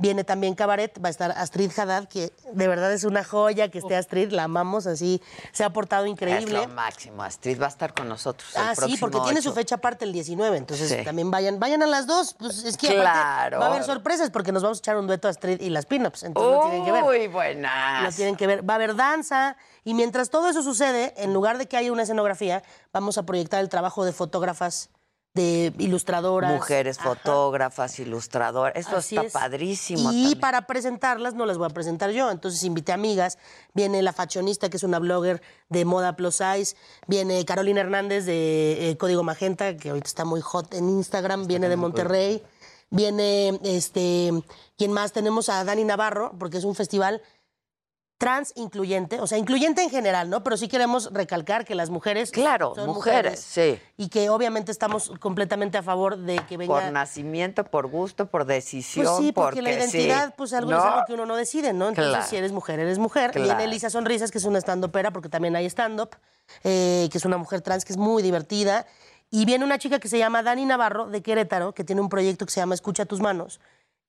Viene también Cabaret, va a estar Astrid Haddad, que de verdad es una joya que esté Astrid, la amamos así, se ha portado Es increíble. lo máximo. Astrid va a estar con nosotros. el Ah, sí, porque tiene su fecha aparte el 19, entonces Sí. también vayan, vayan a las dos, pues es que Claro. va a haber sorpresas porque nos vamos a echar un dueto Astrid y las Pin-Ups, entonces lo tienen que ver. Uy, buenas. Lo tienen que ver. Va a haber danza. Y mientras todo eso sucede, en lugar de que haya una escenografía, vamos a proyectar el trabajo de fotógrafas, de ilustradoras. Mujeres, Ajá. fotógrafas, ilustradoras. Esto Así está es. padrísimo. Y también. para presentarlas no las voy a presentar yo. Entonces invité amigas. Viene la fashionista, que es una blogger de moda plus size. Viene Carolina Hernández de eh, Código Magenta, que ahorita está muy hot en Instagram. Viene de Monterrey. Viene, este, ¿quién más? Tenemos a Dani Navarro, porque es un festival trans incluyente, o sea, incluyente en general, ¿no? Pero sí queremos recalcar que las mujeres Claro, son mujeres, sí. y que obviamente estamos completamente a favor de que venga Por nacimiento, por gusto, por decisión. pues sí, porque, la sí. identidad, pues algo es No. algo que uno no decide, ¿no? Entonces, Claro. si eres mujer, eres mujer. Claro. Viene Elisa Sonrisas, que es una stand-upera, porque también hay stand-up, eh, que es una mujer trans que es muy divertida. Y viene una chica que se llama Dani Navarro, de Querétaro, que tiene un proyecto que se llama Escucha tus manos,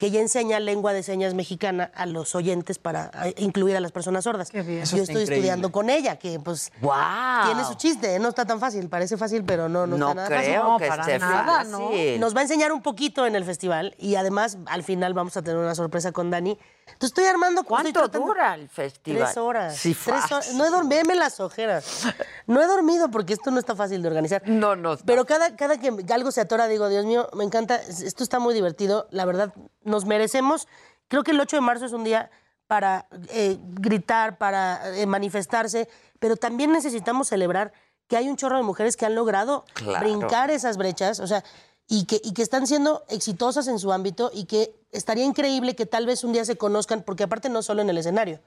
que ella enseña lengua de señas mexicana a los oyentes para incluir a las personas sordas. Yo estoy increíble. estudiando con ella, que pues ¡Guau! tiene su chiste, ¿eh? no está tan fácil, parece fácil, pero no, no, No está nada fácil. creo que esté fácil. Nos va a enseñar un poquito en el festival y además al final vamos a tener una sorpresa con Dani. Entonces estoy armando... ¿Cuánto dura el festival? Tres horas. Sí, Tres horas. No he dormido, veme las ojeras. No he dormido porque esto no está fácil de organizar. No, no. Pero cada, cada que algo se atora, digo, Dios mío, me encanta, esto está muy divertido, la verdad, nos merecemos. Creo que el 8 de marzo es un día para eh, gritar, para eh, manifestarse, pero también necesitamos celebrar que hay un chorro de mujeres que han logrado Claro. brincar esas brechas, o sea, y que, y que están siendo exitosas en su ámbito y que estaría increíble que tal vez un día se conozcan, porque aparte no solo en el escenario,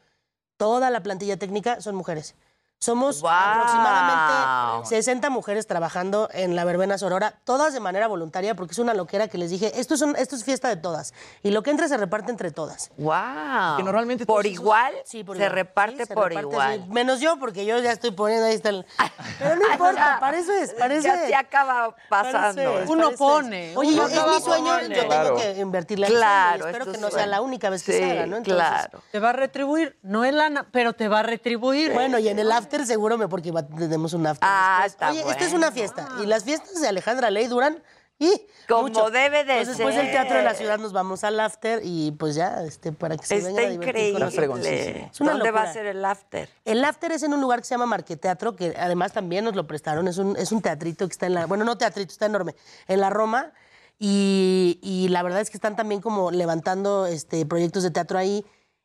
toda la plantilla técnica son mujeres. Wow. Somos aproximadamente 60 mujeres trabajando en la verbena Sorora, todas de manera voluntaria, porque es una loquera que les dije, esto es, un- esto es fiesta de todas. Y lo que entre se reparte entre todas. ¡Wow! Que normalmente ¿Por esos- igual? Sí, por se igual. reparte Sí, se por reparte, igual. sí. Menos yo, porque yo ya estoy poniendo ahí está el... [laughs] Pero no importa, para eso es, para eso Ya es. se acaba pasando. Uno pone, Oye, uno yo, es mi sueño, yo tengo Claro. que invertirle Claro, y espero es que no sea la única vez que Sí, se haga, ¿no? Entonces, claro. Te va a retribuir, no es lana, pero te va a retribuir. Bueno, y en el after seguro me porque tenemos un after. Ah, después. está Oye, esta es bueno. una fiesta. Y las fiestas de Alejandra Ley duran. Y Como mucho. debe de Entonces, después del ser. Teatro de la Ciudad nos vamos al after y pues ya, este, para que se Está vengan a divertir con increíble. nosotros. Es una ¿Dónde va a ser el after? El after es en un lugar que se llama Marqueteatro, que además también nos lo prestaron. Es un, es un teatrito que está en la. Bueno, no teatrito, está enorme. En la Roma. Y, y la verdad es que están también como levantando este, proyectos de teatro ahí.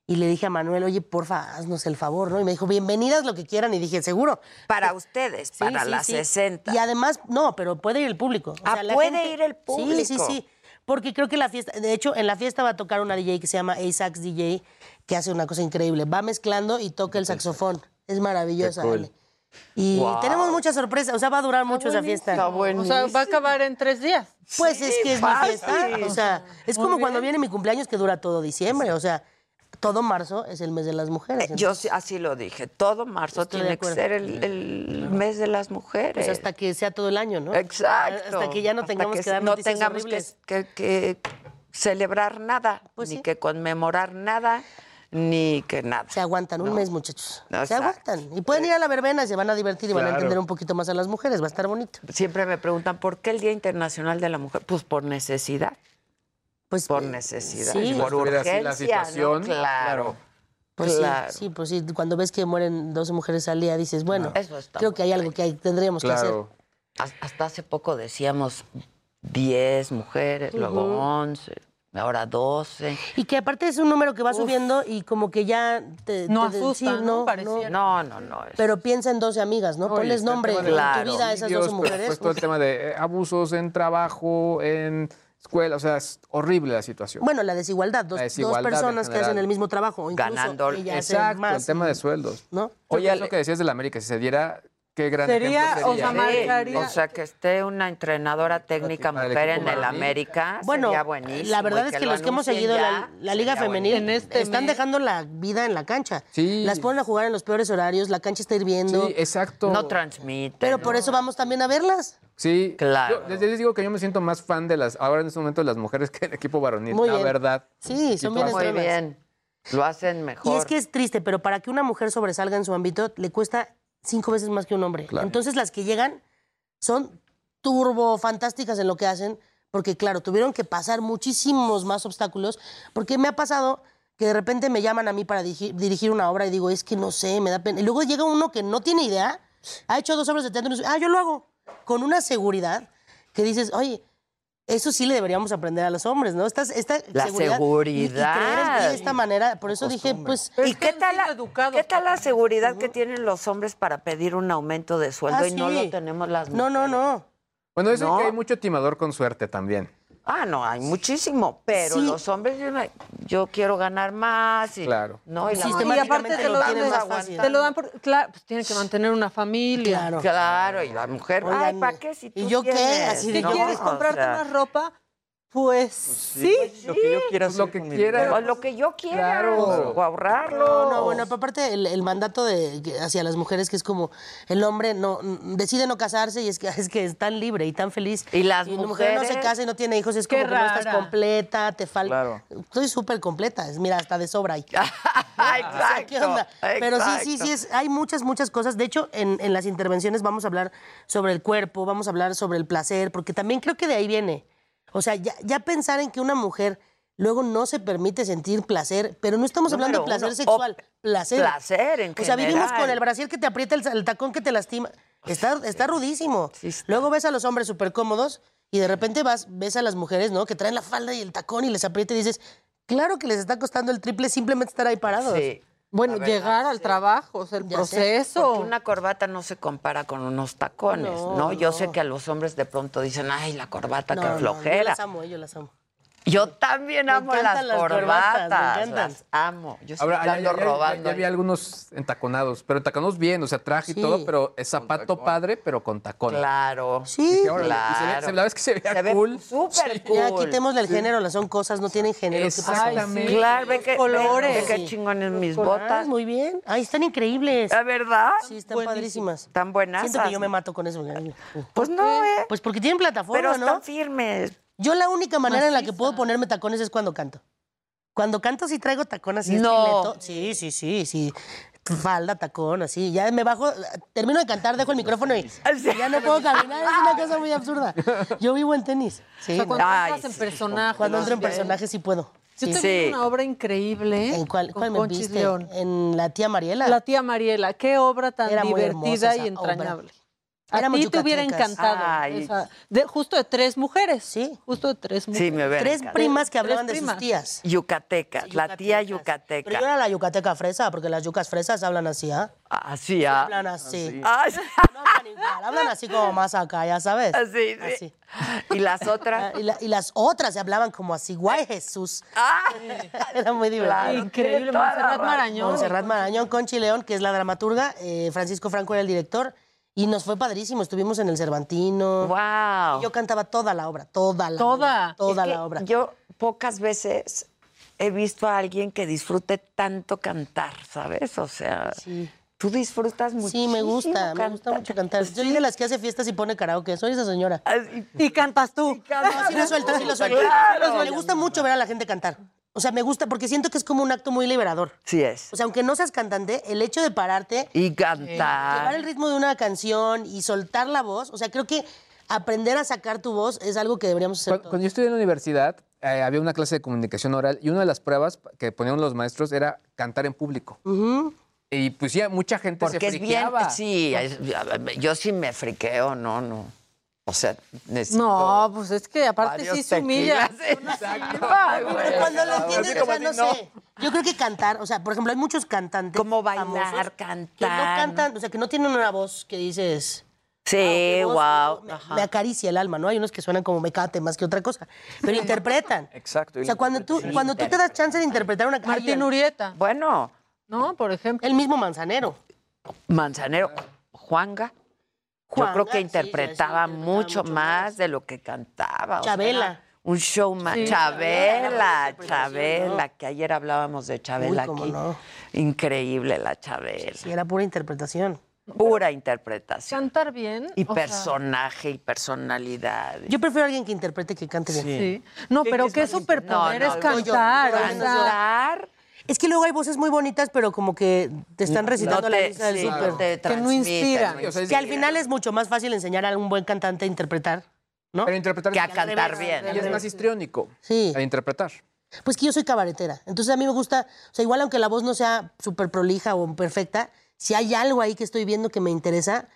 Y le dije a Manuel, oye, porfa, haznos el favor, ¿no? Y me dijo, bienvenidas lo que quieran. Y dije, seguro. Para ustedes, Sí, para sí, las sí. 60. Y además, no, pero puede ir el público. O Ah, la puede ir el público. Sí, sí, sí. Porque creo que la fiesta, de hecho, en la fiesta va a tocar una DJ que se llama A-Sax DJ, que hace una cosa increíble. Va mezclando y toca el saxofón. Es maravillosa, cool. Ale. Y Wow. tenemos muchas sorpresas, o sea, va a durar mucho esa fiesta. O sea, va a acabar en tres días. Pues es que es mi fiesta. O sea, es Muy como bien. cuando viene mi cumpleaños que dura todo diciembre. O sea, todo marzo es el mes de las mujeres. Eh, Yo sí- así lo dije. Todo marzo Estoy tiene que ser el, el mes de las mujeres. Pues hasta que sea todo el año, ¿no? Exacto. Hasta que ya no Hasta tengamos que, que dar no noticias tengamos que, horribles. que- que celebrar nada, Pues ni que conmemorar nada, ni que nada. Se aguantan un No. mes, muchachos. Se Exacto. aguantan. Y pueden ir a la verbena y se van a divertir y van a entender un poquito más a las mujeres. Va a estar bonito. Siempre me preguntan, ¿por qué el Día Internacional de la Mujer? Pues por necesidad. Pues por necesidad, sí. por no urgencia, así la situación, ¿no? Claro. Pues claro. sí, sí, pues sí. Cuando ves que mueren 12 mujeres al día, dices, bueno, creo que hay algo que hay- tendríamos que hacer. Has- Hasta hace poco decíamos 10 mujeres, luego Ujú. 11, ahora 12. Y que aparte es un número que va subiendo y como que ya te... No te- asusta, sí, ¿no? Pareciera. No, no, no. es- Pero piensa en 12 amigas, ¿no? No, Ponles nombre tema en de tu vida a esas 12 homicidios, mujeres. Pues todo el tema de eh, abusos en trabajo, en escuela, o sea, es horrible la situación. Bueno, la desigualdad, dos, La desigualdad personas que hacen el mismo trabajo, incluso Ganando- Exacto, más. el tema de sueldos. ¿No? Oye, lo que decías de la América, si se diera, qué gran Sería, ejemplo o sea, sería. marcaría- O sea, que esté una entrenadora técnica Para el mujer en el. América Bueno, sería buenísimo. la verdad es que lo los que hemos seguido ya, la, la Liga Femenil En este están mes. dejando la vida en la cancha. Sí. Las ponen a jugar en los peores horarios, la cancha está hirviendo. Sí, exacto. No transmite. pero por eso vamos también a verlas. Sí, Claro. Yo les, les digo que yo me siento más fan de las, ahora en este momento, de las mujeres que el equipo varonil, Muy la bien. verdad. Sí, son bien Muy bien. Lo hacen mejor. Y es que es triste, pero para que una mujer sobresalga en su ámbito, le cuesta cinco veces más que un hombre. Claro. Entonces las que llegan son turbo fantásticas en lo que hacen, porque claro, tuvieron que pasar muchísimos más obstáculos, porque me ha pasado que de repente me llaman a mí para dirigir, dirigir una obra y digo, es que no sé, me da pena. Y luego llega uno que no tiene idea, ha hecho dos obras de teatro y dice, ah, yo lo hago, con una seguridad que dices, oye, eso sí le deberíamos aprender a los hombres, ¿no? Esta, esta La seguridad. y- de esta manera, por eso dije, pues... ¿Y qué tal, la, qué tal la seguridad que tienen los hombres para pedir un aumento de sueldo Ah, y no lo tenemos las No, mujeres? no, no. Bueno, es No. que hay mucho timador con suerte también. Ah, no, hay muchísimo, pero Sí. los hombres, yo, yo quiero ganar más. Y, Claro. No, y la Y mujer- aparte te lo, lo dan, tienen te lo dan por, claro, pues tiene que mantener una familia. Claro. Claro, y la mujer, ay, Oigan, ¿para qué si tú ¿y yo qué? tienes? Así Si de No, quieres o comprarte sea, más ropa, pues, sí. Lo que yo quiera Pues lo hacer que con mi quiera. o lo que yo quiera, Claro. o ahorrarlo. No, no, bueno, aparte el, el mandato de, que- hacia las mujeres que es como el hombre no decide no casarse y es que [laughs] es que es tan libre y tan feliz. Y las la mujer no se mujeres- casa y no tiene hijos, es Qué como que no estás completa, te falta. Claro. Estoy súper completa, es, mira, hasta de sobra ahí. [laughs] Exacto. O sea, ¿qué onda? Pero sí, sí, sí, es, hay muchas, muchas cosas. De hecho, en, en las intervenciones vamos a hablar sobre el cuerpo, vamos a hablar sobre el placer, porque también creo que de ahí viene. O sea, ya, ya pensar en que una mujer luego no se permite sentir placer, pero no estamos hablando de placer uno, sexual, placer. placer en O sea, vivimos con el brasier que te aprieta, el, el tacón que te lastima. Está, está rudísimo. Sí está. Luego ves a los hombres súper cómodos y de repente vas, ves a las mujeres, ¿no? Que traen la falda y el tacón y les aprieta y dices, claro que les está costando el triple simplemente estar ahí parados. Sí. Bueno, llegar al trabajo, o sea, el Ya proceso. Una corbata no se compara con unos tacones, ¿no? No, Yo no. sé que a los hombres de pronto dicen, ay, la corbata, No, qué no, yo flojera. las amo, yo las amo. Yo también amo las, las corbatas. corbatas, me. Las amo. Yo Ahora, estoy ya, ando ya- ya- robando. ya vi algunos entaconados, pero entaconados bien, o sea, traje Sí. y todo, pero es zapato padre, pero con tacón. Claro. Sí, y se ve- claro. se- la verdad es que se veía Se ve cool. súper cool. Ya quitémosle el género, las son cosas, no tienen género. Exactamente. Claro, ve que, colores. ve que chingones mis Ah, botas. muy bien. Ay, están increíbles. ¿La verdad? Sí, están padrísimas. Están buenas. Siento que yo me mato con eso. Pues no, ¿eh? Pues porque tienen plataforma, Pero ¿no? están firmes. Yo la única manera en la que puedo ponerme tacones es cuando canto. Cuando canto sí traigo tacón así No. estileto. Sí, sí, sí, sí. Falda, tacón, así. Ya me bajo, termino de cantar, dejo el micrófono y [laughs] ya no puedo caminar. Es una cosa muy absurda. Yo vivo en tenis. Sí, O sea, cuando no. entras en personaje. Cuando entro en ¿no? personaje sí puedo. Yo Sí. te vi una obra increíble. ¿En cuál, con cuál me Conchis viste? León. En La Tía Mariela. La tía Mariela. Qué obra tan Era divertida y entrañable. obra. A ti te hubiera encantado. Ay. esa- de- justo de tres mujeres. Sí. Justo de tres mujeres. Sí, me hubiera Tres encantado. primas que hablaban de sus tías. Yucatecas, la tía yucateca. Pero yo era la yucateca fresa, porque las yucas fresas hablan así, ¿ah? Así, ¿ah? Hablan así. Ay, No hablan igual, hablan así como más acá, ya sabes. Así, sí. Así. ¿Y las otras? Ah, Y, la- y las otras se hablaban como así, guay Jesús. Ah, [laughs] Era muy divertido. Claro, Increíble. Montserrat. Marañón. Montserrat Marañón, Conchi León, que es la dramaturga, eh, Francisco Franco era el director, y nos fue padrísimo. Estuvimos en el Cervantino. Wow. Y yo cantaba toda la obra, toda la Toda. obra, toda Es que la obra. Yo pocas veces he visto a alguien que disfrute tanto cantar, ¿sabes? O sea, Sí. tú disfrutas mucho. Sí, me gusta, me gusta mucho cantar. Yo soy de las que hace fiestas y pone karaoke, soy esa señora. Y cantas tú. No, sí lo suelto, sí lo suelto. Claro. Me gusta mucho ver a la gente cantar. O sea, me gusta porque siento que es como un acto muy liberador. Sí es. O sea, aunque no seas cantante, el hecho de pararte, Y llevar cantar. el ritmo de una canción y soltar la voz, o sea, creo que aprender a sacar tu voz es algo que deberíamos hacer Cuando, todos. cuando yo estudié en la universidad, eh, había una clase de comunicación oral y una de las pruebas que ponían los maestros era cantar en público. Y pues ya mucha gente Porque se es bien. friqueaba. Sí, yo sí me friqueo, no, no. O sea, necesito. No, pues es que aparte sí se humilla. [laughs] güey. Pero cuando lo entiendes, o sea, no sé. Yo creo que cantar, o sea, por ejemplo, hay muchos cantantes. Como bailar, famosos cantar. Que no cantan, o sea, que no tienen una voz que dices. Sí, wow. Me, me acaricia el alma, ¿no? Hay unos que suenan como mecate más que otra cosa. Pero interpretan. Exacto. O sea, cuando tú, cuando tú te das chance de interpretar una Martín Ay, Urieta. Bueno, ¿No? Por ejemplo. El mismo manzanero. Manzanero, Juanga. Juanga, yo creo que sí, interpretaba sí, mucho, mucho más, más. de lo que cantaba. o sea, Chabela. un showman. Sí. Chabela, Chabela, que ayer hablábamos de Chabela Uy, cómo aquí. no. Increíble la Chabela. Sí, era pura interpretación. Pura interpretación. Cantar bien. Y o sea, personaje y personalidad. Yo prefiero a alguien que interprete que cante bien. Sí. No, pero qué superpoder No, es cantar. yo- o yo- sea, Cantar Es que luego hay voces muy bonitas, pero como que te están recitando no la lista del sí, súper. Que no o sea, es- Que al final es mucho más fácil enseñar a un buen cantante a interpretar, ¿no? Pero interpretar Que a cantar revés, bien. y es más histriónico. Sí. A interpretar. Pues que yo soy cabaretera. Entonces a mí me gusta, o sea, igual aunque la voz no sea súper prolija o perfecta, si hay algo ahí que estoy viendo que me interesa,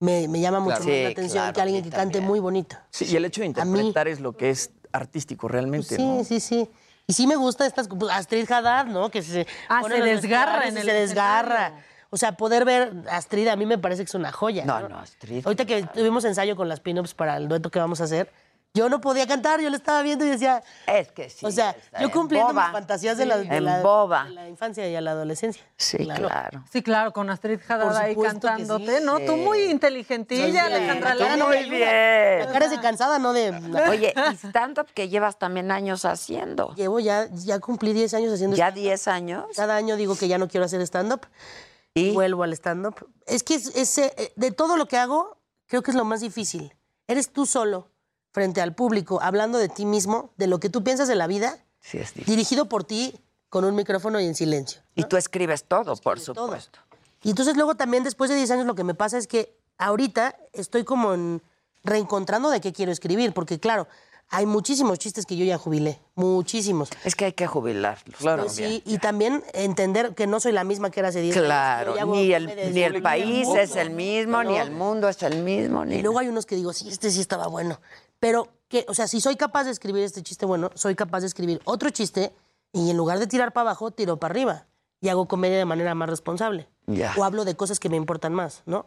me, me llama mucho Claro. más Sí, la atención claro, que a alguien que cante también. muy bonito. Sí, y el hecho de mí- interpretar es lo que es artístico realmente, Sí, ¿no? sí, sí. Y sí me gusta estas, pues, Astrid Haddad, ¿no? Que se, Ah, se desgarra en el se desgarra. O sea, poder ver a Astrid a mí me parece que es una joya. No, no, Astrid. Ahorita que tuvimos ensayo con las pin-ups para el dueto que vamos a hacer, yo no podía cantar, yo le estaba viendo y decía, Es que sí. o sea, yo en cumpliendo boba. mis fantasías de la, de En la- boba. de la infancia y a la adolescencia. Sí, claro. Sí, claro, con Astrid Haddad ahí cantándote, sí. ¿no? Tú muy inteligentilla, Sí, Alejandra la cara no López. me Muy bien. La cara es de cansada, no de... [laughs] Oye, y stand-up que llevas también años haciendo. Llevo ya, ya cumplí 10 años haciendo ¿Ya stand-up. 10 años? Cada año digo que ya no quiero hacer stand-up. ¿Y? Vuelvo al stand-up. Es que es, es, eh, de todo lo que hago, creo que es lo más difícil. Eres tú solo, frente al público, hablando de ti mismo, de lo que tú piensas de la vida, Sí, es difícil. dirigido por ti, con un micrófono y en silencio. Y tú escribes todo, por todo. supuesto. Y entonces luego también después de 10 años lo que me pasa es que ahorita estoy como en- reencontrando de qué quiero escribir, porque claro, hay muchísimos chistes que yo ya jubilé, muchísimos. Es que hay que jubilarlos. Claro. Pues sí, y también entender que no soy la misma que era hace 10 años. Claro, ya hago ni el, ni el país es el mismo, ni el mundo es el mismo. Ni Y luego hay unos que digo, sí, este sí estaba bueno. Pero, que, o sea, si soy capaz de escribir este chiste bueno, soy capaz de escribir otro chiste y en lugar de tirar para abajo, tiro para arriba. Y hago comedia de manera más responsable. O hablo de cosas que me importan más, ¿no?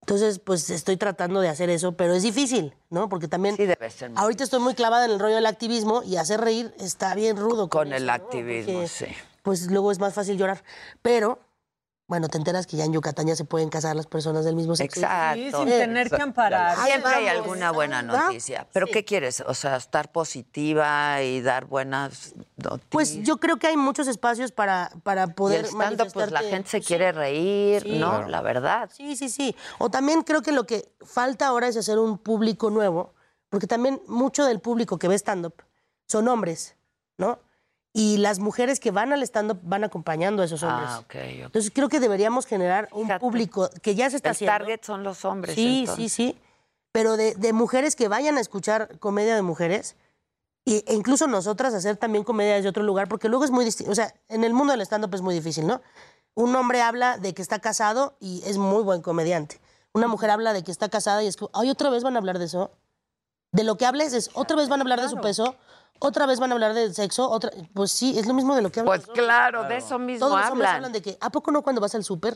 Entonces, pues estoy tratando de hacer eso, pero es difícil, ¿no? Porque también Sí, debe ser. ahorita estoy muy clavada en el rollo del activismo y hacer reír está bien rudo. Con el eso, ¿no? activismo, Porque, sí. Pues luego es más fácil llorar. Pero, bueno, te enteras que ya en Yucatán ya se pueden casar las personas del mismo sexo. Exacto. Sí, sin tener que amparar. Siempre hay alguna buena noticia. ¿Pero qué quieres? O sea, estar positiva y dar buenas noticias. Pues yo creo que hay muchos espacios para, para Y poder el stand-up, pues la gente se quiere reír, Sí. ¿no? Claro. La verdad. Sí, sí, sí. O también creo que lo que falta ahora es hacer un público nuevo, porque también mucho del público que ve stand-up son hombres, ¿no? Y las mujeres que van al stand-up van acompañando a esos hombres. Ah, ok. ok. Entonces creo que deberíamos generar un público que ya se está El haciendo. target son los hombres. Sí, entonces. sí, sí. Pero de, de mujeres que vayan a escuchar comedia de mujeres y- e incluso nosotras hacer también comedia desde otro lugar, porque luego es muy distinto. O sea, en el mundo del stand-up es muy difícil, ¿no? Un hombre habla de que está casado y es muy buen comediante. Una mujer habla de que está casada y es que, ay, otra vez van a hablar de eso. De lo que hables es, otra vez van a hablar de su peso, otra vez van a hablar del sexo, otra... Pues sí, es lo mismo de lo que hablan. Pues claro, de eso mismo Todos los hombres hablan. hablan de que, ¿a poco no cuando vas al súper?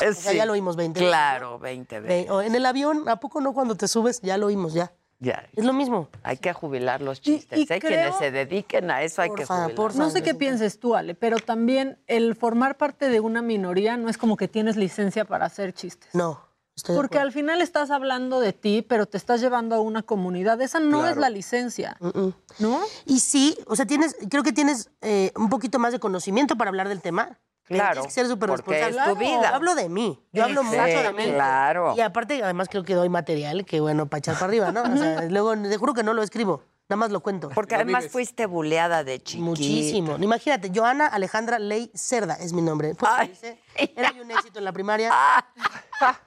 Eh, O sea, sí. ya lo oímos 20 veces, Claro, 20 veces. O en el avión, ¿a poco no cuando te subes? Ya lo oímos, ya. Ya. Es lo mismo. Hay que jubilar los chistes. y ¿eh? creo- Quienes se dediquen a eso hay que Porfa, jubilar. No sé qué pienses tú, Ale, pero también el formar parte de una minoría no es como que tienes licencia para hacer chistes. No. Estoy Porque al final estás hablando de ti, pero te estás llevando a una comunidad. Esa no es la licencia. Mm-mm. ¿No? Y sí, o sea, tienes, creo que tienes eh, un poquito más de conocimiento para hablar del tema. Claro, Tienes que ser súper porque es responsable. tu vida. Yo hablo de mí. Yo hablo Sí, mucho de mí. claro. Y aparte, además creo que doy material que, bueno, para echar para arriba, ¿no? O sea, luego, te juro que no lo escribo. Nada más lo cuento. Porque además fuiste buleada de chiquita. Muchísimo. Imagínate, Joana Alejandra Ley Cerda es mi nombre. Pues, dice, era yo un éxito en la primaria. [laughs]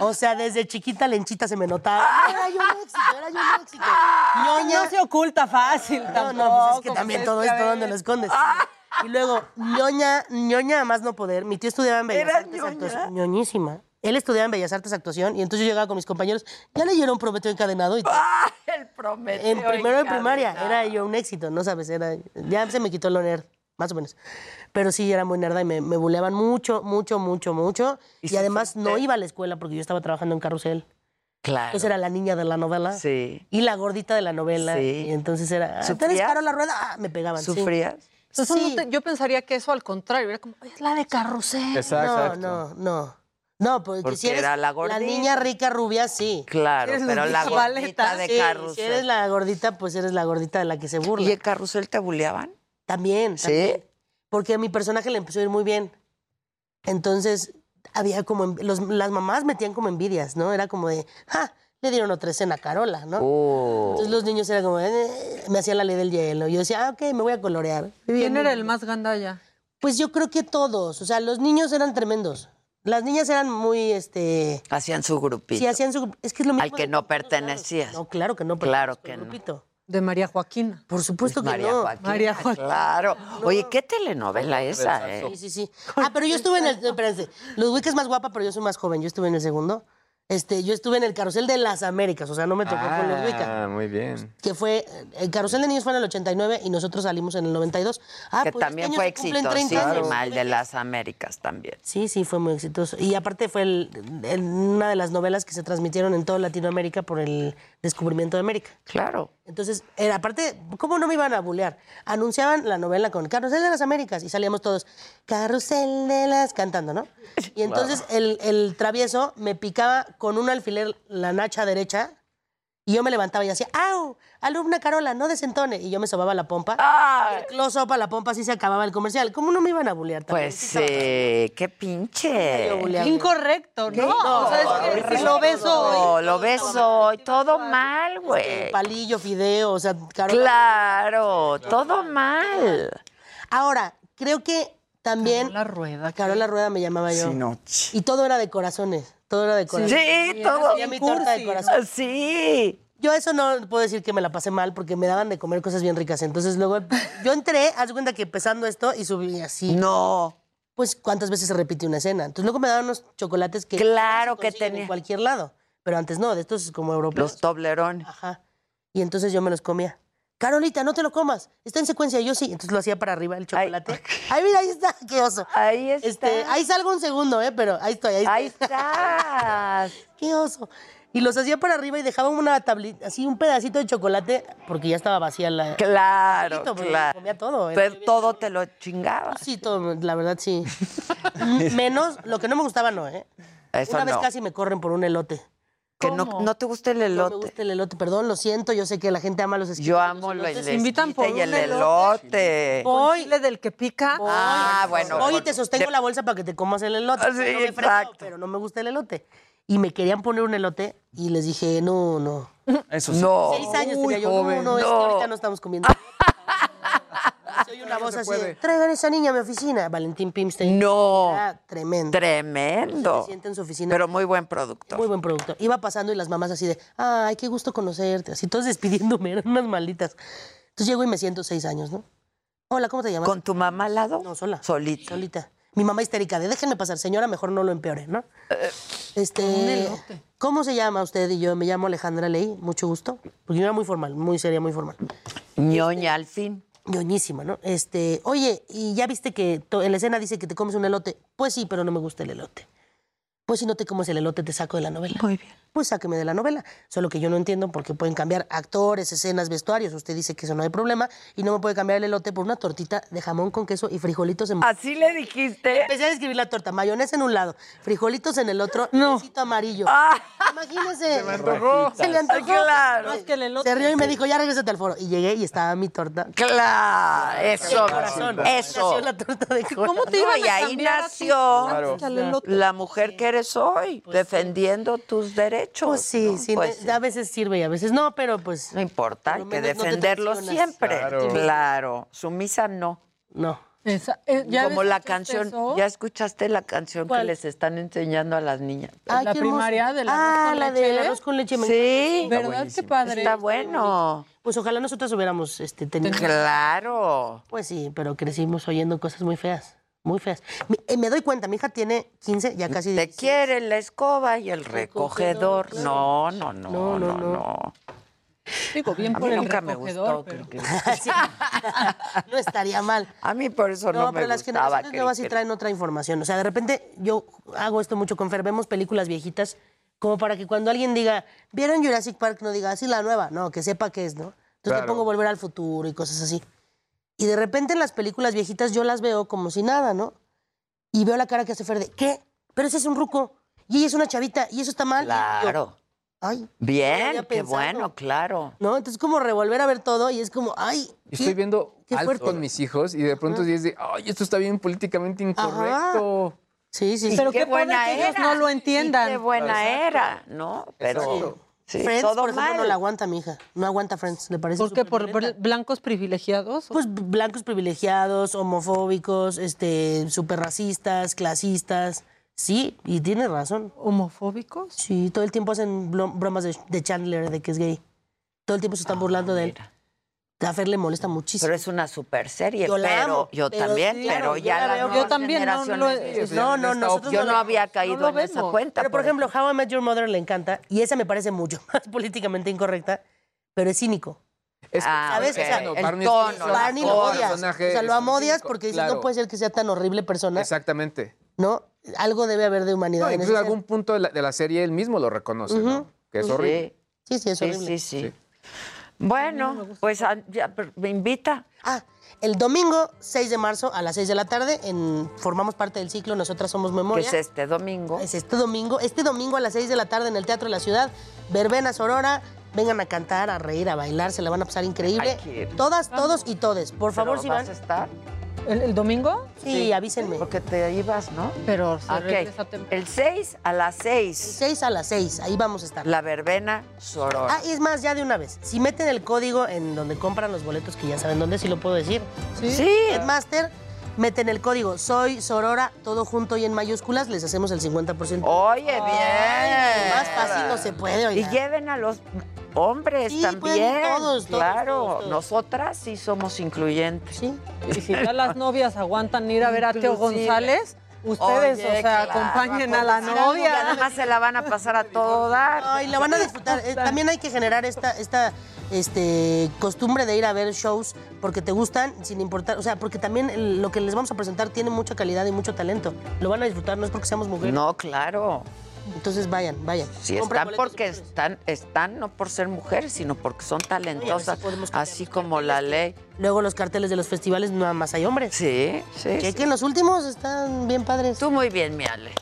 O sea, desde chiquita lenchita se me notaba. Era yo un éxito, era yo un éxito. Ñoña. No se oculta fácil No, tampoco. no, pues es que también es todo esto ver. donde lo escondes. Y luego, ñoña, ñoña a más no poder. Mi tío estudiaba en Bellas ¿Era Artes. Ñoñísima. Él estudiaba en Bellas Artes Actuación y entonces yo llegaba con mis compañeros. Ya leyeron Prometeo encadenado y [laughs] todo. El Prometeo En primero de primaria era yo un éxito, no sabes, era ya se me quitó lo nerd, más o menos. Pero sí era muy nerda y me, me buleaban mucho, mucho, mucho, mucho. Y, además no iba a la escuela porque yo estaba trabajando en carrusel. Claro. Entonces era la niña de la novela. Sí. Y la gordita de la novela. Sí. Y entonces era, ah, ¿tú eres ¿Sufrías? Carola Rueda? Ah, me pegaban. sí. ¿Sufrías? No Sí. te- yo pensaría que eso al contrario, era como, "Ay, es la de carrusel. no, no, no. No, porque, Porque si eres era la la gordita. niña rica rubia, sí. Claro, Eres pero la gordita de Sí, carrusel. Si eres la gordita, pues eres la gordita de la que se burla. ¿Y en carrusel te buleaban? También, ¿Sí? también. Porque a mi personaje le empezó a ir muy bien. Entonces, había como... los- las mamás metían como envidias, ¿no? Era como de, ¡ja! Le dieron otra escena a Carola, ¿no? Oh. Entonces los niños eran como, "Eh", me hacían la ley del hielo. Yo decía, ah, ok, me voy a colorear. ¿Quién era el más gandalla? Pues yo creo que todos. O sea, los niños eran tremendos. Las niñas eran muy, este... Hacían su grupito. Sí, hacían su... Es que es lo mismo. Al que de- no pertenecías. No, claro que no. Claro que no. grupito. De María Joaquina. Por supuesto que María no. Joaquina, María Joaquina. Claro. Oye, ¿qué telenovela esa, eh? Sí, sí, sí. Ah, pero yo estuve en el. Espérense. Ludwig es más guapa, pero yo soy más joven. Yo estuve en el segundo. Este, yo estuve en el carrusel de las Américas, o sea, no me tocó con Ludwig. Ah, muy bien. Que fue. El carrusel de niños fue en el 89 y nosotros salimos en el 92. Ah, que pues este también fue se cumplen 30 años. exitosísima, el de las Américas también. Sí, sí, fue muy exitoso. Y aparte fue el- el- una de las novelas que se transmitieron en toda Latinoamérica por el descubrimiento de América. Claro. Entonces, era, aparte, ¿cómo no me iban a bulear? Anunciaban la novela con Carrusel de las Américas y salíamos todos, Carrusel de las, cantando, ¿no? Y [laughs] entonces el, el travieso me picaba con un alfiler la nacha derecha y yo me levantaba y hacía, ¡au! Alumna Carola, no desentone. Y yo me sobaba la pompa. Y el close-up a la pompa, así se acababa el comercial. ¿Cómo no me iban a bulear también? Pues sí, qué pinche. Incorrecto, ¿no? No, o sea, es que lo ves hoy. No, lo ves hoy, todo mal, güey. Palillo, fideo, o sea, Carola. Claro, todo mal. Ahora, creo que también... La rueda. Carola Rueda me llamaba yo. Sí, no. Y todo era de corazones. Todo era de corazones. Sí, todo. Mi torta de corazón. Sí. Yo eso no puedo decir que me la pasé mal porque me daban de comer cosas bien ricas. Entonces luego yo entré, haz cuenta que empezando esto y subí así. No. Pues cuántas veces se repite una escena. Entonces luego me daban unos chocolates que Claro que tenía. en cualquier lado. Pero antes no, de estos como europeos. Los Toblerón. Ajá. Y entonces yo me los comía. Carolita, no te lo comas, está en secuencia. Yo sí, entonces lo hacía para arriba el chocolate. Ay, mira, ahí está, qué oso. Ahí está. Este, ahí salgo un segundo, ¿eh? Pero ahí estoy, ahí, Ahí estás. [laughs] qué oso. Y los hacía para arriba y dejaba una tablita, así un pedacito de chocolate, porque ya estaba vacía la. Claro, Poquito, claro. Comía todo. ¿eh? Pero todo te lo chingabas. Sí, todo, la verdad sí. [laughs] Menos, lo que no me gustaba no, ¿eh? Eso Una vez no. casi me corren por un elote. Que no, no te gusta el No me elote. gusta el elote, perdón, lo siento, yo sé que la gente ama los esquites. Yo los amo el elotes. invitan por y el elote. elote. Voy. del que pica. Ah, bueno. Voy y te sostengo la bolsa para que te comas el elote. Ah, No sí, me frego, exacto. pero no me gusta el elote. Y me querían poner un elote y les dije, no, no. Eso [laughs] sí. No. Seis años Muy tenía yo. joven. No, no, es que No. ahorita no estamos comiendo. [laughs] Soy una voz así, de, traigan esa niña a mi oficina. Valentín Pimstein. No. Era tremendo. Tremendo. Se siente en su oficina. Pero muy buen producto. Muy buen producto. Iba pasando y las mamás así de, ay, qué gusto conocerte. Así todos [laughs] despidiéndome, eran unas malditas. Entonces llego y me siento seis años, ¿no? Hola, ¿cómo te llamas? ¿Con tu mamá al lado? No, sola. Solita. Solita. Mi mamá histérica de, déjenme pasar, señora, mejor no lo empeore, ¿no? Este, ¿cómo se llama usted? Y yo me llamo Alejandra Ley, mucho gusto. Porque yo era muy formal, muy seria, muy formal. Ñoña al fin. Ñoñísima, ¿no? Este, oye, ¿y ya viste que en la escena dice que te comes un elote? Pues sí, pero no me gusta el elote. Pues si no te comes el elote, te saco de la novela. Muy bien. Pues sáqueme de la novela. Solo que yo no entiendo por qué pueden cambiar actores, escenas, vestuarios. Usted dice que eso no hay problema y no me puede cambiar el elote por una tortita de jamón con queso y frijolitos en Así le dijiste. Empecé a describir la torta, mayonesa en un lado, frijolitos en el otro, no. amarillo. Ah. Imagínese. Se me antojó. Se le antojó. Claro. No, que el elote- Se rió y me dijo, ya regrésate al foro. Y llegué y estaba mi torta. Claro, eso, corazón. eso. Nació la torta de corazón. ¿Cómo te iban y ahí nació Claro. la mujer que eres hoy, defendiendo tus derechos. Pues sí, ¿no? sí, Pues a veces sirve y a veces no, pero pues... No importa, hay que no defenderlo siempre. Claro. Claro. Sumisa no. No. Esa- eh, ¿ya Como la canción, eso? ¿ya escuchaste la canción que les están enseñando a las niñas? Ay, La primaria del arroz Ah, con la leche. del arroz con leche. Sí. ¿Verdad? Qué padre. Está bueno. Pues ojalá nosotros hubiéramos este, tenido... Claro. Pues sí, pero crecimos oyendo cosas muy feas, muy feas. Mi- eh, me doy cuenta, mi hija tiene 15, ya casi... Te quiere la escoba y el recogedor. No, no, no, No, no, no, no. no. Digo, bien A por mí el nunca me gustó. pero- que- [laughs] Sí. [laughs] no estaría mal. A mí por eso no, No, me pero las gustaba. generaciones que- nuevas sí traen otra información. O sea, de repente yo hago esto mucho con Fer, vemos películas viejitas como para que cuando alguien diga, ¿vieron Jurassic Park? No diga, así la nueva. No, que sepa qué es, ¿no? Entonces Claro. le pongo Volver al Futuro y cosas así. Y de repente en las películas viejitas yo las veo como si nada, ¿no? Y veo la cara que hace Fer de, ¿qué? Pero ese es un ruco. Y ella es una chavita. Y eso está mal. Yo, Claro. Ay. Bien, qué bueno, claro. ¿No? Entonces como revolver a ver todo y es como, ay. Estoy viendo qué fuerte. con mis hijos y de pronto sí es de, ay, esto está bien políticamente incorrecto. Sí, sí, Y Pero qué, buena que ellos era. no lo entiendan. Y qué buena Exacto. era, ¿no? Pero Exacto. Sí, Friends, todo por ejemplo, mal. no la aguanta mi hija. No aguanta Friends, le parece ¿Por qué? ¿Por blancos privilegiados? Pues blancos privilegiados, homofóbicos, este, súper racistas, clasistas. Sí, y tiene razón. ¿Homofóbicos? Sí, todo el tiempo hacen bromas de, de Chandler, de que es gay. Todo el tiempo se están burlando de él. A Fer le molesta muchísimo. Pero es una super serie, Yo la pero amo, yo pero también, sí, pero claro, yo ya la veo. Yo también no generaciones- No, no, nosotros yo no no había caído en esa cuenta. Pero, por ejemplo, How I Met Your Mother le encanta, y esa me parece mucho [laughs] más políticamente incorrecta, pero es cínico. Es, Ah, ¿Sabes? ok. O sea, el Barney tono, Barney lo odias. O sea, lo amodias porque dices, claro. no puede ser que sea tan horrible persona, Exactamente. ¿no? Algo debe haber de humanidad No, en incluso en algún punto de la, de la serie él mismo lo reconoce, ¿no? Que es horrible. Sí, sí, es Sí, horrible. sí, sí. Bueno, pues ya, me invita. Ah, el domingo 6 de marzo a las 6 de la tarde en, formamos parte del ciclo Nosotras Somos Que Memoria. es este domingo. Es este domingo. Este domingo a las 6 de la tarde en el Teatro de la Ciudad. Verbena Sorora. Vengan a cantar, a reír, a bailar. Se la van a pasar increíble. Que. Todas, todos y todes. Por favor, si vas van. a estar. ¿El, el domingo? Sí, avísenme. Porque te ibas, ¿no? Pero se Ok. regresa temprano. El 6 a las 6. 6 a las 6. Ahí vamos a estar. La verbena Sorora. Ah, y es más, ya de una vez. Si meten el código en donde compran los boletos, que ya saben dónde, si lo puedo decir. Sí. Headmaster, meten el código Soy Sorora, todo junto y en mayúsculas, les hacemos el 50%. Oye, bien. Más fácil no se puede, Y oiga. lleven a los hombres Sí, también. pueden todos, todos, claro, todos, todos. nosotras sí somos incluyentes. Sí. Y si ya las novias aguantan ir a ver a Teo. González, ustedes, Oye, o sea, claro, acompañen a la novia. Y además se la van a pasar a [laughs] todo dar. Ay, la van a disfrutar. Eh, también hay que generar esta, esta este, costumbre de ir a ver shows porque te gustan, sin importar, o sea, porque también lo que les vamos a presentar tiene mucha calidad y mucho talento. Lo van a disfrutar, no es porque seamos mujeres. No, claro. Entonces vayan, vayan. Si están porque están, están no por ser mujeres, sino porque son talentosas, así como la ley. Luego los carteles de los festivales nada más hay hombres. Sí, sí. Chequen, los últimos están bien padres. Tú muy bien, mi Ale.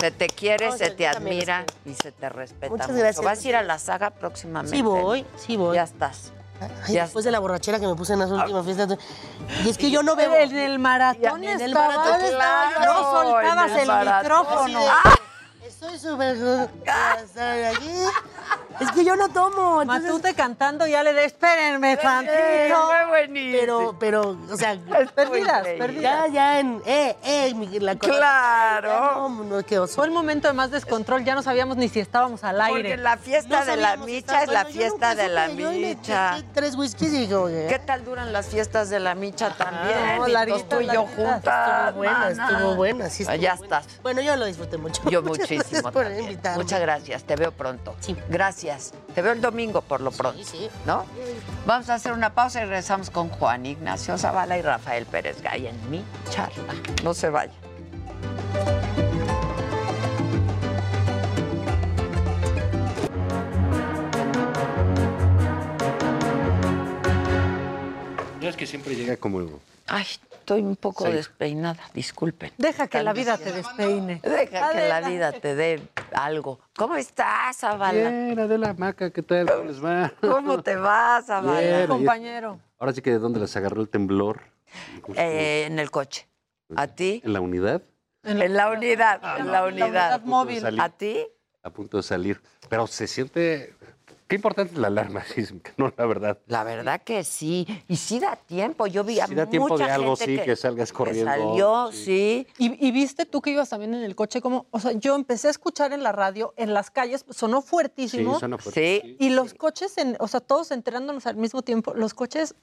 Se te quiere, No, se te admira y se te respeta. Muchas mucho. gracias. ¿Vas a ir a la saga próximamente? Sí voy, sí voy. Ya estás. Ay, Ya después de la borrachera que me puse en las últimas fiestas. Y es que yo no veo. En el maratón En el estaba- maratón estaba yo. no soltabas el micrófono. De- Súper. Estoy aquí. Es que yo no tomo. entonces- Matute cantando, ya le de espérenme tantito. Pero, pero, o sea, Perdidas, Ya, perdidas. ya en. Eh, eh, mi- la Claro. Ya No, no, qué oso. Fue el momento de más descontrol, ya no sabíamos ni si estábamos al aire. Porque la fiesta No de la micha es la bueno, fiesta de la yo micha. tres whiskies y como que- ¿Qué tal duran las fiestas de la micha también? no, Larita, tú y yo juntas. Estuvo buena, mana. estuvo buena, sí estuvo Ya buena. estás. Bueno, yo lo disfruté mucho. Yo [laughs] muchísimo. gracias por. Muchas gracias. Te veo pronto. Gracias. Te veo el domingo por lo pronto. sí. ¿No? Vamos a hacer una pausa y regresamos con Juan Ignacio Zavala y Rafael Pérez Gay en mi charla. No se vaya. No es que siempre llega como. Ay, estoy un poco Sí. despeinada. Disculpen. Deja que la vida te despeine. Deja que la vida te dé algo. ¿Cómo estás, Zavala? Bien, Adela Maca, ¿qué tal? ¿Cómo les va? ¿Cómo te vas, Zavala? Bien, Compañero. Ahora sí que de dónde les agarró el temblor. Eh, en el coche. ¿A ti? En la unidad, En la unidad, en la unidad. unidad móvil. ¿A ti? a punto de salir. Pero se siente. Qué importante es la alarma [laughs] sísmica, no, la verdad. La verdad que sí. Y sí da tiempo. Yo vi a Sí da tiempo mucha de algo, gente sí, que salgas corriendo, salió, sí. Y, y viste tú que ibas también en el coche, como, o sea, yo empecé a escuchar en la radio, en las calles, sonó fuertísimo. Sí, suena fuerte. Sí. Y los coches, en, o sea, todos enterándonos al mismo tiempo, los coches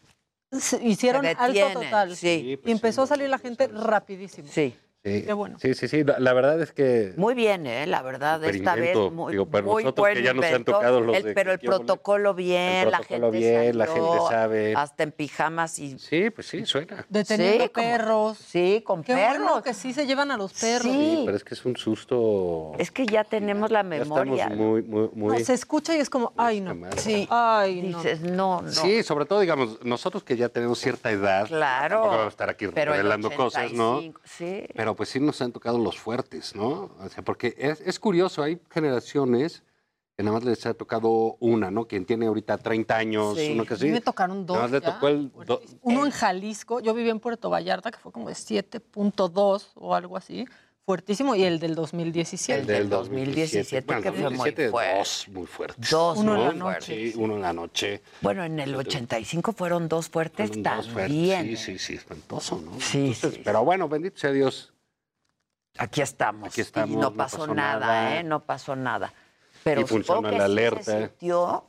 se hicieron Se alto total. sí. y empezó a salir la gente rapidísimo. Sí. Sí, Qué bueno. sí, sí, sí. La, la verdad es que. Muy bien, ¿eh? La verdad, esta vez muy, Digo, para muy nosotros buen que ya nos han tocado los El- de Pero el protocolo bien, El la protocolo gente bien, la gente sabe. Hasta en pijamas y... Sí, pues sí, suena. Deteniendo Sí, como- perros. Sí, con Qué perros. bueno que sí se llevan a los perros. Sí. Pero es que es un susto. Es que ya tenemos la ya memoria. estamos muy, muy, muy. No, se escucha y es como, ay, no. Sí. Ay, no. Dices, no, no. Sí, sobre todo, digamos, nosotros que ya tenemos cierta edad. Claro. Tampoco vamos a estar aquí Pero revelando cosas, ¿no? 85, Sí. Pero pues sí nos han tocado los fuertes, ¿no? O sea, porque es, es curioso, hay generaciones que nada más les ha tocado una, ¿no? Quien tiene ahorita 30 años, Sí. uno que A mí sí. me tocaron dos Nada más le tocó el... do- Uno en Jalisco, yo vivía en Puerto Vallarta, que fue como de 7.2 o algo así, fuertísimo, y el del 2017. El del 2017, Bueno, que fue muy 2017, fuerte. Dos muy fuertes. Dos Uno en la noche. Sí, uno en la noche. Bueno, en el 85 fueron dos fuertes Fueron dos fuertes. también. Sí, sí, sí, espantoso, ¿no? Sí, Entonces, sí. Pero bueno, bendito sea Dios. Aquí estamos. Aquí estamos, Y no pasó, nada, ¿eh? No pasó nada. Pero Y funcionó supongo que la sí se sintió.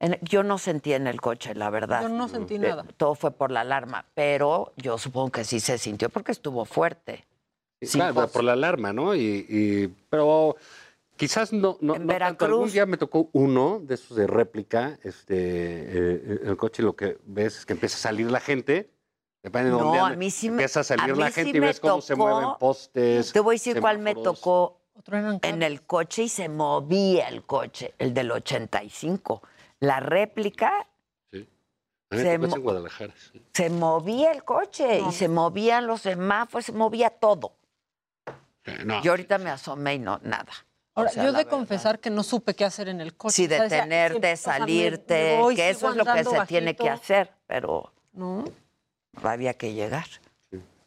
en- yo no sentí en el coche, la verdad. Yo no sentí Eh, nada. todo fue por la alarma, pero yo supongo que sí se sintió porque estuvo fuerte. Sí, claro, por la alarma, ¿no? Y, y- pero quizás no, no, En no tanto. Algún Veracruz. día me tocó uno de esos de réplica, este, eh, el coche lo que ves es que empieza a salir la gente. Depende de No, dónde a mí sí me- empieza a salir a la mí sí gente y me ves cómo se tocó- mueven postes. Te voy a decir cuál me tocó en el coche y se movía el coche, el del 85. La réplica me se en Guadalajara. sí. se movía el coche No. y se movían los semáforos, se movía todo. Eh, No, Yo ahorita me asomé y no, nada. Ahora, O sea, yo de verdad. confesar que no supe qué hacer en el coche. Sí, O sea, decía, detenerte, sí, o sea, me- salirte, me voy, que eso es lo que se tiene que hacer, pero ¿No? Había que llegar.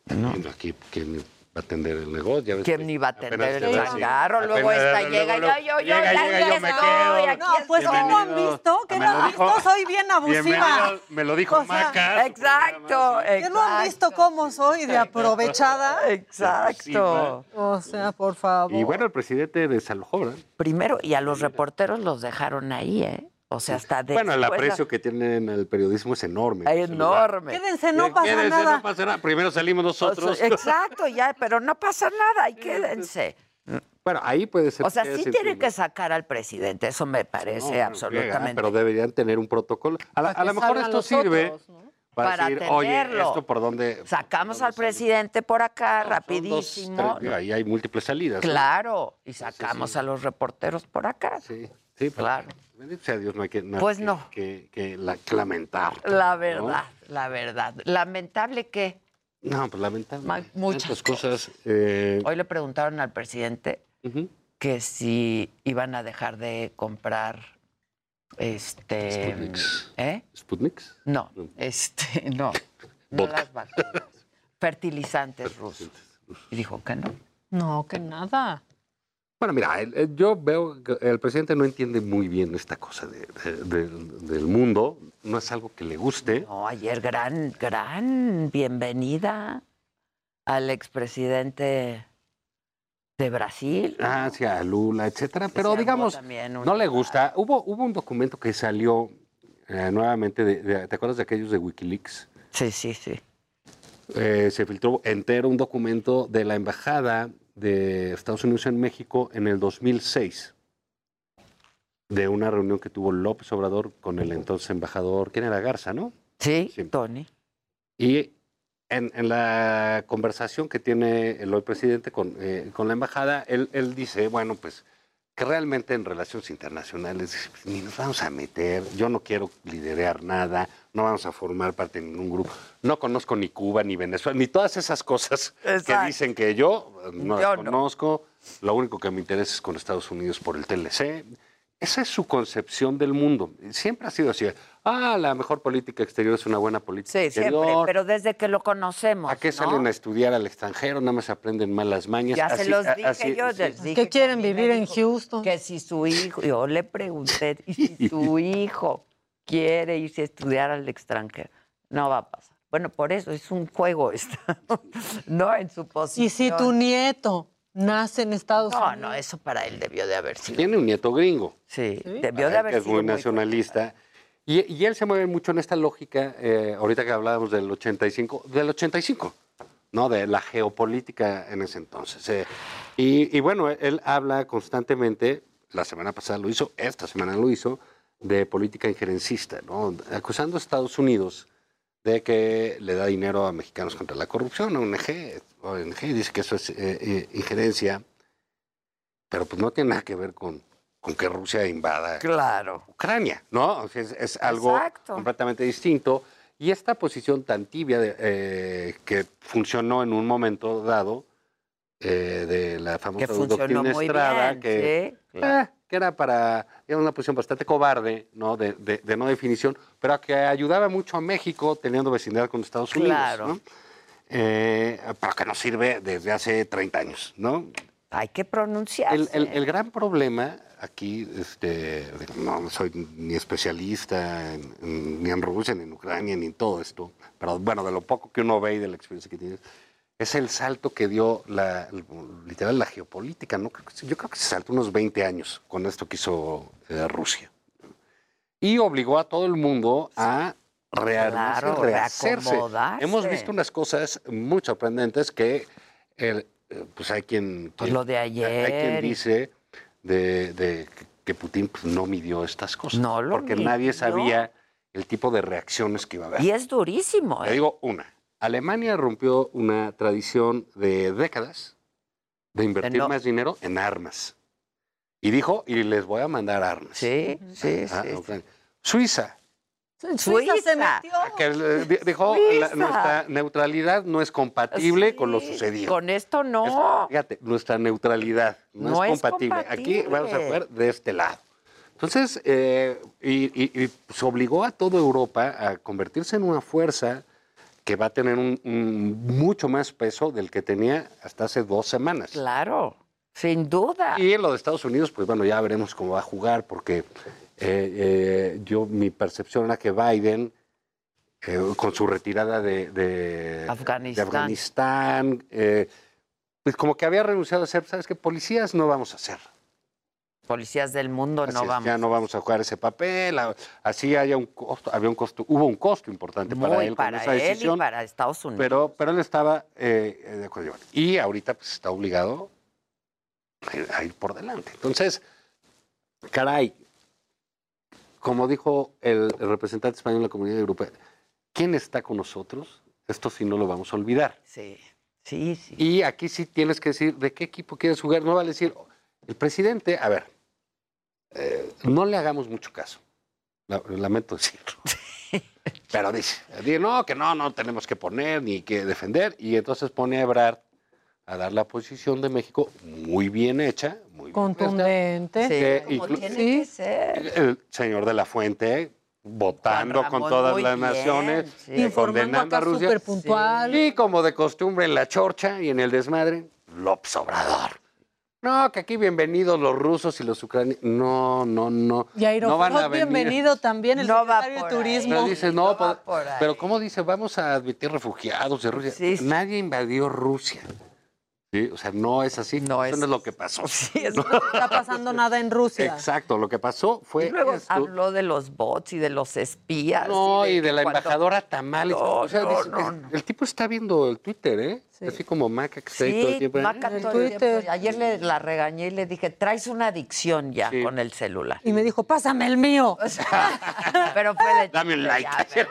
Y aquí, ¿quién va a atender el negocio? Ya ves ¿Quién iba a atender te el changarro? Luego esta luego- llega, luego- yo, yo, yo, yo No, pues ¿cómo han visto? ¿Qué no han visto? Soy bien abusiva. Me lo dijo O sea, Maca. Exacto, ¿Qué no han visto cómo soy de aprovechada? Exacto. O sea, por favor. Y bueno, el presidente desalojó, ¿verdad? Primero, y a los reporteros los dejaron ahí, ¿eh? O sea, hasta de. Bueno, el aprecio que tienen al periodismo es enorme. lugar. Enorme. Quédense, no pasa Quédense, nada. no pasa nada. Primero salimos O sea, nosotros. [laughs] exacto, ya, pero no pasa nada, ahí quédense. Bueno, ahí puede ser. O sea, sí se tiene entienda. que sacar al presidente, eso me parece No, bueno, absolutamente. Pero deberían tener un protocolo. A, la- Para a lo mejor esto sirve otros, para, Para decir, oye, esto por dónde. Sacamos al presidente por acá, dos, rapidísimo. tres, ahí hay múltiples salidas. ¿no? Claro, y sacamos a los reporteros por acá. Sí, sí, claro. Bendito sea Dios, no hay que, no hay Pues que- no. que, que la- que lamentar. La ¿no? verdad, la verdad. Lamentable que No, pues lamentable. Ma- muchas cosas. eh, hoy le preguntaron al presidente que si iban a dejar de comprar este Sputniks. ¿eh? ¿Sputniks? No, este, [laughs] no. No Vodka. las vacunas. Fertilizantes rusos. Y dijo que no. No, que nada. Bueno, mira, el- el- yo veo que el presidente no entiende muy bien esta cosa de- de- del- del mundo. No es algo que le guste. No, ayer gran, gran bienvenida al expresidente de Brasil. hacia Lula, etcétera, pero digamos, no le gusta. Hubo, hubo un documento que salió eh, nuevamente, de, de- ¿te acuerdas de aquellos de Wikileaks? Sí, sí, sí. Eh, se filtró entero un documento de la embajada de Estados Unidos en México en el 2006, de una reunión que tuvo López Obrador con el entonces embajador, ¿quién era Garza, no? Sí, Tony. Y en, en la conversación que tiene el hoy presidente con, eh, con la embajada, él, él dice, bueno, pues realmente en relaciones internacionales ni nos vamos a meter, yo no quiero liderar nada, no vamos a formar parte de ningún grupo, no conozco ni Cuba ni Venezuela, ni todas esas cosas que dicen que yo no Yo las no. conozco, lo único que me interesa es con Estados Unidos por el TLC. Esa es su concepción del mundo. Siempre ha sido así. Ah, la mejor política exterior es una buena política Sí, exterior. siempre, pero desde que lo conocemos. ¿A qué ¿no? salen a estudiar al extranjero? Nada más aprenden malas mañas. Ya se los dije, así- yo sí. les dije. ¿Qué quieren vivir en Houston? Que si su hijo, yo le pregunté, [laughs] y si su hijo quiere irse a estudiar al extranjero, no va a pasar. Bueno, por eso es un juego [laughs] esto, no en su posición. Y si tu nieto nace en Estados No, Unidos. no, eso para él debió de haber sido. Tiene un nieto gringo. Sí, Sí. debió de haber que es sido muy muy nacionalista. Y, y él se mueve mucho en esta lógica, eh, ahorita que hablábamos del 85, del 85, ¿no? De la geopolítica en ese entonces. eh. y, y bueno, él habla constantemente, la semana pasada lo hizo, esta semana lo hizo, de política injerencista, ¿no? Acusando a Estados Unidos de que le da dinero a mexicanos contra la corrupción, a ONG, ONG dice que eso es eh, eh, injerencia, pero pues no tiene nada que ver con, con que Rusia invada Claro. Ucrania, ¿no? O sea, es, es algo Exacto. completamente distinto. Y esta posición tan tibia de, eh, que funcionó en un momento dado eh, de la famosa Que funcionó doctrina muy Estrada, bien, que, sí, claro. Que era para, era una posición bastante cobarde, ¿no? De, de- de no definición, pero que ayudaba mucho a México teniendo vecindad con Estados Unidos, Claro. ¿no? Eh, pero que nos sirve desde hace 30 años, ¿no? Hay que pronunciarse. El, el- el gran problema aquí, este, no soy ni especialista en- en- ni en Rusia, ni en Ucrania, ni en todo esto, pero bueno, de lo poco que uno ve y de la experiencia que tiene, es el salto que dio la, literal la geopolítica. Yo creo que se saltó unos 20 años con esto que hizo eh, Rusia. Y obligó a todo el mundo a rearmarse, Claro, rehacerse. Hemos visto unas cosas muy sorprendentes que el, eh, pues hay quien, Pues quien- lo de hay quien ayer dice de, de que Putin pues, no midió estas cosas. No lo porque nadie sabía el tipo de reacciones que iba a haber. Y es durísimo. Te ¿eh? digo una. Alemania rompió una tradición de décadas de invertir no- más dinero en armas. Y dijo, y les voy a mandar armas. Sí, sí, Ah, sí. Ucrania. Suiza, Suiza se metió. que di- dijo, la- nuestra neutralidad no es compatible con lo sucedido. Con esto no. Fíjate, nuestra neutralidad no, No es, es compatible. Aquí compatible. vamos a jugar de este lado. Entonces, eh, y, y- y, pues, obligó a toda Europa a convertirse en una fuerza que va a tener un, un mucho más peso del que tenía hasta hace dos semanas. Claro, sin duda. Y en lo de Estados Unidos, pues bueno, ya veremos cómo va a jugar, porque eh, eh, yo mi percepción era que Biden, eh, con su retirada de, de- Afganistán. de Afganistán, pues como que había renunciado a ser, ¿sabes qué? Policías no vamos a ser. Policías del mundo Así no es, vamos. Ya no vamos a jugar ese papel. Así haya un costo, había un costo, hubo un costo importante para él para con esa él decisión. y para Estados Unidos. Pero, pero él estaba eh, de acuerdo. Y ahorita pues está obligado a ir por delante. Entonces, caray, como dijo el, el representante español de la Comunidad Europea, ¿quién está con nosotros? Esto sí no lo vamos a olvidar. Sí, sí, sí. Y aquí sí tienes que decir de qué equipo quieres jugar. No vale decir, el presidente, a ver, eh, no le hagamos mucho caso. La- Lamento decirlo. [laughs] Pero dice, dice, no, que no, no tenemos que poner ni que defender. Y entonces pone a Ebrard a dar la posición de México muy bien hecha, muy Contundente. que como tiene Sí. que ser. el señor de la Fuente votando con todas las bien, naciones, sí. condenando a Rusia. Y como de costumbre en la chorcha y en el desmadre, López Obrador. No, que aquí bienvenidos los rusos y los ucranianos. No, no, no. Y no van a venir. bienvenido también, el No va de ahí. Turismo. Pero dice, no, pues, va por ahí. pero ¿cómo dice? Vamos a admitir refugiados de Rusia. Sí, sí. Nadie invadió Rusia. ¿Sí? O sea, no es así. No Eso es no es lo que pasó. [laughs] No está pasando nada en Rusia. Exacto, lo que pasó fue Y luego esto. habló de los bots y de los espías. No, y de, la cuando- embajadora Tamales. No, o sea, no, dice- no, el, el tipo está viendo el Twitter, ¿eh? Así como Maca que está ahí todo el Sí, tiempo. Maca En el todo el tiempo. Twitter. Ayer le, la regañé y le dije, traes una adicción ya Sí. con el celular. Y me dijo, pásame el mío. [laughs] Pero fue de Dame un like. ya, pero-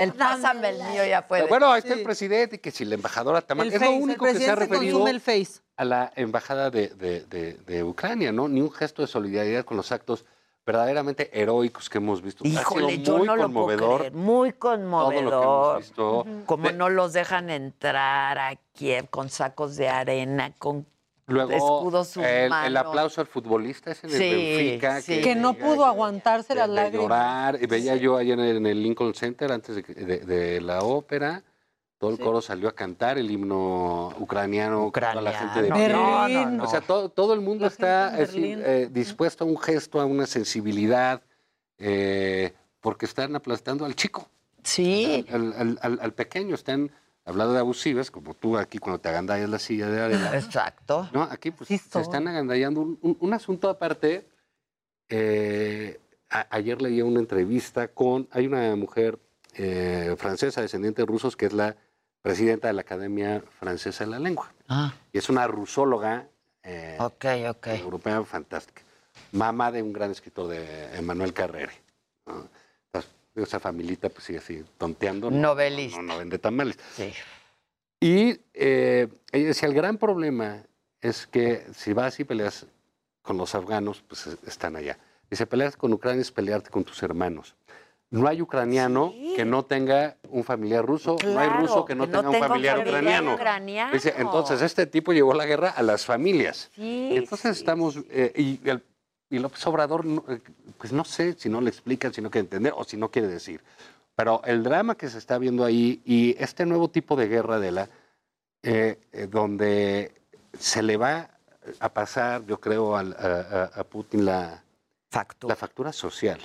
El pásame el mío ya fue de Bueno, ahí está el presidente y que si la embajadora. El Es lo Face, único que se ha referido el Face. a la embajada de, de- de- de Ucrania, ¿no? Ni un gesto de solidaridad con los actos verdaderamente heroicos que hemos visto. Híjole, ha sido yo muy no lo puedo conmovedor creer. Muy todo lo que hemos conmovedor. visto. Como De- no los dejan entrar a Kiev con sacos de arena, con Luego, escudos el, el humanos. aplauso al futbolista es en el Sí, Benfica. sí. Que no pudo aguantarse de- las de lágrimas. llorar. Y veía yo ahí en el, en el Lincoln Center antes de, que- de- de la ópera. Todo el coro salió a cantar el himno ucraniano, toda la gente de Ucraniano. No, no, no. O sea, todo, todo el mundo La está Berlín. eh, dispuesto a un gesto, a una sensibilidad, eh, porque están aplastando al chico, Sí, al, al- al- al pequeño. Están hablando de abusivas, como tú aquí cuando te agandallas la silla de Adela. exacto. No, aquí pues Sí se están agandallando un, un- un asunto aparte. eh, a- ayer leía una entrevista con, hay una mujer eh, francesa, descendiente de rusos, que es la presidenta de la Academia Francesa de la Lengua. Ah, Y es una rusóloga eh, ok, ok. europea fantástica. Mamá de un gran escritor de Emmanuel Carrere. ¿no? Entonces, esa familita pues sigue así tonteando. no- Novelista. No, no vende tamales. Sí. Y eh, ella decía, el gran problema es que si vas y peleas con los afganos, pues es- están allá. Dice, peleas con Ucrania es pelearte con tus hermanos. No hay ucraniano Sí. que no tenga un familiar ruso, no hay ruso que no tenga un familiar ucraniano. ucraniano. Dice, entonces este tipo llevó la guerra a las familias. Sí, Y entonces estamos, eh, y, el, y López Obrador, eh, pues no sé si no le explican, si no quiere entender o si no quiere decir. Pero el drama que se está viendo ahí y este nuevo tipo de guerra de la, eh, eh, donde se le va a pasar, yo creo, al- a, a- a Putin la, Factura. la factura social.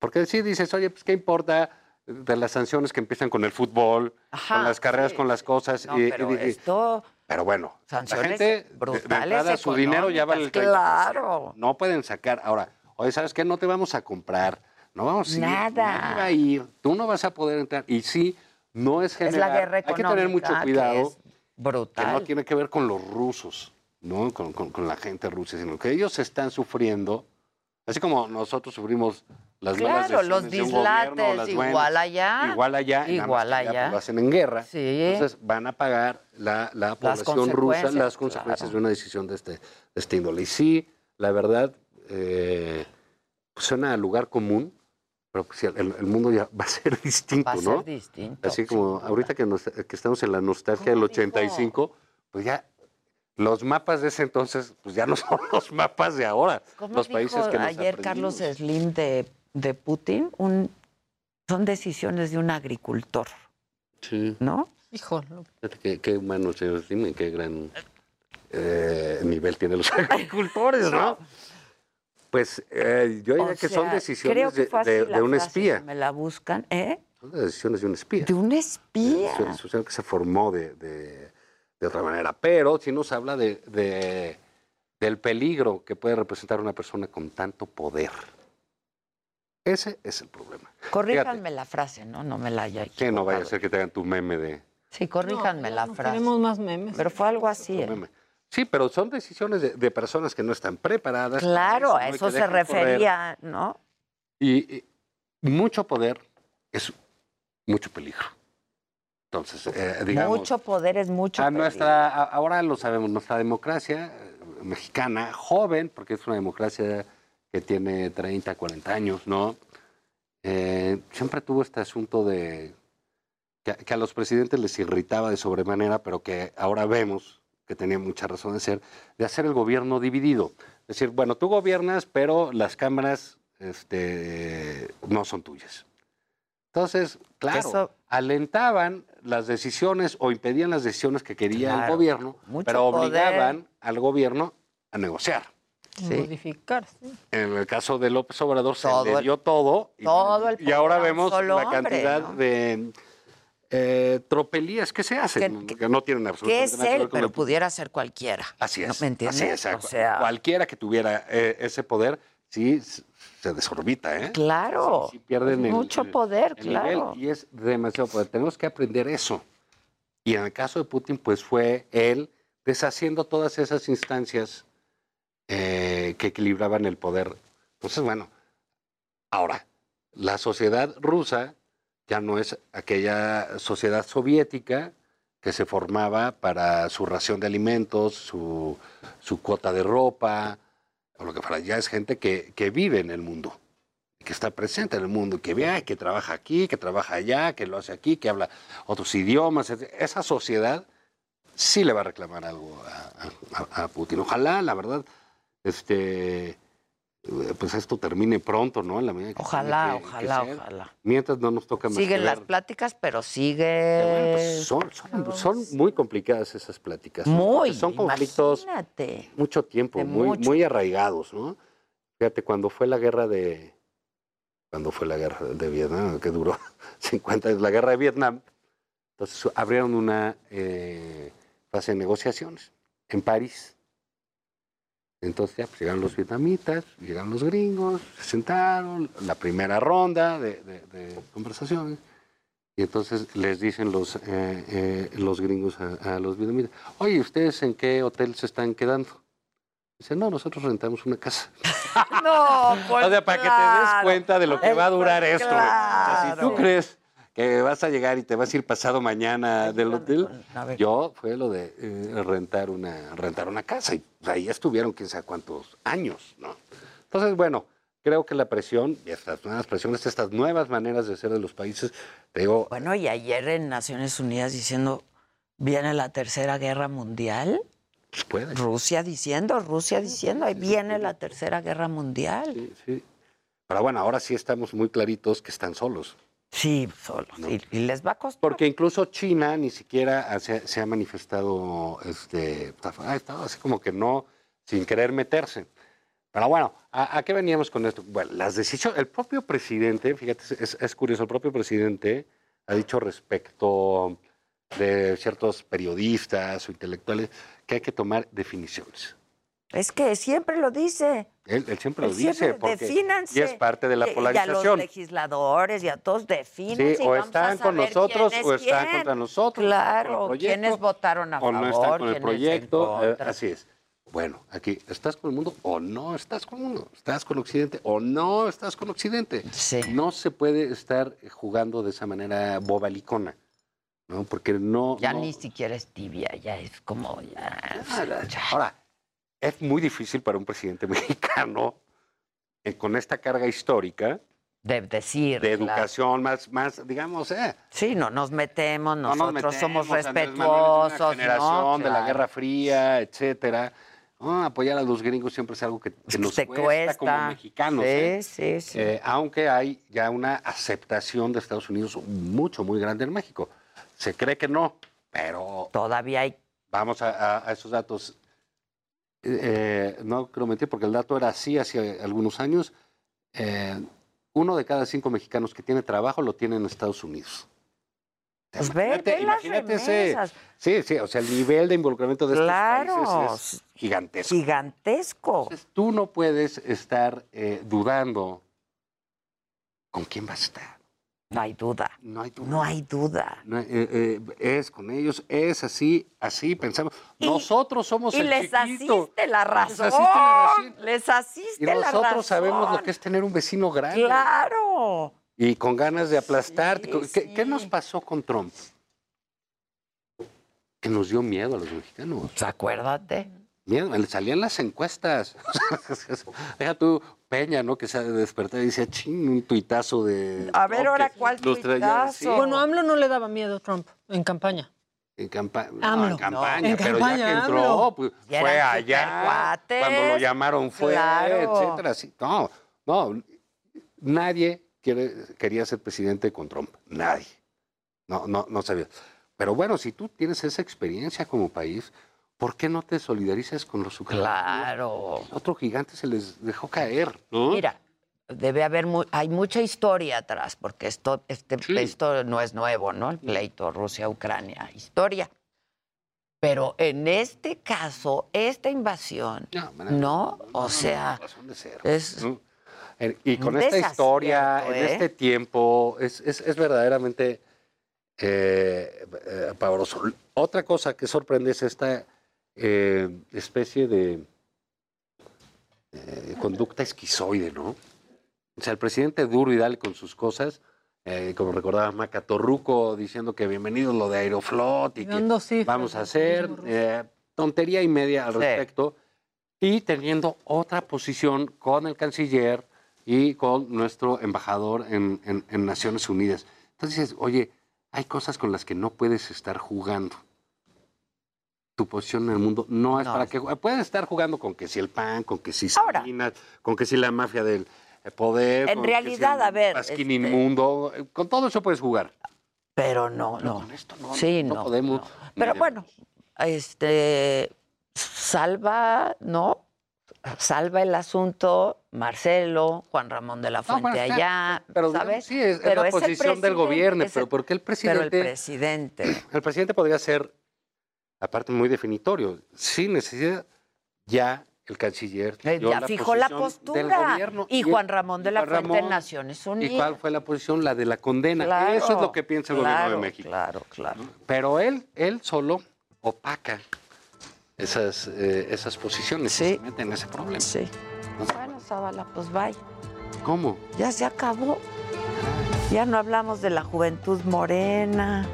Porque si dices, oye, pues qué importa de las sanciones que empiezan con el fútbol, Ajá, con las carreras, sí. con las cosas. No, y- pero y- esto, pero bueno, sanciones la gente de- de, brutales entrada, su dinero ya vale el 30%. Claro. No pueden sacar. Ahora, oye, ¿sabes qué? No te vamos a comprar. No vamos a ir. Nada. a ir. Tú no vas a poder entrar. Y sí, no es es generar. la guerra Hay que tener mucho económica, que cuidado. es brutal. Que no tiene que ver con los rusos, ¿no? Con, con- con la gente rusa, sino que ellos están sufriendo, así como nosotros sufrimos las malas Claro, los decisiones de un gobierno, dislates, igual buenas, allá. Igual allá, Igual allá, allá. pues, lo hacen en guerra. Sí. Entonces van a pagar la, la población rusa las consecuencias claro. de una decisión de este, de este índole. Y sí, la verdad, eh, pues suena a lugar común, pero pues, el, el mundo ya [laughs] va a ser distinto, Va a ¿no? ser distinto. Así como ahorita que, nos- que estamos en la nostalgia del 85, pues ya los mapas de ese entonces, pues ya no [laughs] son los mapas de ahora. ¿Cómo Los dijo países que nos ayer Carlos. Slim de, de Putin? Un, son decisiones de un agricultor, Sí. ¿no? Híjole. Fíjate Qué, qué humano, señor Slim, y qué gran eh, nivel tienen los [laughs] agricultores, ¿no? Pues eh, yo diría O que son decisiones creo que de, fue así de- de un espía. si Me la buscan, ¿eh? Son las decisiones de un espía. De un espía. Es una que se formó de, de- de otra manera. Pero sí nos habla de, de- del peligro que puede representar una persona con tanto poder. Ese es el problema. Corríjanme la frase, ¿no? No me la haya Que no vaya a equivocado. ser que te hagan tu meme de... Sí, corríjanme No, la no frase. Tenemos más memes. Pero fue algo así, ¿eh? meme. Sí, pero son decisiones de, de personas que no están preparadas. para Claro, a eso se correr. refería, ¿no? Y, y mucho poder es mucho peligro. Entonces, eh, digamos. mucho poder es mucho a peligro. nuestra, ahora lo sabemos, nuestra democracia eh, mexicana, joven, porque es una democracia que tiene 30, 40 años, ¿no? Eh, siempre tuvo este asunto de que, que a los presidentes les irritaba de sobremanera, pero que ahora vemos que tenía mucha razón de ser, de hacer el gobierno dividido. Es decir, bueno, tú gobiernas, pero las cámaras este, no son tuyas. Entonces, claro, Eso- alentaban las decisiones o impedían las decisiones que quería el gobierno, pero poder. obligaban al gobierno a negociar. Modificar. sí. En el caso de López Obrador Todo se le el- dio todo y, todo el y ahora vemos la hombre, cantidad ¿no? de eh, tropelías que se hacen, que, no tienen Que absolutamente es nada que ver él, con pero el- pudiera ser cualquiera. Así ¿No es. ¿Me entiendes? Así es. O sea, Cualquiera que tuviera eh, ese poder, sí, se desorbita, ¿eh? Claro. Sí, sí pierden el- mucho el- poder, claro. y es demasiado poder. Tenemos que aprender eso. Y en el caso de Putin, pues fue él deshaciendo todas esas instancias eh, que equilibraban el poder. Entonces, bueno, ahora, la sociedad rusa ya no es aquella sociedad soviética que se formaba para su ración de alimentos, su, su cuota de ropa, o lo que fuera. Ya es gente que, que vive en el mundo, que está presente en el mundo, que ve, que trabaja aquí, que trabaja allá, que lo hace aquí, que habla otros idiomas. Esa sociedad sí le va a reclamar algo a Putin. Ojalá, la verdad, este, eh, pues esto termine pronto, ¿no? En la medida que Ojalá, que- ojalá, ojalá. Mientras no nos toca más Siguen las pláticas, pero sigue. Bueno, pues son, son, son muy complicadas esas pláticas. Muy, Son conflictos imagínate. mucho tiempo, muy, mucho. muy arraigados, ¿no? Fíjate, cuando fue la guerra de... Cuando fue la guerra de Vietnam, que duró [laughs] 50 años, la guerra de Vietnam, entonces abrieron una eh, fase de negociaciones en París. Entonces ya pues, llegaron los vietnamitas, llegaron los gringos, se sentaron, la primera ronda de, de- de conversaciones, y entonces les dicen los, eh, eh, los gringos a, a los vietnamitas, oye, ¿ustedes en qué hotel se están quedando? Dicen, no, nosotros rentamos una casa. [laughs] No, pues. o sea, para que te des cuenta de lo que va a durar pues, esto. O sea, si tú claro. crees que vas a llegar y te vas a ir pasado mañana del hotel, yo fue lo de eh, rentar, una, rentar una casa. Y ahí estuvieron quién sabe cuántos años, ¿no? Entonces, bueno, creo que la presión y estas nuevas presiones, estas nuevas maneras de ser de los países, te digo, Bueno, y ayer en Naciones Unidas diciendo, viene la tercera guerra mundial. pues puede. Rusia diciendo, Rusia diciendo, ahí viene la tercera guerra mundial. Sí, sí. Pero bueno, ahora sí estamos muy claritos que están solos. Sí, solos. Y, y les va a costar. Porque incluso China ni siquiera se, se ha manifestado, este, ha estado así como que no, sin querer meterse. Pero bueno, ¿a, a qué veníamos con esto? Bueno, las decisiones, el propio presidente, fíjate, es, es curioso, el propio presidente ha dicho respecto de ciertos periodistas o intelectuales que hay que tomar definiciones. Es que siempre lo dice. Él, él siempre lo siempre, dice, porque defínanse. y es parte de la Y- Y a los polarización. legisladores y a todos defínense. Sí, o están con nosotros o es están quién. contra nosotros. Claro, proyecto, quiénes votaron a o favor, no están con el proyecto. eh, así es. Bueno, aquí, ¿estás con el mundo o no estás con el mundo? ¿Estás con Occidente o no estás con Occidente? No se puede estar jugando de esa manera bobalicona, ¿no? Porque no... Ya no- ni siquiera es tibia, ya es como ya. Ahora, es muy difícil para un presidente [laughs] mexicano eh, con esta carga histórica de decir, de claro. educación más, más, digamos, eh, Sí, no nos metemos, no nosotros nos somos metemos, es una respetuosos, generación ¿no? de la. Guerra Fría, etcétera. Apoyar a los gringos siempre es algo que, que nos Te cuesta, como cuesta. mexicanos. Sí, ¿eh? sí, sí. Eh, aunque hay ya una aceptación de Estados Unidos mucho, muy grande en México. Se cree que no, pero... Todavía hay... Vamos a, a- a esos datos. Eh, no quiero mentir porque el dato era así hace algunos años. Eh, uno de cada cinco mexicanos que tiene trabajo lo tiene en Estados Unidos. Pues Imagínate, ve las imagínate ese-. Sí, sí, o sea, el nivel de involucramiento de Claro. estos países es gigantesco. Gigantesco. Tú no puedes estar eh, dudando con quién vas a estar. No hay duda. No hay duda. No hay duda. No, eh, eh, es con ellos, es así, así pensamos. Nosotros somos Y el les chiquito. asiste la Les razón. asiste la razón. Les asiste Y la razón. nosotros sabemos lo que es tener un vecino grande. Claro. Y con ganas de aplastarte. ¿Qué, qué nos pasó con Trump? Que nos dio miedo a los mexicanos. Pues acuérdate. Miedo, le salían las encuestas. [laughs] Deja tú, Peña, ¿no? Que se despertó y decía, ching, un tuitazo de. A ver, ahora, ¿cuál así, Bueno, AMLO no le daba miedo a Trump en campaña. En, campa- no, en campaña, En pero campaña, ya que entró, pues, fue allá. supercuates. Cuando lo llamaron fue, Claro. etcétera. sí. No, no, nadie quiere, quería ser presidente con Trump. Nadie. No, no, no sabía. Pero bueno, si tú tienes esa experiencia como país, ¿por qué no te solidarizas con los ucranianos? Claro. Otro gigante se les dejó caer, ¿no? Mira, debe haber, mu- hay mucha historia atrás, porque esto, este, esto no es nuevo, ¿no? El pleito Rusia-Ucrania, historia. Pero en este caso, esta invasión, no, o sea, es Y con esta historia, en ¿eh? este tiempo, es, es- es verdaderamente eh, eh, pavoroso. Otra cosa que sorprende es esta eh, especie de eh, conducta esquizoide, ¿no? O sea, el presidente duro y dale con sus cosas, eh, como recordaba Macatorruco diciendo que bienvenido lo de Aeroflot y que cifras vamos a hacer eh, tontería y media al Sí. respecto y teniendo otra posición con el canciller y con nuestro embajador en, en- en Naciones Unidas. Entonces dices, oye, hay cosas con las que no puedes estar jugando. Tu posición en el mundo no es para que puedes estar jugando con que si el PAN, con que si Salinas, con que si la mafia del eh, poder, En con que si realidad, el a ver, este- inmundo, eh, con todo eso puedes jugar. pero no, no. no, sí, no no. podemos, no. Pero bueno, este salva, ¿no? Salva el asunto Marcelo, Juan Ramón de la No, Fuente bueno, está- allá, pero ¿sabes? sí, es, es Pero la es el posición del presidente, gobierno, es pero el- ¿por qué el Pero presidente? el presidente. [clears throat] El presidente podría ser, aparte, muy definitorio. Sin necesidad, ya el canciller. Eh, dio ya fijó la posición del postura. gobierno Y Juan Ramón de la Juan Fuente en Ramón, Naciones Unidas. ¿Y cuál fue la posición? La de la condena. Claro, Eso es lo que piensa el gobierno de México. Claro, claro. Pero él, él solo opaca esas, eh, esas posiciones. y Se mete en ese problema. Sí. Bueno, Zavala, pues bye. ¿Cómo? Ya se acabó. Ya no hablamos de la juventud morena.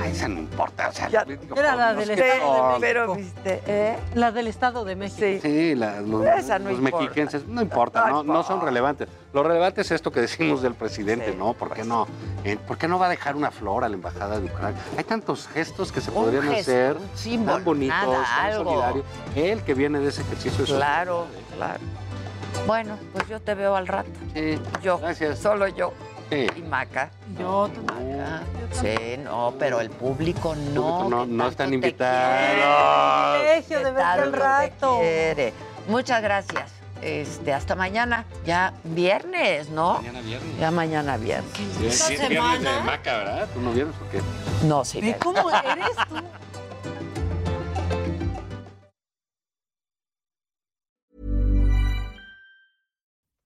A esa no importa. O sea, Ya- digo, Era la del Estado de. México. Pero, viste, ¿eh? La del Estado de México. Sí, la- los, Esa no los importa. mexiquenses, no importa, no, no son relevantes. Lo relevante es esto que decimos del presidente, ¿no? ¿Por qué no? Eh, ¿Por qué no va a dejar una flor a la embajada de Ucrania? Hay tantos gestos que se Un podrían gesto, hacer, un símbolo, tan bonitos, nada, tan solidarios. Él que viene de ese ejercicio de Claro, claro. Bueno, pues yo te veo al rato. Sí, yo, solo yo. Sí. Y Maca. Yo Maca. Sí, no, pero el público no. No, no están te invitados. Privilegio de verte al rato. quiere. Muchas gracias. Este, hasta mañana. Ya viernes, ¿no? Mañana viernes. Ya mañana viernes. Esta Viernes de Maca, ¿verdad? ¿Tú no viernes o qué? No, sí. Cómo eres tú.